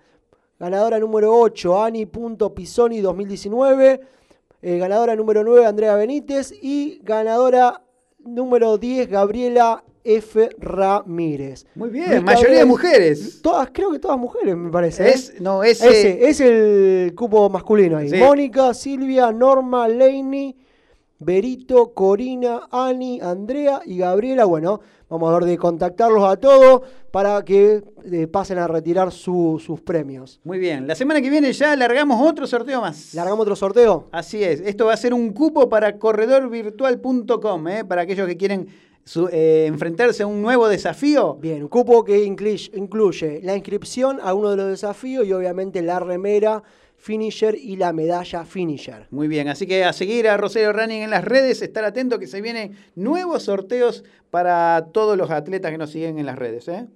S5: Ganadora número 8, Ani.Pisoni 2019. Eh, ganadora número 9, Andrea Benítez. Y ganadora número 10, Gabriela F. Ramírez.
S6: Muy bien, mayoría de mujeres.
S5: Todas, creo que todas mujeres, me parece. ¿eh?
S6: No, ese,
S5: Ese es el cupo masculino ahí.
S6: Sí.
S5: Mónica, Silvia, Norma, Laney, Berito, Corina, Ani, Andrea y Gabriela. Bueno, vamos a ver de contactarlos a todos para que eh, pasen a retirar su- sus premios.
S6: Muy bien, la semana que viene ya largamos otro sorteo más.
S5: ¿Largamos otro sorteo?
S6: Así es, esto va a ser un cupo para corredorvirtual.com, ¿eh? para aquellos que quieren su- eh, enfrentarse a un nuevo desafío.
S5: Bien, un cupo que incluye, incluye la inscripción a uno de los desafíos y obviamente la remera finisher y la medalla finisher.
S6: Muy bien, así que a seguir a Rosario Running en las redes, estar atento que se vienen nuevos sorteos para todos los atletas que nos siguen en las redes. ¿eh?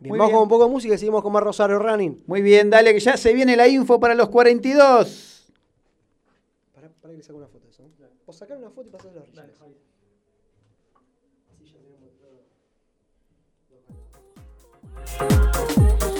S5: Bien,
S6: Muy
S5: vamos
S6: bien.
S5: con un poco de música y seguimos con más Rosario Running.
S6: Muy bien, dale que ya se viene la info para los 42.
S5: Para, para que le saque una foto de eso. O sacar una foto y pasar los reyes.
S1: Trying to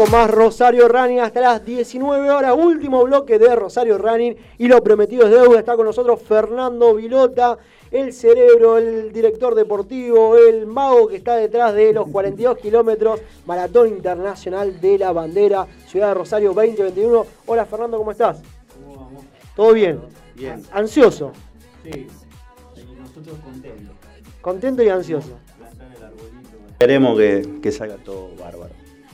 S5: con más Rosario Running hasta las 19 horas. Último bloque de Rosario Running. Y lo prometido es deuda. Está con nosotros Fernando Vilota, el cerebro, el director deportivo, el mago que está detrás de los 42 kilómetros Maratón Internacional de la Bandera, Ciudad de Rosario 2021. Hola Fernando, ¿cómo estás?
S8: ¿Cómo vamos?
S5: ¿Todo bien?
S8: Bien.
S5: Ansioso.
S8: Sí, y nosotros contentos.
S5: Contento y ansioso.
S8: Esperemos que, que salga todo bárbaro.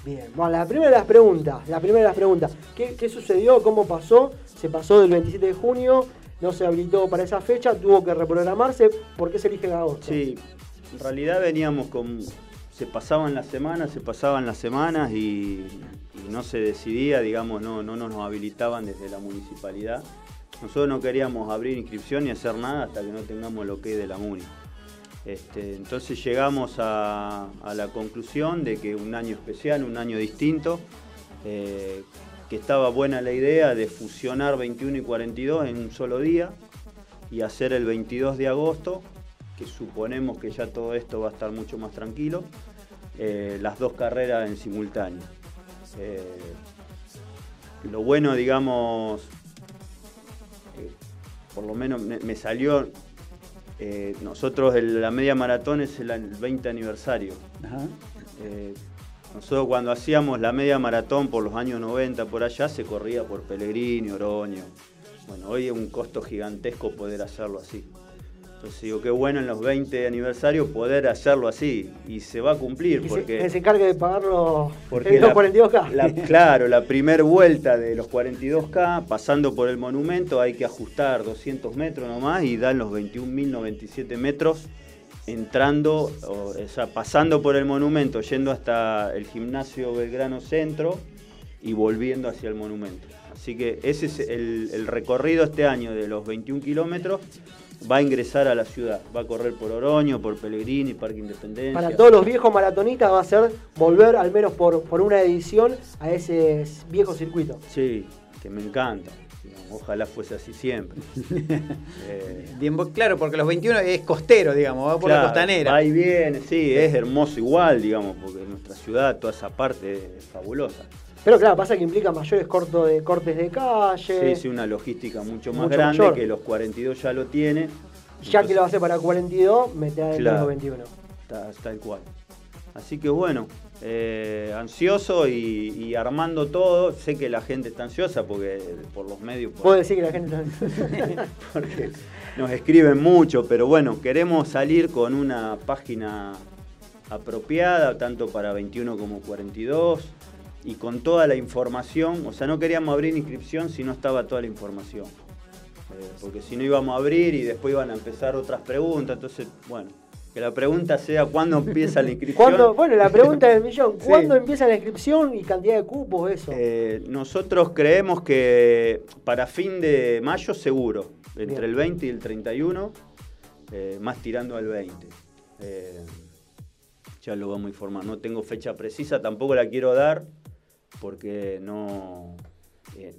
S5: Bien, bueno, la primera de las preguntas, la primera de las preguntas, ¿qué, sucedió? ¿Cómo pasó? Se pasó del 27 de junio, no se habilitó para esa fecha, tuvo que reprogramarse, ¿por qué se elige agosto?
S8: Sí, en realidad veníamos con. Se pasaban las semanas, se pasaban las semanas y, no se decidía, digamos, no, no nos habilitaban desde la municipalidad. Nosotros no queríamos abrir inscripción ni hacer nada hasta que no tengamos lo que de la MUNI. Este, entonces llegamos a, la conclusión de que un año especial, un año distinto, eh, que estaba buena la idea de fusionar 21 y 42 en un solo día y hacer el 22 de agosto, que suponemos que ya todo esto va a estar mucho más tranquilo, eh, las dos carreras en simultáneo. Eh, lo bueno, digamos, por lo menos me, me salió, eh, nosotros el- la media maratón es el, el 20 aniversario. Eh, Nosotros cuando hacíamos la media maratón por los años 90 por allá, se corría por Pellegrini, Oroño. Bueno, hoy es un costo gigantesco poder hacerlo así. Entonces digo, qué bueno en los 20 aniversarios poder hacerlo así. Y se va a cumplir
S5: Que se,
S8: porque...
S5: que se encargue de pagarlo
S8: Porque la-
S5: 42K.
S8: la- claro, la primer vuelta de los 42K, pasando por el monumento, hay que ajustar 200 metros nomás y dan los 21.097 metros entrando, o, o sea, pasando por el monumento, yendo hasta el gimnasio Belgrano Centro y volviendo hacia el monumento. Así que ese es el, el recorrido este año de los 21 kilómetros. Va a ingresar a la ciudad, va a correr por Oroño, por Pellegrini, Parque Independencia.
S5: Para todos los viejos maratonistas va a ser volver al menos por, por una edición a ese viejo circuito.
S8: Sí, que me encanta. Ojalá fuese así siempre. [laughs] Eh,
S6: Bien, claro, porque los 21 es costero, digamos, va por la costanera.
S8: Va y viene, sí, es hermoso igual, digamos, porque nuestra ciudad, toda esa parte es fabulosa.
S5: Pero claro, pasa que implica mayores cortos de, cortes de calle.
S8: Sí, sí, una logística mucho más
S5: Mucho
S8: grande
S5: mayor.
S8: que los 42 ya lo tiene.
S5: Ya que lo hace para 42, mete a
S8: Claro.
S5: 21.
S8: Ta- Tal cual. Así que bueno, eh, ansioso y, y armando todo. Sé que la gente está ansiosa porque por los medios. por-
S5: Puedo decir que la gente [laughs] no-
S8: porque nos escriben mucho, pero bueno, queremos salir con una página apropiada, tanto para 21 como 42, y con toda la información. O sea, no queríamos abrir inscripción si no estaba toda la información. Eh, porque si no íbamos a abrir y después iban a empezar otras preguntas. Entonces, bueno, que la pregunta sea cuándo empieza la inscripción.
S5: ¿Cuándo- bueno, la pregunta del millón, [laughs]
S8: Sí.
S5: ¿cuándo empieza la inscripción y cantidad de cupos, eso?
S8: Eh, nosotros creemos que para fin de mayo seguro, entre
S5: Bien.
S8: el 20 y el 31, eh, más tirando al 20. Eh, ya lo vamos a informar. No tengo fecha precisa, tampoco la quiero dar porque no... eh,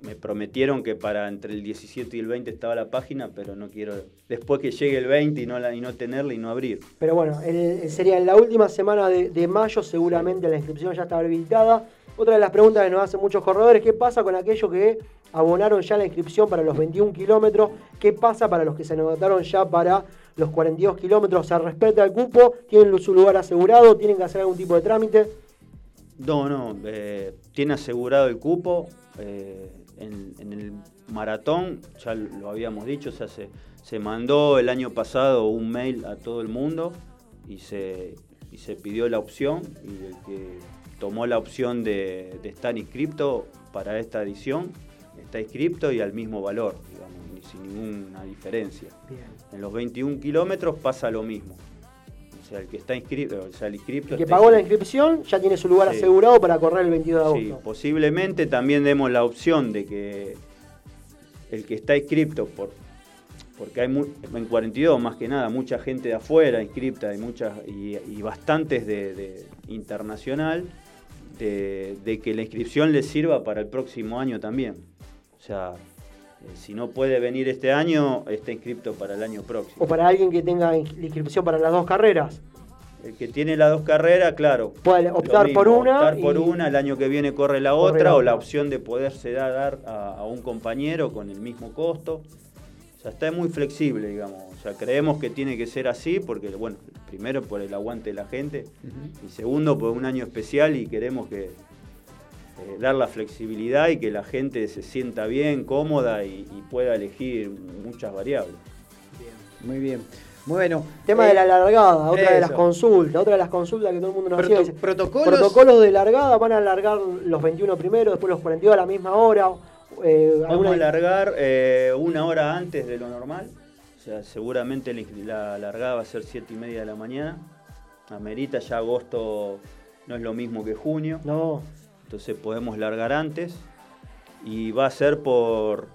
S8: me prometieron que para entre el 17 y el 20 estaba la página, pero no quiero después que llegue el 20 y no, tenerla y no abrir.
S5: Pero bueno, sería en la última semana de, de mayo, seguramente la inscripción ya está habilitada. Otra de las preguntas que nos hacen muchos corredores, ¿qué pasa con aquellos que abonaron ya la inscripción para los 21 kilómetros? ¿Qué pasa para los que se anotaron ya para los 42 kilómetros? ¿Se respeta el cupo? ¿Tienen su lugar asegurado? ¿Tienen que hacer algún tipo de trámite?
S8: No, no, eh, tiene asegurado el cupo. eh, en, en el maratón, ya lo habíamos dicho, o sea, se, se mandó el año pasado un mail a todo el mundo y se, y se pidió la opción y el que tomó la opción de, de estar inscripto para esta edición está inscripto y al mismo valor, digamos, sin ninguna diferencia. En los 21 kilómetros pasa lo mismo. O sea, el que está inscrito, o sea, el inscripto
S5: El que pagó la inscripción ya tiene su lugar
S8: Sí.
S5: asegurado para correr el 22 de
S8: Sí,
S5: agosto.
S8: posiblemente también demos la opción de que el que está inscripto por porque hay en 42 más que nada mucha gente de afuera inscripta y muchas y, y bastantes de, de internacional de, de que la inscripción les sirva para el próximo año también. O sea, si no puede venir este año, está inscripto para el año próximo.
S5: O para alguien que tenga inscripción para las dos carreras.
S8: El que tiene las dos carreras, claro.
S5: Puede optar por una
S8: Optar por
S5: y-
S8: una, el año que viene corre la otra, o la opción de poderse da- dar a, a un compañero con el mismo costo. O sea, está muy flexible, digamos. O sea, creemos que tiene que ser así porque, bueno, primero por el aguante de la gente y segundo por un año especial y queremos que eh, dar la flexibilidad y que la gente se sienta bien, cómoda y, y pueda elegir muchas variables.
S6: Muy bien. Bueno.
S5: Tema
S6: eh,
S5: de la largada, otra de las consultas, otra de las consultas que todo el mundo nos
S6: Proto-
S5: hacía.
S6: protocolos-
S5: Protocolos de largada, van a alargar los 21 primero, después los 42 a la misma hora. eh,
S8: Vamos
S5: alguna-
S8: a alargar eh, una hora antes de lo normal. O sea, seguramente la, la largada va a ser 7 y media de la mañana. Amerita ya agosto no es lo mismo que junio.
S5: No.
S8: Entonces podemos largar antes. Y va a ser por,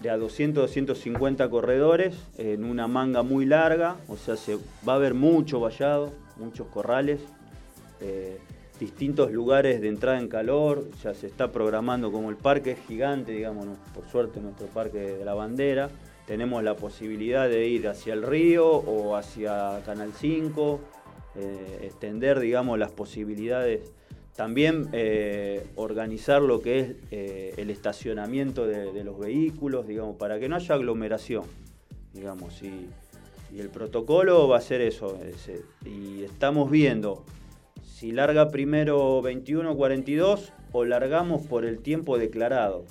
S8: de a 200, 250 corredores en una manga muy larga. O sea, se, va a haber mucho vallado, muchos corrales. eh, distintos lugares de entrada en calor, ya se está programando como el parque es gigante, digamos, por suerte nuestro parque de la bandera, tenemos la posibilidad de ir hacia el río o hacia Canal 5, eh, extender, digamos, las posibilidades. También eh, organizar lo que es eh, el estacionamiento de, de los vehículos, digamos, para que no haya aglomeración, digamos, y, y el protocolo va a ser eso. ese. y estamos viendo si larga primero 21-42 o largamos por el tiempo declarado.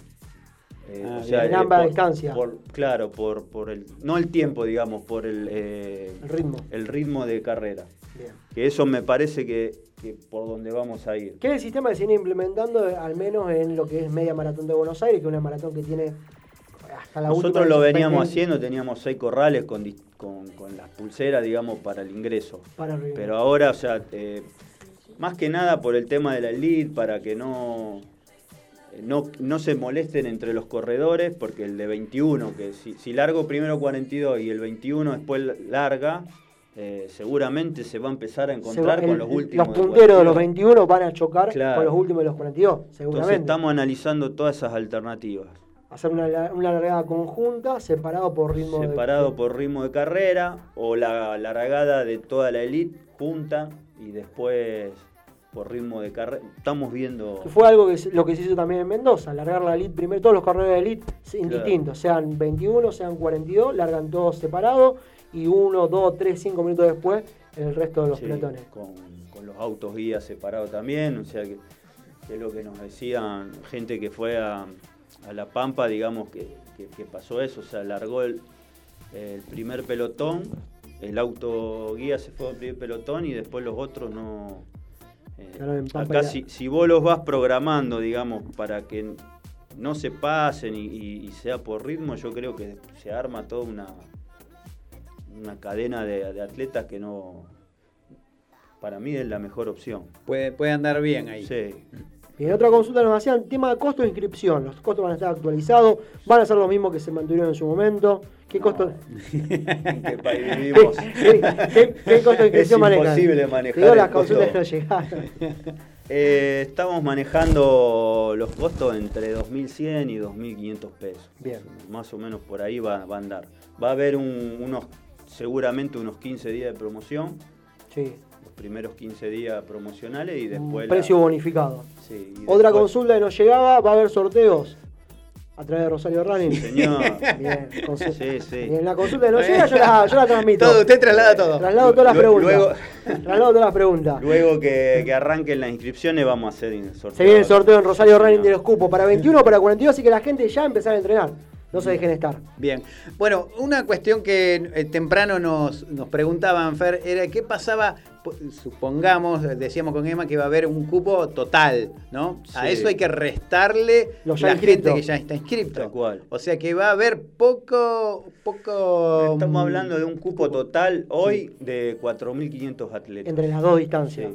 S8: Eh,
S5: Ah,
S8: o sea, eh,
S5: Ambas distancias.
S8: claro, por, por el. No el tiempo, digamos, por el, eh,
S5: El ritmo.
S8: el ritmo de carrera.
S5: Bien.
S8: Que eso me parece que, que por donde vamos a ir.
S5: ¿Qué es el sistema que se viene implementando, al menos en lo que es media maratón de Buenos Aires, que es una maratón que tiene hasta la última
S8: Nosotros lo veníamos
S5: 20,
S8: haciendo, teníamos seis corrales con, con, con las pulseras, digamos, para el ingreso.
S5: Para arriba.
S8: Pero ahora, o sea, eh, más que nada por el tema de la elite, para que no, no, no se molesten entre los corredores, porque el de 21, que si, si largo primero 42 y el 21 después larga, eh, seguramente se va a empezar a encontrar
S5: va-
S8: con los últimos.
S5: Los
S8: de
S5: punteros de los
S8: 42.
S5: 21 van a chocar
S8: Claro.
S5: con los últimos de los 42,
S8: Entonces
S5: seguramente.
S8: estamos analizando todas esas alternativas.
S5: Hacer una, una largada conjunta, separado por ritmo de-
S8: separado por ritmo de carrera o la largada de toda la elite junta y después por ritmo de carrera. Estamos viendo.
S5: Que fue algo que lo que se hizo también en Mendoza, largar la elite primero, todos los corredores de elite
S8: Claro.
S5: indistintos, sean 21, sean 42, largan todos separados y uno, dos, tres, cinco minutos después el resto de los
S8: Sí,
S5: pelotones.
S8: Con, con los autos guías separados también, o sea que, que es lo que nos decían gente que fue a, a La Pampa, digamos que, que- que pasó eso, o sea, largó el, el primer pelotón, el auto guía se fue al primer pelotón y después los otros no... eh, acá si, si vos los vas programando, digamos, para que no se pasen y, y- y sea por ritmo, yo creo que se arma toda una, una cadena de, de atletas que no, para mí es la mejor opción.
S6: Puede, puede andar bien ahí.
S8: Sí.
S5: Y en otra consulta nos hacían tema de costo de inscripción. Los costos van a estar actualizados, van a ser los mismos que se mantuvieron en su momento. ¿Qué costo? [laughs]
S8: ¿En qué país vivimos?
S5: ¿Qué, qué- qué costo de inscripción [laughs]
S8: es
S5: manejan?
S8: imposible manejar
S5: Digo,
S8: el
S5: las
S8: costo.
S5: consultas no llegaron. [laughs]
S8: Eh, estamos manejando los costos entre 2.100 y 2.500 pesos.
S5: Bien.
S8: Más o menos por ahí va, va a andar. Va a haber un- unos, seguramente unos 15 días de promoción.
S5: Sí.
S8: Los primeros 15 días promocionales y después...
S5: Un
S8: la-
S5: precio bonificado.
S8: Sí,
S5: Otra
S8: después-
S5: consulta que nos llegaba, va a haber sorteos a través de Rosario Running.
S8: Señor. [laughs]
S5: Bien,
S8: Sí, sí.
S5: Bien, la consulta que nos llega yo la, [laughs] yo la transmito.
S6: Todo, usted traslada todo.
S5: Traslado todas las
S8: Luego-
S5: preguntas. Traslado todas las preguntas.
S8: Luego que, que arranquen las inscripciones vamos a hacer el sorteo.
S5: Se viene el sorteo en Rosario Running de los cupos para 21 o para 42, así que la gente ya empezar a entrenar. No se dejen estar.
S6: Bien. Bueno, una cuestión que eh, temprano nos, nos preguntaban, Fer, era qué pasaba, po- supongamos, eh, decíamos con Emma que va a haber un cupo total, ¿no? A
S8: Sí.
S6: eso hay que restarle
S5: Los ya
S6: la gente que ya está inscripto.
S8: Tal cual.
S6: O sea que va a haber poco, poco...
S8: Estamos
S6: mm,
S8: hablando de un cupo total hoy de 4.500 atletas.
S5: Entre las dos distancias.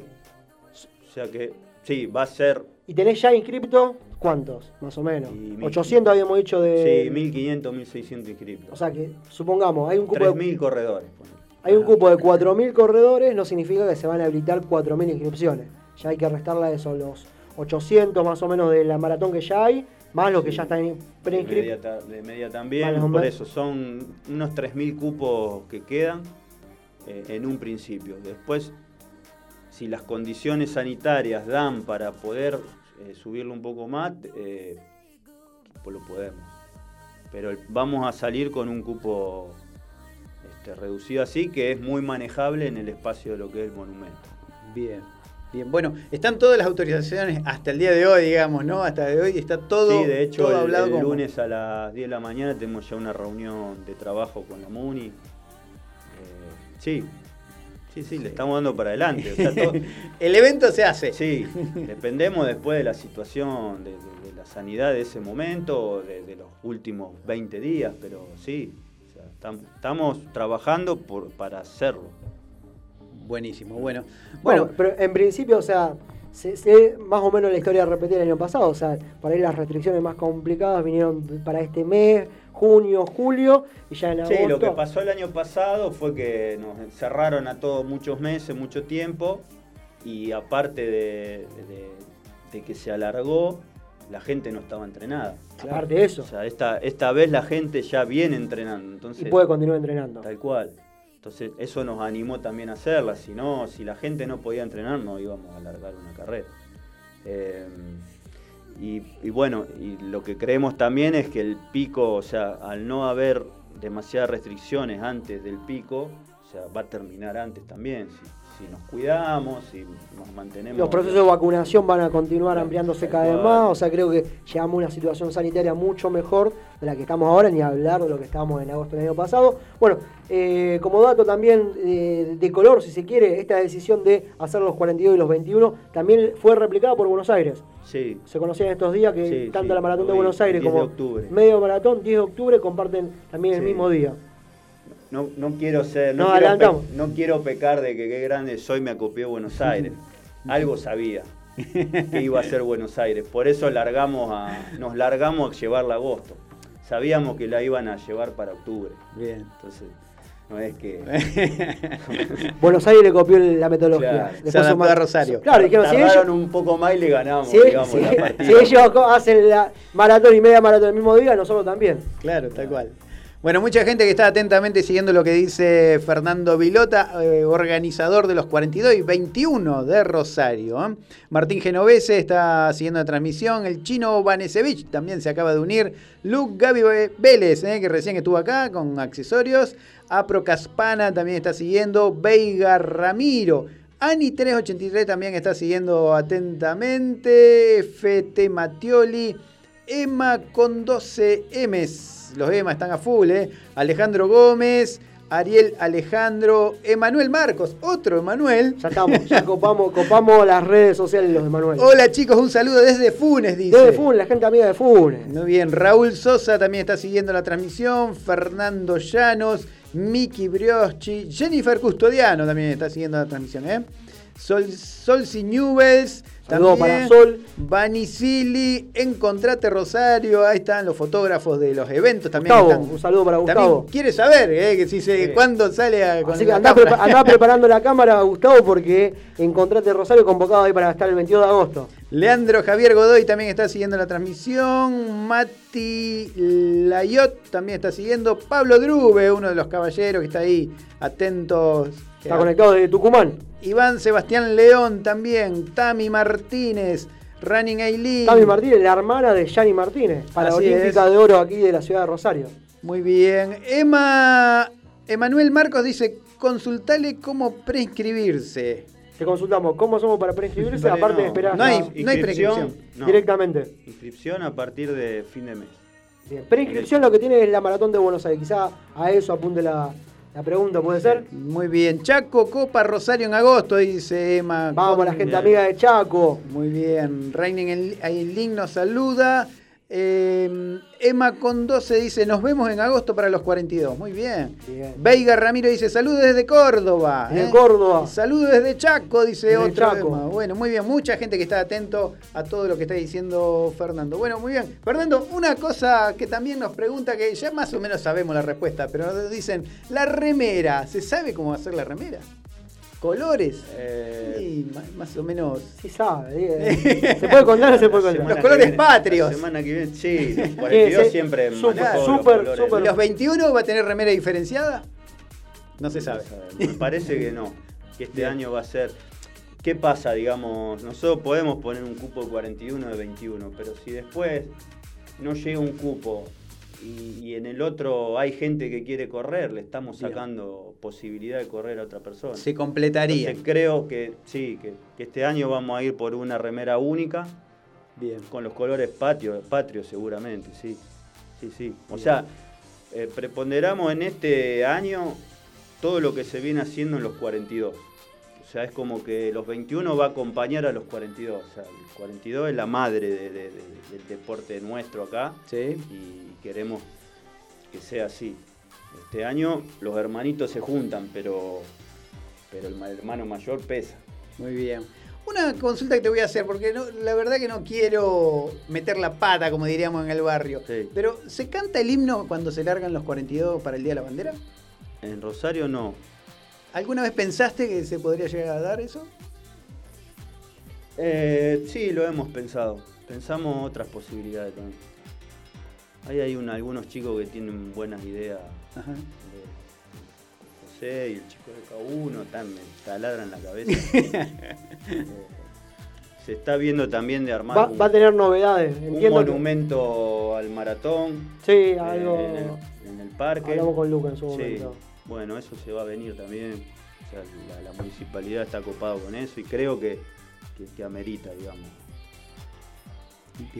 S8: Sí. O sea que sí, va a ser
S5: ¿Y tenés ya inscripto cuántos? Más o menos. 800 habíamos dicho de.
S8: sí, 1.500, 1.600 inscriptos.
S5: O sea que, supongamos, hay un cupo de,
S8: 3.000 corredores. ponele.
S5: hay un cupo de 4.000 corredores, no significa que se van a habilitar 4.000 inscripciones. Ya hay que restarle a eso los 800 más o menos de la maratón que ya hay, más los que ya están
S8: De
S5: preinscritos.
S8: de media también, por eso son unos 3.000 cupos que quedan eh, en un principio. Después, si las condiciones sanitarias dan para poder eh, subirlo un poco más, eh, pues lo podemos. Pero vamos a salir con un cupo este, reducido así, que es muy manejable en el espacio de lo que es el monumento.
S6: Bien. Bien, bueno, están todas las autorizaciones hasta el día de hoy, digamos, ¿no? Hasta de hoy está todo,
S8: sí, de hecho,
S6: todo
S8: el,
S6: hablado
S8: el
S6: como-
S8: lunes a las 10 de la mañana tenemos ya una reunión de trabajo con la MUNI. Eh, sí, sí, sí, le estamos dando para adelante. o sea, todo- [laughs]
S6: El evento se hace.
S8: sí, dependemos después de la situación, de, de- de la sanidad de ese momento, de, de los últimos 20 días, pero sí, o sea, tam- estamos trabajando por, para hacerlo.
S6: Buenísimo, bueno.
S5: Bueno,
S6: Bueno,
S5: pero en principio, o sea, sé, sé más o menos la historia repetida el año pasado. O sea, por ahí las restricciones más complicadas vinieron para este mes, junio, julio, y ya en agosto.
S8: Sí, lo que pasó el año pasado fue que nos encerraron a todos muchos meses, mucho tiempo, y aparte de, de- de que se alargó, la gente no estaba entrenada.
S5: Aparte de eso.
S8: O sea, esta, esta vez la gente ya viene entrenando. Entonces,
S5: y puede continuar entrenando.
S8: Tal cual. Entonces, eso nos animó también a hacerla. Si no, si la gente no podía entrenar, no íbamos a alargar una carrera. Eh, y, bueno, y lo que creemos también es que el pico, o sea, al no haber demasiadas restricciones antes del pico, o sea, va a terminar antes también. Si nos cuidamos, si nos mantenemos.
S5: Los procesos de vacunación van a continuar ampliándose cada vez más, o sea, creo que llegamos a una situación sanitaria mucho mejor de la que estamos ahora, ni hablar de lo que estábamos en agosto del año pasado. Bueno, eh, como dato también eh, de color, si se quiere, esta decisión de hacer los 42 y los 21 también fue replicada por Buenos Aires.
S8: Sí,
S5: Se conocía en estos días que
S8: Sí,
S5: tanto
S8: sí,
S5: la maratón de Buenos Aires
S8: 10 de
S5: como
S8: octubre.
S5: medio maratón, 10 de octubre, comparten también el mismo día.
S8: No, no quiero ser. No,
S5: No,
S8: quiero pe- no quiero pecar de que qué grande soy, me acopié Buenos Aires. [laughs] Algo sabía que iba a ser Buenos Aires. Por eso largamos a, nos largamos a llevarla a agosto. Sabíamos que la iban a llevar para octubre.
S6: Bien.
S8: Entonces, no es que. [laughs]
S5: Buenos Aires le copió la metodología.
S8: Claro.
S6: Rosario.
S5: Claro, dijeron, si ellos,
S8: un poco más y le ganamos,
S5: si,
S8: digamos,
S5: si-
S8: la partida.
S5: si ellos hacen la maratón y media maratón el mismo día, nosotros también.
S6: Claro, tal cual. Bueno, mucha gente que está atentamente siguiendo lo que dice Fernando Vilota, eh, organizador de los 42 y 21 de Rosario. ¿eh? Martín Genovese está siguiendo la transmisión. El chino Vanesevich también se acaba de unir. Luke Gaby Vélez, eh, que recién estuvo acá con accesorios. Apro Caspana también está siguiendo. Veiga Ramiro. Ani383 también está siguiendo atentamente. Fete Matioli. Emma con 12 M's. Los Emma están a full, ¿eh? Alejandro Gómez, Ariel Alejandro, Emanuel Marcos, otro Emanuel.
S5: Ya estamos, ya copamos, copamos las redes sociales los de Manuel.
S6: Hola chicos, un saludo desde Funes, dice.
S5: Desde Funes, la gente amiga de Funes.
S6: Muy bien, Raúl Sosa también está siguiendo la transmisión, Fernando Llanos, Miki Brioschi, Jennifer Custodiano también está siguiendo la transmisión, ¿eh? Sol, Solsi Newells,
S5: Saludos
S6: también,
S5: para Sol.
S6: Vanicili, Encontrate Rosario, ahí están los fotógrafos de los eventos también.
S5: Gustavo,
S6: están-
S5: un saludo para
S6: también
S5: Gustavo.
S6: quiere saber, ¿eh? Que si se, cuándo sale a,
S5: Así que andá,
S6: cámara.
S5: prepa- andá [laughs] preparando la cámara, Gustavo, porque encontrate Rosario convocado ahí para estar el 22 de agosto.
S6: Leandro Javier Godoy también está siguiendo la transmisión. Mati Layot también está siguiendo. Pablo Drube, uno de los caballeros que está ahí atentos.
S5: Está conectado desde Tucumán.
S6: Iván Sebastián León también. Tami Martínez. Running Aileen.
S5: Tami Martínez, la hermana de Yanni Martínez, para Olímpica
S6: es.
S5: de Oro aquí de la ciudad de Rosario.
S6: Muy bien. Emma. Emanuel Marcos dice: consultale cómo preinscribirse.
S5: Te consultamos, ¿cómo somos para preinscribirse?
S8: Vale,
S5: Aparte de esperar
S6: No hay- no hay preinscripción.
S8: no.
S5: Directamente.
S8: Inscripción a partir de fin de mes.
S5: Bien. Preinscripción lo que tiene es la maratón de Buenos Aires. Quizá a eso apunte la, la pregunta, ¿puede ser?
S6: Muy bien. Chaco, Copa, Rosario en agosto, dice Emma.
S5: Vamos, la gente amiga de Chaco.
S6: Muy bien. Rainen Aileen nos saluda. Eh, Emma con 12 dice, nos vemos en agosto para los 42. Muy bien.
S5: Bien.
S6: Veiga Ramiro dice, saludos desde Córdoba.
S5: Desde
S6: ¿eh?
S5: Córdoba.
S6: Saludos desde Chaco, dice
S5: Desde
S6: otro.
S5: Chaco.
S6: Bueno, muy bien. Mucha gente que está atento a todo lo que está diciendo Fernando. Bueno, muy bien. Fernando, una cosa que también nos pregunta, que ya más o menos sabemos la respuesta, pero nos dicen, la remera, ¿se sabe cómo hacer la remera? ¿Colores?
S8: Eh,
S6: Sí, más o menos.
S5: Sí sabe. eh. [laughs] ¿Se puede contar o se puede contar?
S6: Los colores
S8: viene-
S6: patrios.
S8: La semana que viene, sí, [laughs] los 42
S5: sí.
S8: siempre los.
S6: ¿Y los 21 va a tener remera diferenciada? No se sabe.
S8: Me parece que no, que este
S6: Bien.
S8: año va a ser... ¿Qué pasa, digamos? Nosotros podemos poner un cupo de 41 de 21, pero si después no llega un cupo y, y en el otro hay gente que quiere correr, le estamos
S6: Bien.
S8: sacando posibilidad de correr a otra persona.
S6: Se completaría.
S8: Entonces creo que sí, que, que este año vamos a ir por una remera única,
S6: Bien.
S8: con los colores patrios, patrios seguramente, sí. Sí, sí. O sea, eh, preponderamos en este año todo lo que se viene haciendo en los 42. O sea, es como que los 21 va a acompañar a los 42. O sea, el 42 es la madre de- de- de- del deporte nuestro acá
S6: Sí.
S8: y queremos que sea así. Este año los hermanitos se juntan, pero, pero el ma- hermano mayor pesa.
S6: Muy bien. Una consulta que te voy a hacer, porque no- la verdad que no quiero meter la pata, como diríamos en el barrio.
S8: Sí.
S6: Pero, ¿se canta el himno cuando se largan los 42 para el Día de la Bandera?
S8: En Rosario no.
S6: ¿Alguna vez pensaste que se podría llegar a dar eso?
S8: Eh, sí, lo hemos pensado. Pensamos otras posibilidades también. Ahí hay un- algunos chicos que tienen buenas ideas.
S6: Ajá.
S8: de José y el chico de K1 están, me taladran la cabeza. [laughs] Eh, se está viendo también de armar
S5: Va,
S8: un,
S5: va a tener novedades.
S8: un
S5: que-
S8: monumento al maratón
S5: Sí,
S8: eh,
S5: algo.
S8: en, el, en el parque.
S5: Hablamos con Luca en su
S8: Sí.
S5: momento.
S8: bueno, eso se va a venir también. O sea, la, la municipalidad está copado con eso y creo que, que, que amerita, digamos.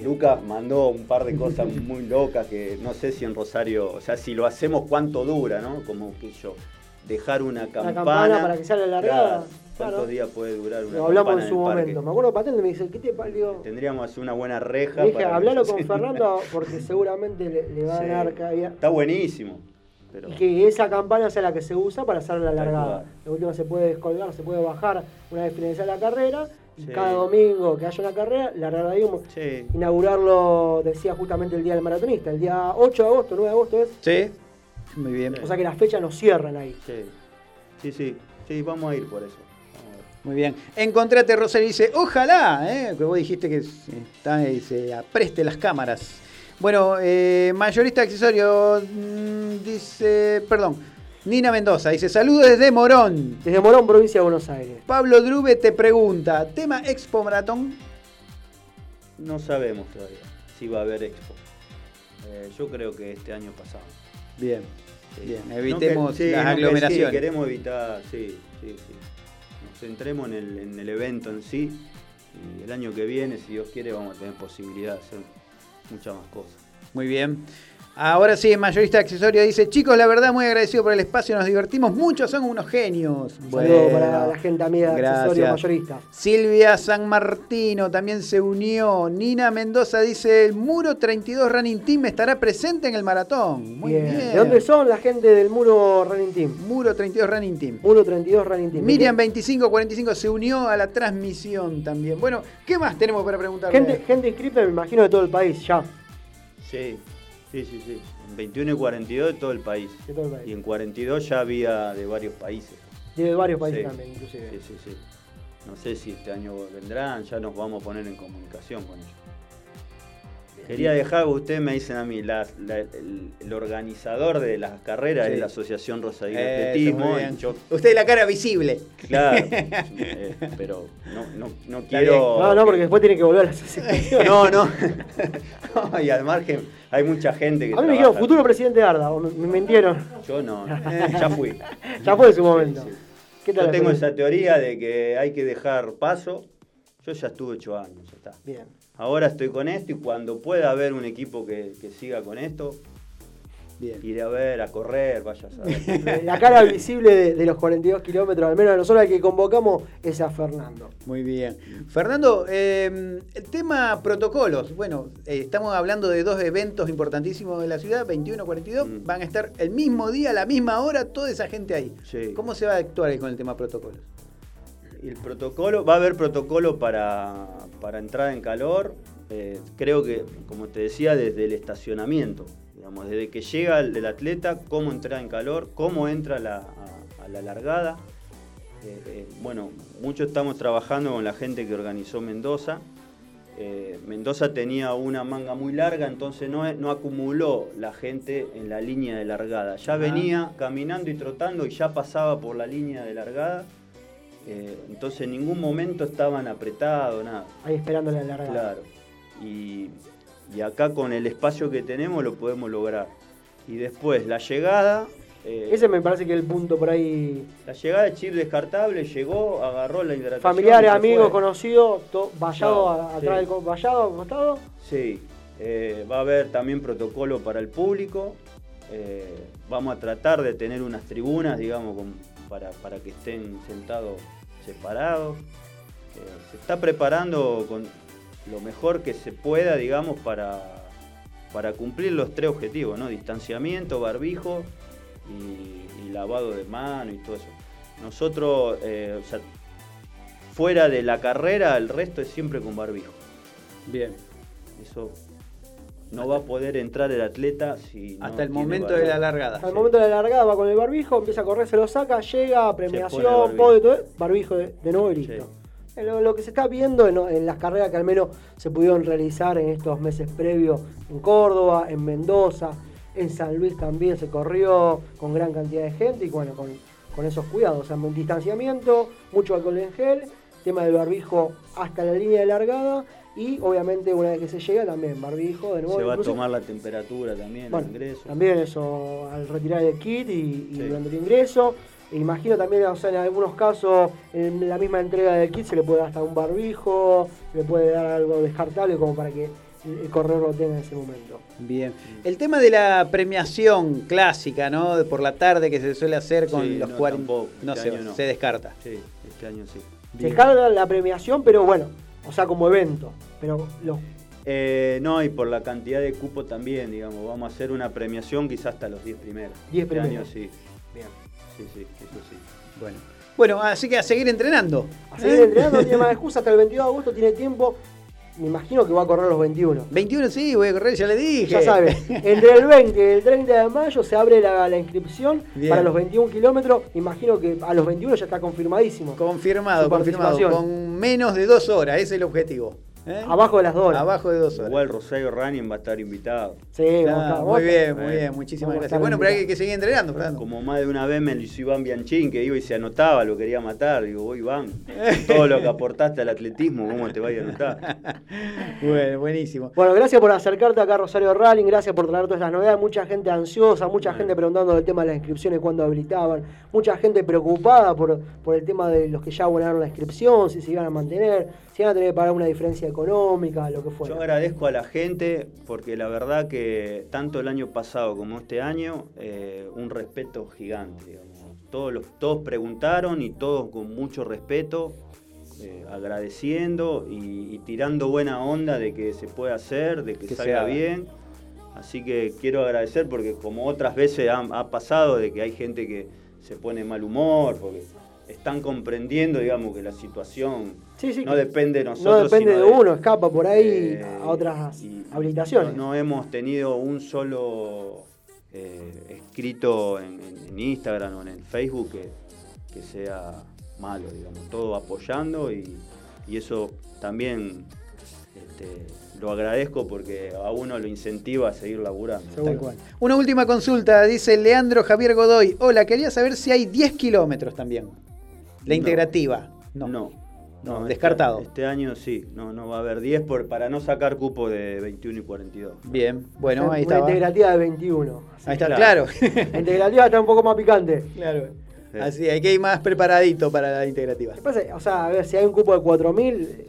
S8: Lucas mandó un par de cosas muy locas que no sé si en Rosario, o sea, si lo hacemos, cuánto dura, ¿no? Como que yo, dejar una campana.
S5: campana para que salga largada,
S8: ¿Cuántos
S5: claro.
S8: días puede durar una
S5: Lo hablamos en su
S8: parque?
S5: momento. Me acuerdo Patente me dice, ¿qué te parió?
S8: Tendríamos una buena reja.
S5: Le dije,
S8: para-
S5: hablalo con Fernando porque seguramente le, le va a dar cabida.
S8: Está buenísimo. Pero
S5: Y que esa campana sea la que se usa para hacer la largada. De última se puede descolgar, se puede bajar una vez finalizada la carrera.
S8: Sí.
S5: cada domingo que haya una carrera, largarla ahí.
S8: Sí.
S5: Inaugurarlo, decía justamente el día del maratonista, el día 8 de agosto, 9 de agosto es.
S6: Sí, muy bien.
S5: O sea que las fechas nos cierran ahí.
S8: Sí, sí, sí, sí, vamos a ir por eso.
S6: Muy bien. Encontrate, Rosario, dice, ojalá, ¿eh? que vos dijiste que está, y se apreste las cámaras. Bueno, eh, mayorista accesorio, mm, dice, perdón, Nina Mendoza, dice, saludos desde Morón.
S5: Desde Morón, provincia de Buenos Aires.
S6: Pablo Drube te pregunta, tema Expo Maratón.
S8: No sabemos todavía si va a haber expo. Eh, yo creo que este año pasado.
S6: Bien,
S8: Sí.
S6: bien,
S8: No
S6: evitemos
S8: que- sí,
S6: las
S8: no que sí, queremos evitar, sí, sí, sí. Nos centremos en el, en el evento en sí. Y el año que viene, si Dios quiere, vamos a tener posibilidad de hacer muchas más cosas.
S6: Muy bien. Ahora sí, mayorista accesorio dice, chicos, la verdad muy agradecido por el espacio, nos divertimos mucho, son unos genios.
S5: Un saludo para la gente amiga de accesorio mayorista.
S6: Silvia San Martino también se unió. Nina Mendoza dice, el Muro 32 Running Team estará presente en el maratón. Muy bien.
S5: ¿De dónde son la gente del Muro Running Team?
S6: Muro 32 Running Team.
S5: Muro 32 Running Team.
S6: Miriam 2545 se unió a la transmisión también. Bueno, ¿qué más tenemos para preguntarle?
S5: Gente, gente inscrita, me imagino, de todo el país, ya.
S8: Sí, sí, sí, sí. En 21 y 42 de todo el país.
S5: De todo el país.
S8: Y en 42 ya había de varios países.
S5: De varios países
S8: Sí.
S5: también, inclusive.
S8: Sí, sí, sí. No sé si este año vendrán, ya nos vamos a poner en comunicación con ellos. Quería dejar, ustedes me dicen a mí, la- la- el, el organizador de las carreras
S6: Sí.
S8: es la Asociación Rosario
S6: Eso,
S8: Atletismo. yo-
S6: Usted la cara visible.
S8: claro, [laughs] eh, pero no, no, no quiero...
S5: No, no, porque después tiene que volver a la asociación. [laughs]
S8: No, no. [laughs] No, y al margen hay mucha gente que
S5: A mí me dijeron, futuro presidente de Arda, me, mintieron.
S8: Yo no, ya fui.
S5: Ya fue su momento.
S8: Sí, sí.
S5: ¿Qué tal
S8: Yo tengo esa teoría de que hay que dejar paso. Yo ya estuve ocho años, ya está.
S5: Bien.
S8: Ahora estoy con esto y cuando pueda haber un equipo que, que siga con esto,
S6: Bien.
S8: iré a ver, a correr, vaya a saber. [laughs]
S5: La cara visible de, de los 42 kilómetros, al menos de nosotros, al que convocamos, es a Fernando.
S6: Muy bien. Fernando, eh, el tema protocolos. Bueno, eh, estamos hablando de dos eventos importantísimos de la ciudad, 21 42.
S8: Mm.
S6: Van a estar el mismo día, a la misma hora, toda esa gente ahí.
S8: Sí.
S6: ¿Cómo se va a actuar ahí con el tema protocolos?
S8: El protocolo, va a haber protocolo para, para entrada en calor, eh, creo que, como te decía, desde el estacionamiento, digamos, desde que llega el, el atleta, cómo entra en calor, cómo entra la- a, a la largada. Eh, eh, bueno, mucho estamos trabajando con la gente que organizó Mendoza. Mendoza tenía una manga muy larga, entonces no, no acumuló la gente en la línea de largada. Ya venía caminando y trotando y ya pasaba por la línea de largada. Eh, entonces en ningún momento estaban apretados, nada.
S5: Ahí esperando la largada.
S8: Claro. Y, y acá con el espacio que tenemos lo podemos lograr. Y después la llegada. eh,
S5: Ese me parece que es el punto por ahí.
S8: La llegada de chip descartable llegó, agarró la hidratación.
S5: Familiares, amigos, conocidos, vallado
S8: Chao,
S5: a-
S8: sí.
S5: atrás del vallado, al costado.
S8: Sí, eh, va a haber también protocolo para el público. vamos a tratar de tener unas tribunas, digamos, con- para, para que estén sentados separados. Eh, se está preparando con lo mejor que se pueda, digamos, para, para cumplir los tres objetivos, ¿no? Distanciamiento, barbijo y, y lavado de mano y todo eso. Nosotros, eh, o sea, fuera de la carrera, el resto es siempre con barbijo.
S6: Bien.
S8: Eso no va a poder entrar el atleta si no
S6: Hasta el momento
S8: barbijo.
S6: de la largada.
S5: Al momento de la largada va con el barbijo, empieza a correr, se lo saca, llega, premiación,
S8: barbijo.
S5: podio, todo, barbijo de, de nuevo y listo. Eh, Lo, lo que se está viendo en, en las carreras que al menos se pudieron realizar en estos meses previos en Córdoba, en Mendoza, en San Luis también se corrió con gran cantidad de gente y bueno, con, con esos cuidados, o sea, un distanciamiento, mucho alcohol en gel, tema del barbijo hasta la línea de largada Y obviamente una vez que se llega también barbijo, de nuevo.
S8: Se va a tomar la temperatura también
S5: bueno,
S8: al ingreso.
S5: También eso al retirar el kit y, y
S8: Sí.
S5: durante el ingreso. Imagino también, o sea, en algunos casos, en la misma entrega del kit se le puede dar hasta un barbijo, se le puede dar algo descartable como para que el corredor lo tenga en ese momento.
S6: Bien. El tema de la premiación clásica, ¿no? De por la tarde que se suele hacer con
S8: Sí,
S6: los
S8: no,
S6: 40.
S8: tampoco,
S6: No
S8: este
S6: se,
S8: no.
S6: se descarta.
S8: Sí, este año sí.
S5: Se carga la premiación, pero bueno, o sea, como evento. Pero los
S8: Eh, no, y por la cantidad de cupo también, digamos. Vamos a hacer una premiación quizás hasta los 10 primeros.
S5: 10
S8: Este
S5: primeros.
S8: año sí.
S5: Bien.
S8: Sí, sí, eso sí.
S6: Bueno. Bueno, así que a seguir entrenando.
S5: A seguir entrenando, no tiene más excusa, hasta el 22 de agosto tiene tiempo. Me imagino que va a correr los 21.
S6: 21 sí, voy a correr, ya le dije.
S5: Ya sabe, entre el 20 y el 30 de mayo se abre la, la inscripción
S6: Bien.
S5: para los 21 kilómetros. Imagino que a los 21 ya está confirmadísimo.
S6: Confirmado, confirmado. Con menos de dos horas, ese es el objetivo. ¿Eh?
S5: Abajo de las dos horas.
S6: Abajo de dos horas.
S8: Igual Rosario Running va a estar invitado.
S5: Sí,
S6: muy bien, muy bien, muchísimas gracias. Bueno, pero hay que seguir entrenando, Fernando.
S8: Como más de una vez me lo hizo Iván Bianchín, que iba y se anotaba, lo quería matar. Digo, vos Iván, [laughs] todo lo que aportaste al atletismo, ¿cómo te vaya a anotar? [laughs]
S6: Bueno, buenísimo.
S5: Bueno, gracias por acercarte acá a Rosario Rally, gracias por traer todas estas novedades. Mucha gente ansiosa, mucha gente preguntando del tema de las inscripciones, cuándo habilitaban, mucha gente preocupada por, por el tema de los que ya abonaron la inscripción, si se iban a mantener, si iban a tener que pagar una diferencia económica, lo que fuera.
S8: Yo agradezco a la gente porque la verdad que tanto el año pasado como este año, eh, un respeto gigante. digamos. Todos, los, todos preguntaron y todos con mucho respeto, eh, agradeciendo y, y tirando buena onda de que se puede hacer, de que, salga bien. Así que quiero agradecer porque como otras veces ha, ha pasado de que hay gente que se pone mal humor, porque están comprendiendo, digamos, que la situación
S5: Sí, sí,
S8: no depende de
S5: no
S8: nosotros.
S5: depende
S8: sino
S5: de uno, escapa por ahí
S8: eh,
S5: a otras habilitaciones.
S8: No, no hemos tenido un solo eh, escrito en, Instagram o en el Facebook que, que sea malo, digamos, todo apoyando y, y eso también este, lo agradezco porque a uno lo incentiva a seguir laburando.
S6: Cual. Una última consulta, dice Leandro Javier Godoy. Hola, quería saber si hay 10 kilómetros también. La
S8: No.
S6: integrativa.
S8: No. No,
S6: No,
S8: este-
S6: descartado.
S8: Este, año sí, no, no va a haber 10 por, para no sacar cupo de 21 y 42.
S6: Bien, bueno, ahí
S5: Una
S6: está.
S5: integrativa de 21.
S6: Ahí está, claro.
S5: La integrativa está un poco más picante.
S6: Claro. Así, hay que ir más preparadito para la integrativa.
S5: ¿Qué pasa? O sea, a ver, si hay un cupo de 4.000, eh,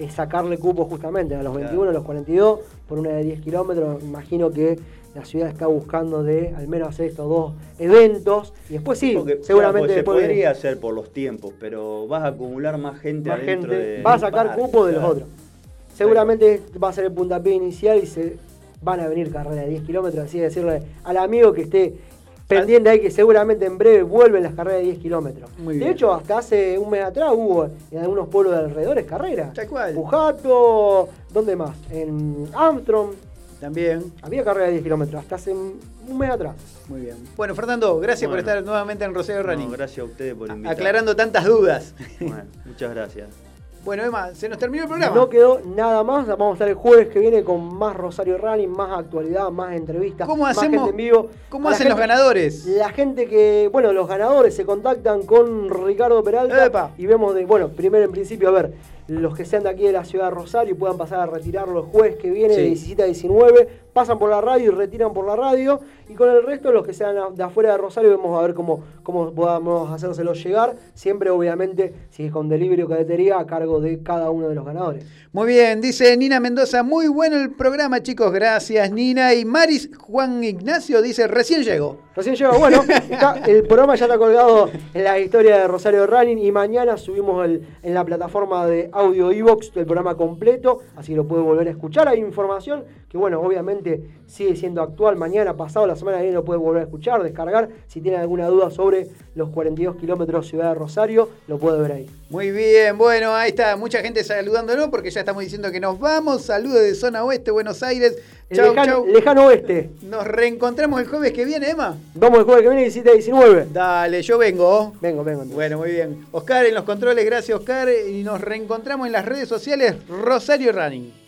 S5: es sacarle cupo justamente a los 21, a los 42, por una de 10 kilómetros. Imagino que la ciudad está buscando de al menos hacer estos dos eventos. Y después sí,
S8: Porque,
S5: seguramente
S8: claro, porque
S5: después
S8: se podría hacer por los tiempos, pero vas a acumular más gente
S5: más
S8: adentro
S5: gente
S8: de-
S5: va a sacar
S8: Parque,
S5: cupo de los otros. Seguramente va a ser el puntapié inicial y se van a venir carreras de 10 kilómetros. Así que decirle al amigo que esté pendiente ahí que seguramente en breve vuelven las carreras de 10 kilómetros. De
S6: bien.
S5: hecho, hasta hace un mes atrás hubo en algunos pueblos de alrededores carreras.
S6: Tal cual.
S5: Pujato, ¿dónde más? En Armstrong.
S6: También.
S5: Había carrera de 10 kilómetros, hasta hace un mes atrás.
S6: Muy bien. Bueno, Fernando, gracias por estar nuevamente en Rosario
S8: No,
S6: Running.
S8: gracias a ustedes por invitarme.
S6: Aclarando tantas dudas. [laughs]
S8: Bueno, muchas gracias.
S6: Bueno, Emma, se nos terminó el programa.
S5: No quedó nada más. Vamos a estar el jueves que viene con más Rosario Running, más actualidad, más entrevistas.
S6: ¿Cómo
S5: más
S6: hacemos-
S5: gente en vivo.
S6: cómo
S5: A
S6: hacen los ganadores?
S5: La gente que, bueno, los ganadores se contactan con Ricardo Peralta
S6: Epa.
S5: y vemos de, bueno, primero en principio, a ver, los que sean de aquí de la ciudad de Rosario puedan pasar a retirarlo el jueves que viene
S6: Sí.
S5: de 17 a 19, pasan por la radio y retiran por la radio. Y con el resto, los que sean de afuera de Rosario, vemos a ver cómo, cómo podamos hacérselos llegar. Siempre, obviamente, si es con delivery o cadetería, a cargo de cada uno de los ganadores.
S6: Muy bien, dice Nina Mendoza, muy bueno el programa, chicos, gracias Nina. Y Maris Juan Ignacio dice, recién llegó.
S5: Recién llega, bueno, [laughs] está- el programa ya está colgado en la historia de Rosario Running y mañana subimos el- en la plataforma de audio Evox el programa completo, así que lo puede volver a escuchar. Hay información que, bueno, obviamente sigue siendo actual. Mañana, pasado, la semana que viene lo puede volver a escuchar, descargar. Si tiene alguna duda sobre los 42 kilómetros Ciudad de Rosario, lo puede ver ahí.
S6: Muy bien, bueno, ahí está, mucha gente saludándonos porque ya estamos diciendo que nos vamos. Saludos de zona oeste, Buenos Aires. Chau,
S5: lejano,
S6: chau.
S5: lejano oeste.
S6: Nos reencontramos el jueves que viene, Emma.
S5: Vamos el jueves que viene 17 a 19.
S6: Dale, yo vengo.
S5: Vengo, vengo. entonces.
S6: Bueno, muy bien. Oscar en los controles, gracias Oscar. Y nos reencontramos en las redes sociales Rosario Running.